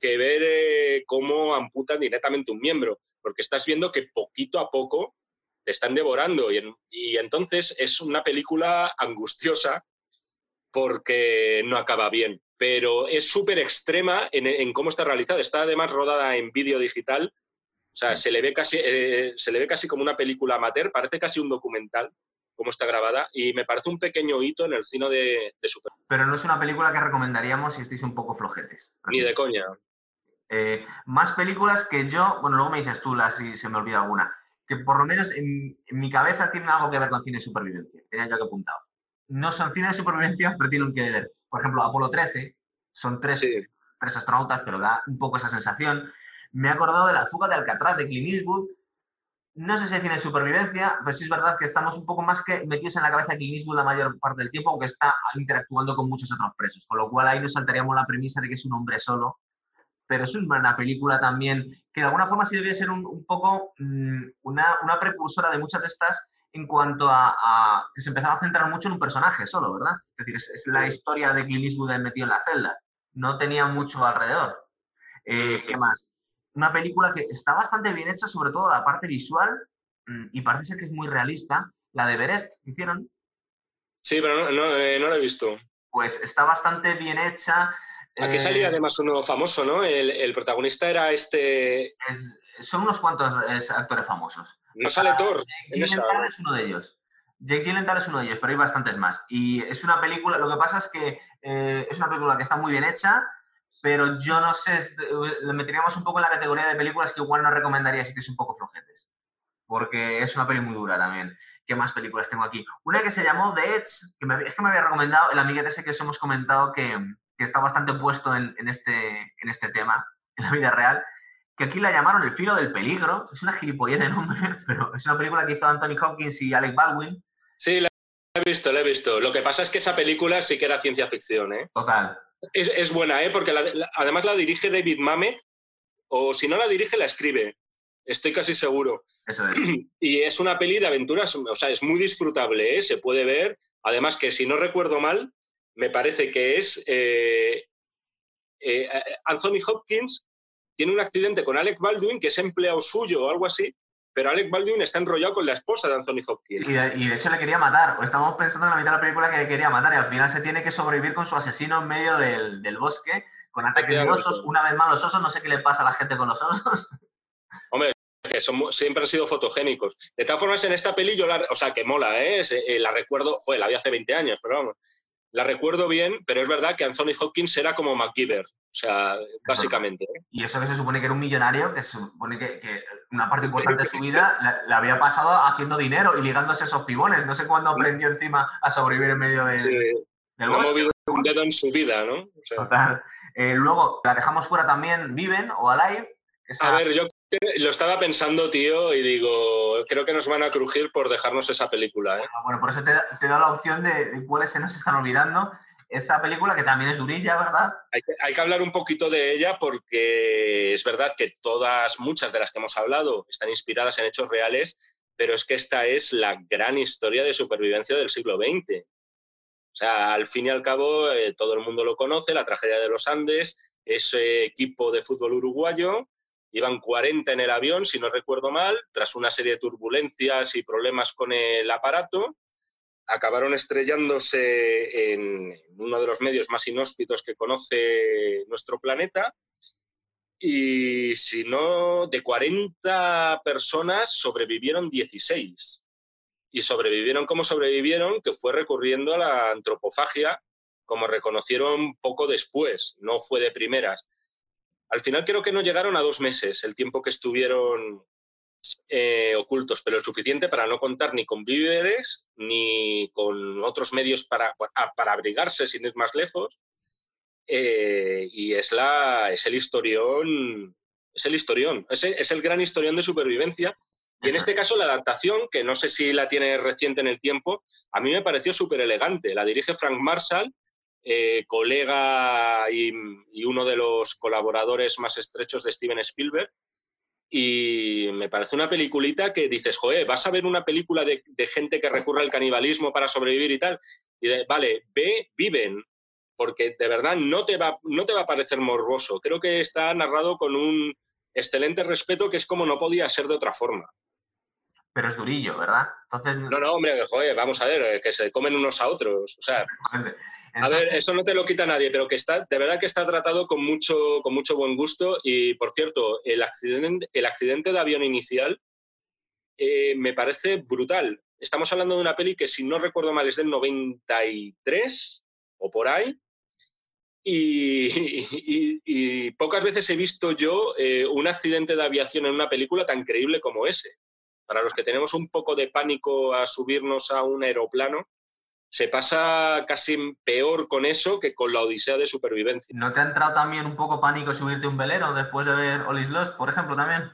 que ver eh, cómo amputan directamente un miembro, porque estás viendo que poquito a poco te están devorando y, y entonces es una película angustiosa porque no acaba bien pero es súper extrema en, cómo está realizada. Está además rodada en vídeo digital, o sea, se le, ve casi, eh, se le ve casi como una película amateur, parece casi un documental cómo está grabada y me parece un pequeño hito en el cine de, de super. Pero no es una película que recomendaríamos si estáis un poco flojetes. Ni de coña. Eh, más películas que yo, bueno, luego me dices tú las si se me olvida alguna, que por lo menos en, mi cabeza tienen algo que ver con cine de supervivencia, tenía yo que apuntado. No son cine de supervivencia, pero tienen que ver por ejemplo, Apolo 13, son tres, tres astronautas, pero da un poco esa sensación. Me he acordado de la fuga de Alcatraz de Clint Eastwood. No sé si tiene supervivencia, pero sí es verdad que estamos un poco más que metidos en la cabeza de Clint Eastwood la mayor parte del tiempo, aunque está interactuando con muchos otros presos. Con lo cual ahí nos saltaríamos la premisa de que es un hombre solo. Pero es una película también que de alguna forma sí debe ser un, poco mm, una, una precursora de muchas de estas en cuanto a, que se empezaba a centrar mucho en un personaje solo, ¿verdad? Es decir, es, la historia de Clint Eastwood metido en la celda. No tenía mucho alrededor. Eh, ¿Qué más? Una película que está bastante bien hecha, sobre todo la parte visual, mm, y parece ser que es muy realista. La de Berest, que hicieron. Sí, pero no, no, eh, no la he visto. Pues está bastante bien hecha. Aquí salía eh, además uno famoso, ¿no? El, protagonista era este. son unos cuantos actores famosos. No sale Thor. Jake Gyllenhaal es uno de ellos. Jake Gyllenhaal es uno de ellos, pero hay bastantes más. Y es una película, lo que pasa es que eh, es una película que está muy bien hecha, pero yo no sé, le meteríamos un poco en la categoría de películas que igual no recomendaría si tienes un poco flojetes. Porque es una peli muy dura también. ¿Qué más películas tengo aquí? Una que se llamó The Edge, que me, es que me había recomendado, el amiguete ese que os hemos comentado que, que está bastante puesto en, en, este, en este tema, en la vida real, que aquí la llamaron El filo del peligro. Es una gilipollez de nombre, pero es una película que hizo Anthony Hopkins y Alec Baldwin. Sí, la he visto, la he visto. Lo que pasa es que esa película sí que era ciencia ficción, ¿eh? Total. Es, buena, ¿eh? Porque además la dirige David Mamet, o si no la dirige, la escribe. Estoy casi seguro. Eso es. Y es una peli de aventuras, o sea, es muy disfrutable, ¿eh? Se puede ver. Además que, si no recuerdo mal, me parece que es eh, eh, Anthony Hopkins tiene un accidente con Alec Baldwin, que es empleado suyo o algo así, pero Alec Baldwin está enrollado con la esposa de Anthony Hopkins. Y de, hecho le quería matar, o estamos pensando en la mitad de la película que le quería matar, y al final se tiene que sobrevivir con su asesino en medio del, bosque, con ataques de osos. Una vez más, los osos, no sé qué le pasa a la gente con los osos. Hombre, que son, siempre han sido fotogénicos. De todas formas, en esta peli yo la, o sea, que mola, ¿eh? eh la recuerdo, joder, la vi hace 20 años, pero vamos, la recuerdo bien, pero es verdad que Anthony Hopkins era como MacGyver, o sea, básicamente. ¿eh? Y eso que se supone que era un millonario, que se supone que, una parte importante de su vida la, había pasado haciendo dinero y ligándose esos pibones. No sé cuándo aprendió encima a sobrevivir en medio de, sí. del no ha movido un dedo en su vida, ¿no? Total. Eh, luego, la dejamos fuera también Viven o Alive. A ver, yo lo estaba pensando, tío, y digo, creo que nos van a crujir por dejarnos esa película. ¿eh? Bueno, por eso te, te da la opción de, cuáles se nos están olvidando. Esa película que también es durilla, ¿verdad? Hay que, hablar un poquito de ella porque es verdad que todas, muchas de las que hemos hablado están inspiradas en hechos reales, pero es que esta es la gran historia de supervivencia del siglo XX. O sea, al fin y al cabo, eh, todo el mundo lo conoce, la tragedia de los Andes, ese equipo de fútbol uruguayo Iban 40 en el avión, si no recuerdo mal, tras una serie de turbulencias y problemas con el aparato. Acabaron estrellándose en uno de los medios más inhóspitos que conoce nuestro planeta. Y si no, de 40 personas sobrevivieron 16. Y sobrevivieron como sobrevivieron, que fue recurriendo a la antropofagia como reconocieron poco después, no fue de primeras. Al final creo que no llegaron a dos meses el tiempo que estuvieron eh, ocultos, pero es suficiente para no contar ni con víveres ni con otros medios para, para abrigarse sin ir más lejos. Eh, y es, la, es el historión, es el historión, es es el gran historión de supervivencia y en este caso la adaptación, que no sé si la tiene reciente en el tiempo, a mí me pareció súper elegante. La dirige Frank Marshall, eh, colega y, uno de los colaboradores más estrechos de Steven Spielberg. Y me parece una peliculita que dices, joder, vas a ver una película de, gente que recurre al canibalismo para sobrevivir y tal. Y vale, ve, viven, porque de verdad no te, va, no te va a parecer morboso. Creo que está narrado con un excelente respeto que es como no podía ser de otra forma pero es durillo, ¿verdad? Entonces... No, no, hombre, joder, vamos a ver, que se comen unos a otros. O sea, a ver, eso no te lo quita nadie, pero que está, de verdad que está tratado con mucho, con mucho buen gusto. Y, por cierto, el accidente, el accidente de avión inicial eh, me parece brutal. Estamos hablando de una peli que, si no recuerdo mal, es del 93 o por ahí. Y, pocas veces he visto yo eh, un accidente de aviación en una película tan creíble como ese. Para los que tenemos un poco de pánico a subirnos a un aeroplano, se pasa casi peor con eso que con la odisea de supervivencia. ¿No te ha entrado también un poco pánico subirte un velero después de ver Olis Lost, por ejemplo, también?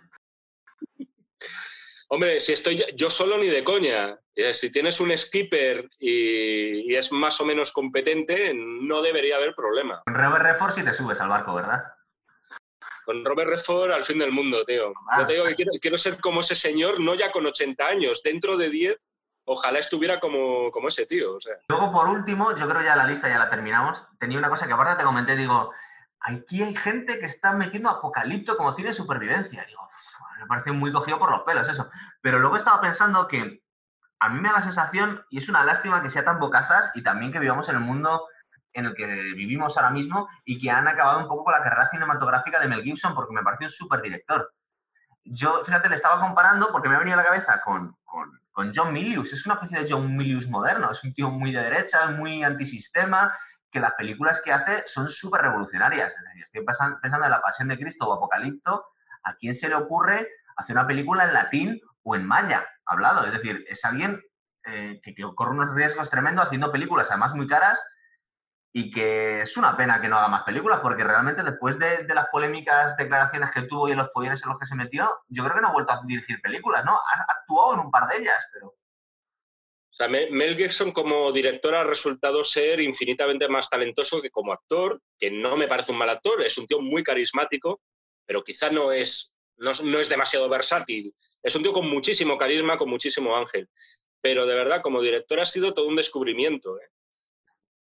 Hombre, si estoy yo solo ni de coña. Eh, si tienes un skipper y, es más o menos competente, no debería haber problema. Con Robert Redford si te subes al barco, ¿verdad? Con Robert Redford al fin del mundo, tío. Yo te digo que quiero, ser como ese señor, no ya con 80 años, dentro de 10, ojalá estuviera como, como ese tío. Luego, por último, yo creo ya la lista ya la terminamos. Tenía una cosa que aparte te comenté, digo, aquí hay gente que está metiendo apocalipto como cine de supervivencia. Digo, me parece muy cogido por los pelos eso. Pero luego estaba pensando que a mí me da la sensación, y es una lástima que sea tan bocazas y también que vivamos en el mundo en el que vivimos ahora mismo y que han acabado un poco con la carrera cinematográfica de Mel Gibson porque me pareció un súper director. Yo, fíjate, le estaba comparando porque me ha venido a la cabeza con, con, con, John Milius. Es una especie de John Milius moderno. Es un tío muy de derecha, muy antisistema, que las películas que hace son súper revolucionarias. Es decir, estoy pensando, en La Pasión de Cristo o Apocalipto. ¿A quién se le ocurre hacer una película en latín o en maya hablado? Es decir, es alguien eh, que, que corre unos riesgos tremendos haciendo películas, además muy caras, y que es una pena que no haga más películas, porque realmente después de, las polémicas declaraciones que tuvo y los follones en los que se metió, yo creo que no ha vuelto a dirigir películas, ¿no? Ha actuado en un par de ellas, pero... Mel Gibson como director ha resultado ser infinitamente más talentoso que como actor, que no me parece un mal actor, es un tío muy carismático, pero quizá no es, no, no es demasiado versátil. Es un tío con muchísimo carisma, con muchísimo ángel. Pero de verdad, como director ha sido todo un descubrimiento. ¿eh?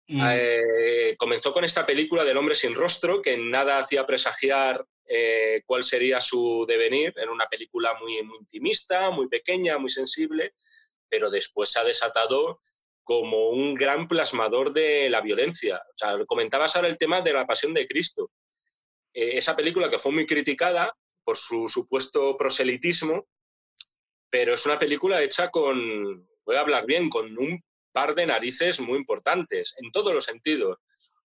Eh, comenzó con esta película del hombre sin rostro, que nada hacía presagiar eh, cuál sería su devenir. en una película muy, muy intimista, muy pequeña, muy sensible, pero después se ha desatado como un gran plasmador de la violencia. O sea, comentabas ahora el tema de la pasión de Cristo. Eh, esa película que fue muy criticada por su supuesto proselitismo, pero es una película hecha con, voy a hablar bien, con un par de narices muy importantes, en todos los sentidos.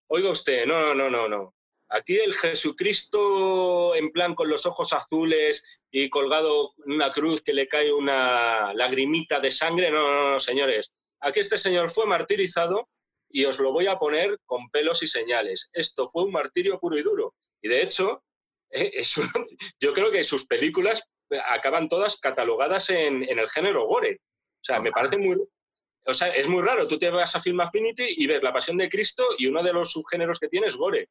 Oiga usted, no, no, no, no. Aquí el Jesucristo en plan con los ojos azules y colgado una cruz que le cae una lagrimita de sangre, no, no, no, señores. Aquí este señor fue martirizado y os lo voy a poner con pelos y señales. Esto fue un martirio puro y duro. Y de hecho, eh, yo creo que sus películas acaban todas catalogadas en, en el género gore. O sea, me parece muy, o sea, es muy raro. Tú te vas a Film Affinity y ves La Pasión de Cristo y uno de los subgéneros que tiene es gore.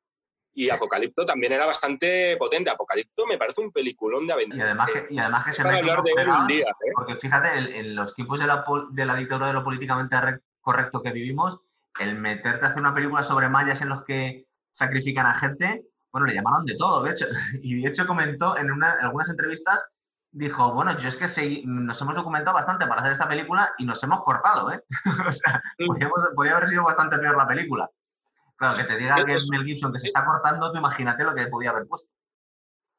Y Apocalipto también era bastante potente. Apocalipto me parece un peliculón de aventura. Y además que, y además que se me hablar de él un día. ¿eh? Porque fíjate, en, los tiempos de la, de la dictadura de lo políticamente correcto que vivimos, el meterte a hacer una película sobre mayas en los que sacrifican a gente, bueno, le llamaron de todo, de hecho. Y de hecho comentó en, en algunas entrevistas dijo, bueno, yo es que nos hemos documentado bastante para hacer esta película y nos hemos cortado, ¿eh? o sea, podría haber sido bastante peor la película. Claro, que te diga que es Mel Gibson que se está cortando, tú imagínate lo que podía haber puesto.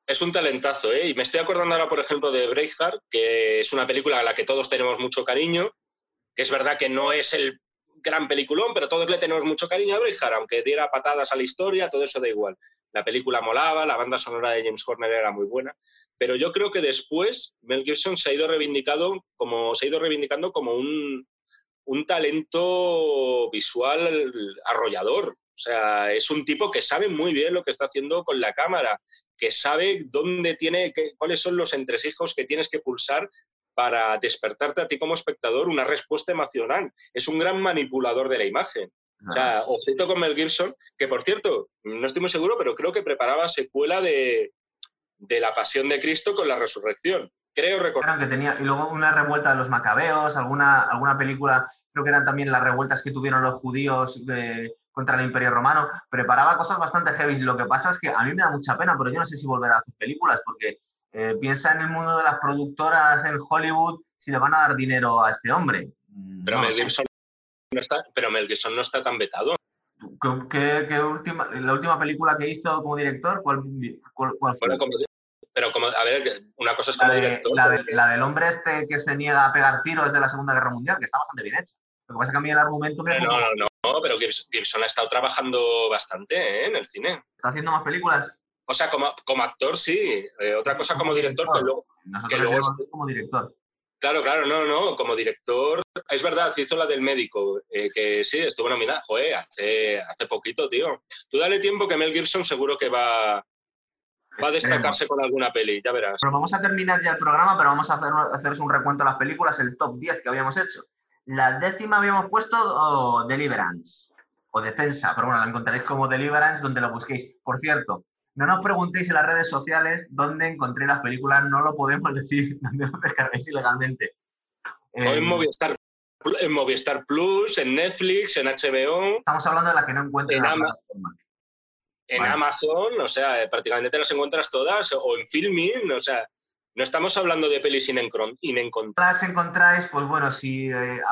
Es un talentazo, ¿eh? Y me estoy acordando ahora, por ejemplo, de Braveheart, que es una película a la que todos tenemos mucho cariño, que es verdad que no es el gran peliculón, pero todos le tenemos mucho cariño a Braveheart, aunque diera patadas a la historia, todo eso da igual. La película molaba, la banda sonora de James Horner era muy buena, pero yo creo que después Mel Gibson se ha ido como se ha ido reivindicando como un, un talento visual arrollador. O sea, es un tipo que sabe muy bien lo que está haciendo con la cámara, que sabe dónde tiene, cuáles son los entresijos que tienes que pulsar para despertarte a ti como espectador una respuesta emocional. Es un gran manipulador de la imagen. O sea, objeto con Mel Gibson, que por cierto, no estoy muy seguro, pero creo que preparaba secuela de, La Pasión de Cristo con la Resurrección. Creo recordar. Que tenía, y luego una revuelta de los macabeos, alguna, alguna película, creo que eran también las revueltas que tuvieron los judíos contra el Imperio Romano. Preparaba cosas bastante heavy. Lo que pasa es que a mí me da mucha pena, pero yo no sé si volverá a hacer películas, porque eh, piensa en el mundo de las productoras en Hollywood si le van a dar dinero a este hombre. Pero Mel Gibson no está, pero Mel Gibson no está tan vetado. ¿Qué, última, la última película que hizo como director? ¿Cuál, fue? pero como, a ver, una cosa es como director. La, del hombre este que se niega a pegar tiros de la Segunda Guerra Mundial, que está bastante bien hecha. Lo que pasa es que a mí el argumento me... No, no, no, pero Gibson, ha estado trabajando bastante ¿eh? en el cine. ¿Está haciendo más películas? O sea, como, como actor sí. Eh, otra cosa como director, que luego... Que luego como director. Claro, claro, no, no, como director, es verdad, hizo la del médico, eh, que sí, estuvo nominada, joder, hace, hace poquito, tío. Tú dale tiempo que Mel Gibson seguro que va, a destacarse con alguna peli, ya verás. Pero vamos a terminar ya el programa, pero vamos a hacer, haceros un recuento de las películas, el top 10 que habíamos hecho. La décima habíamos puesto Deliverance, o Defensa, pero bueno, la encontraréis como Deliverance donde lo busquéis. Por cierto, no nos preguntéis en las redes sociales dónde encontré las películas, no lo podemos decir, dónde lo descargáis ilegalmente. en, eh, Movistar, en Movistar Plus, en Netflix, en HBO. Estamos hablando de las que no encuentro en, Amazon. En Amazon, o sea, prácticamente te las encuentras todas, o en Filmin, o sea, no estamos hablando de pelis inencontrables. Las encontráis, pues bueno, si eh,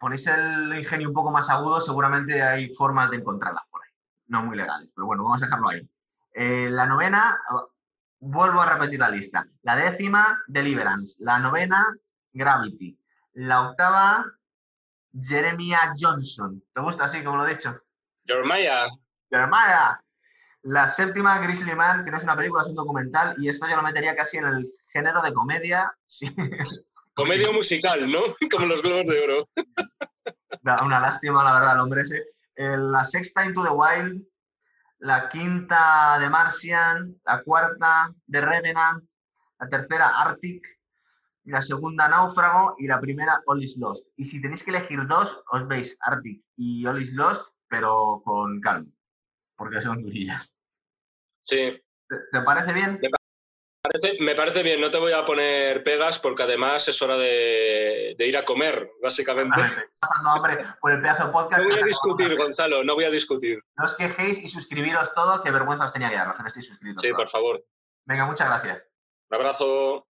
ponéis el ingenio un poco más agudo, seguramente hay formas de encontrarlas por ahí. No muy legales, pero bueno, vamos a dejarlo ahí. Eh, la novena, vuelvo a repetir la lista. La décima, Deliverance. La novena, Gravity. La octava, Jeremiah Johnson. ¿Te gusta así como lo he dicho? Jeremiah. Jeremiah. La séptima, Grizzly Man, que no es una película, es un documental, y esto yo lo metería casi en el género de comedia. Comedia musical, ¿no? Como los globos de oro. Una lástima, la verdad, el hombre ese. Eh, la sexta, Into the Wild, la quinta de Martian, la cuarta de Revenant, la tercera Arctic, la segunda Náufrago y la primera All is Lost. Y si tenéis que elegir dos, os veis Arctic y All is Lost, pero con calma, porque son durillas. Sí. ¿Te, parece bien? me parece bien, no te voy a poner pegas porque además es hora de, ir a comer, básicamente. Pasando hambre por el pedazo de podcast. No voy a discutir, Gonzalo, no voy a discutir. No os quejéis y suscribiros todo, que vergüenza os tenía que dar, no estoy suscrito. Sí, por favor. Venga, muchas gracias. Un abrazo.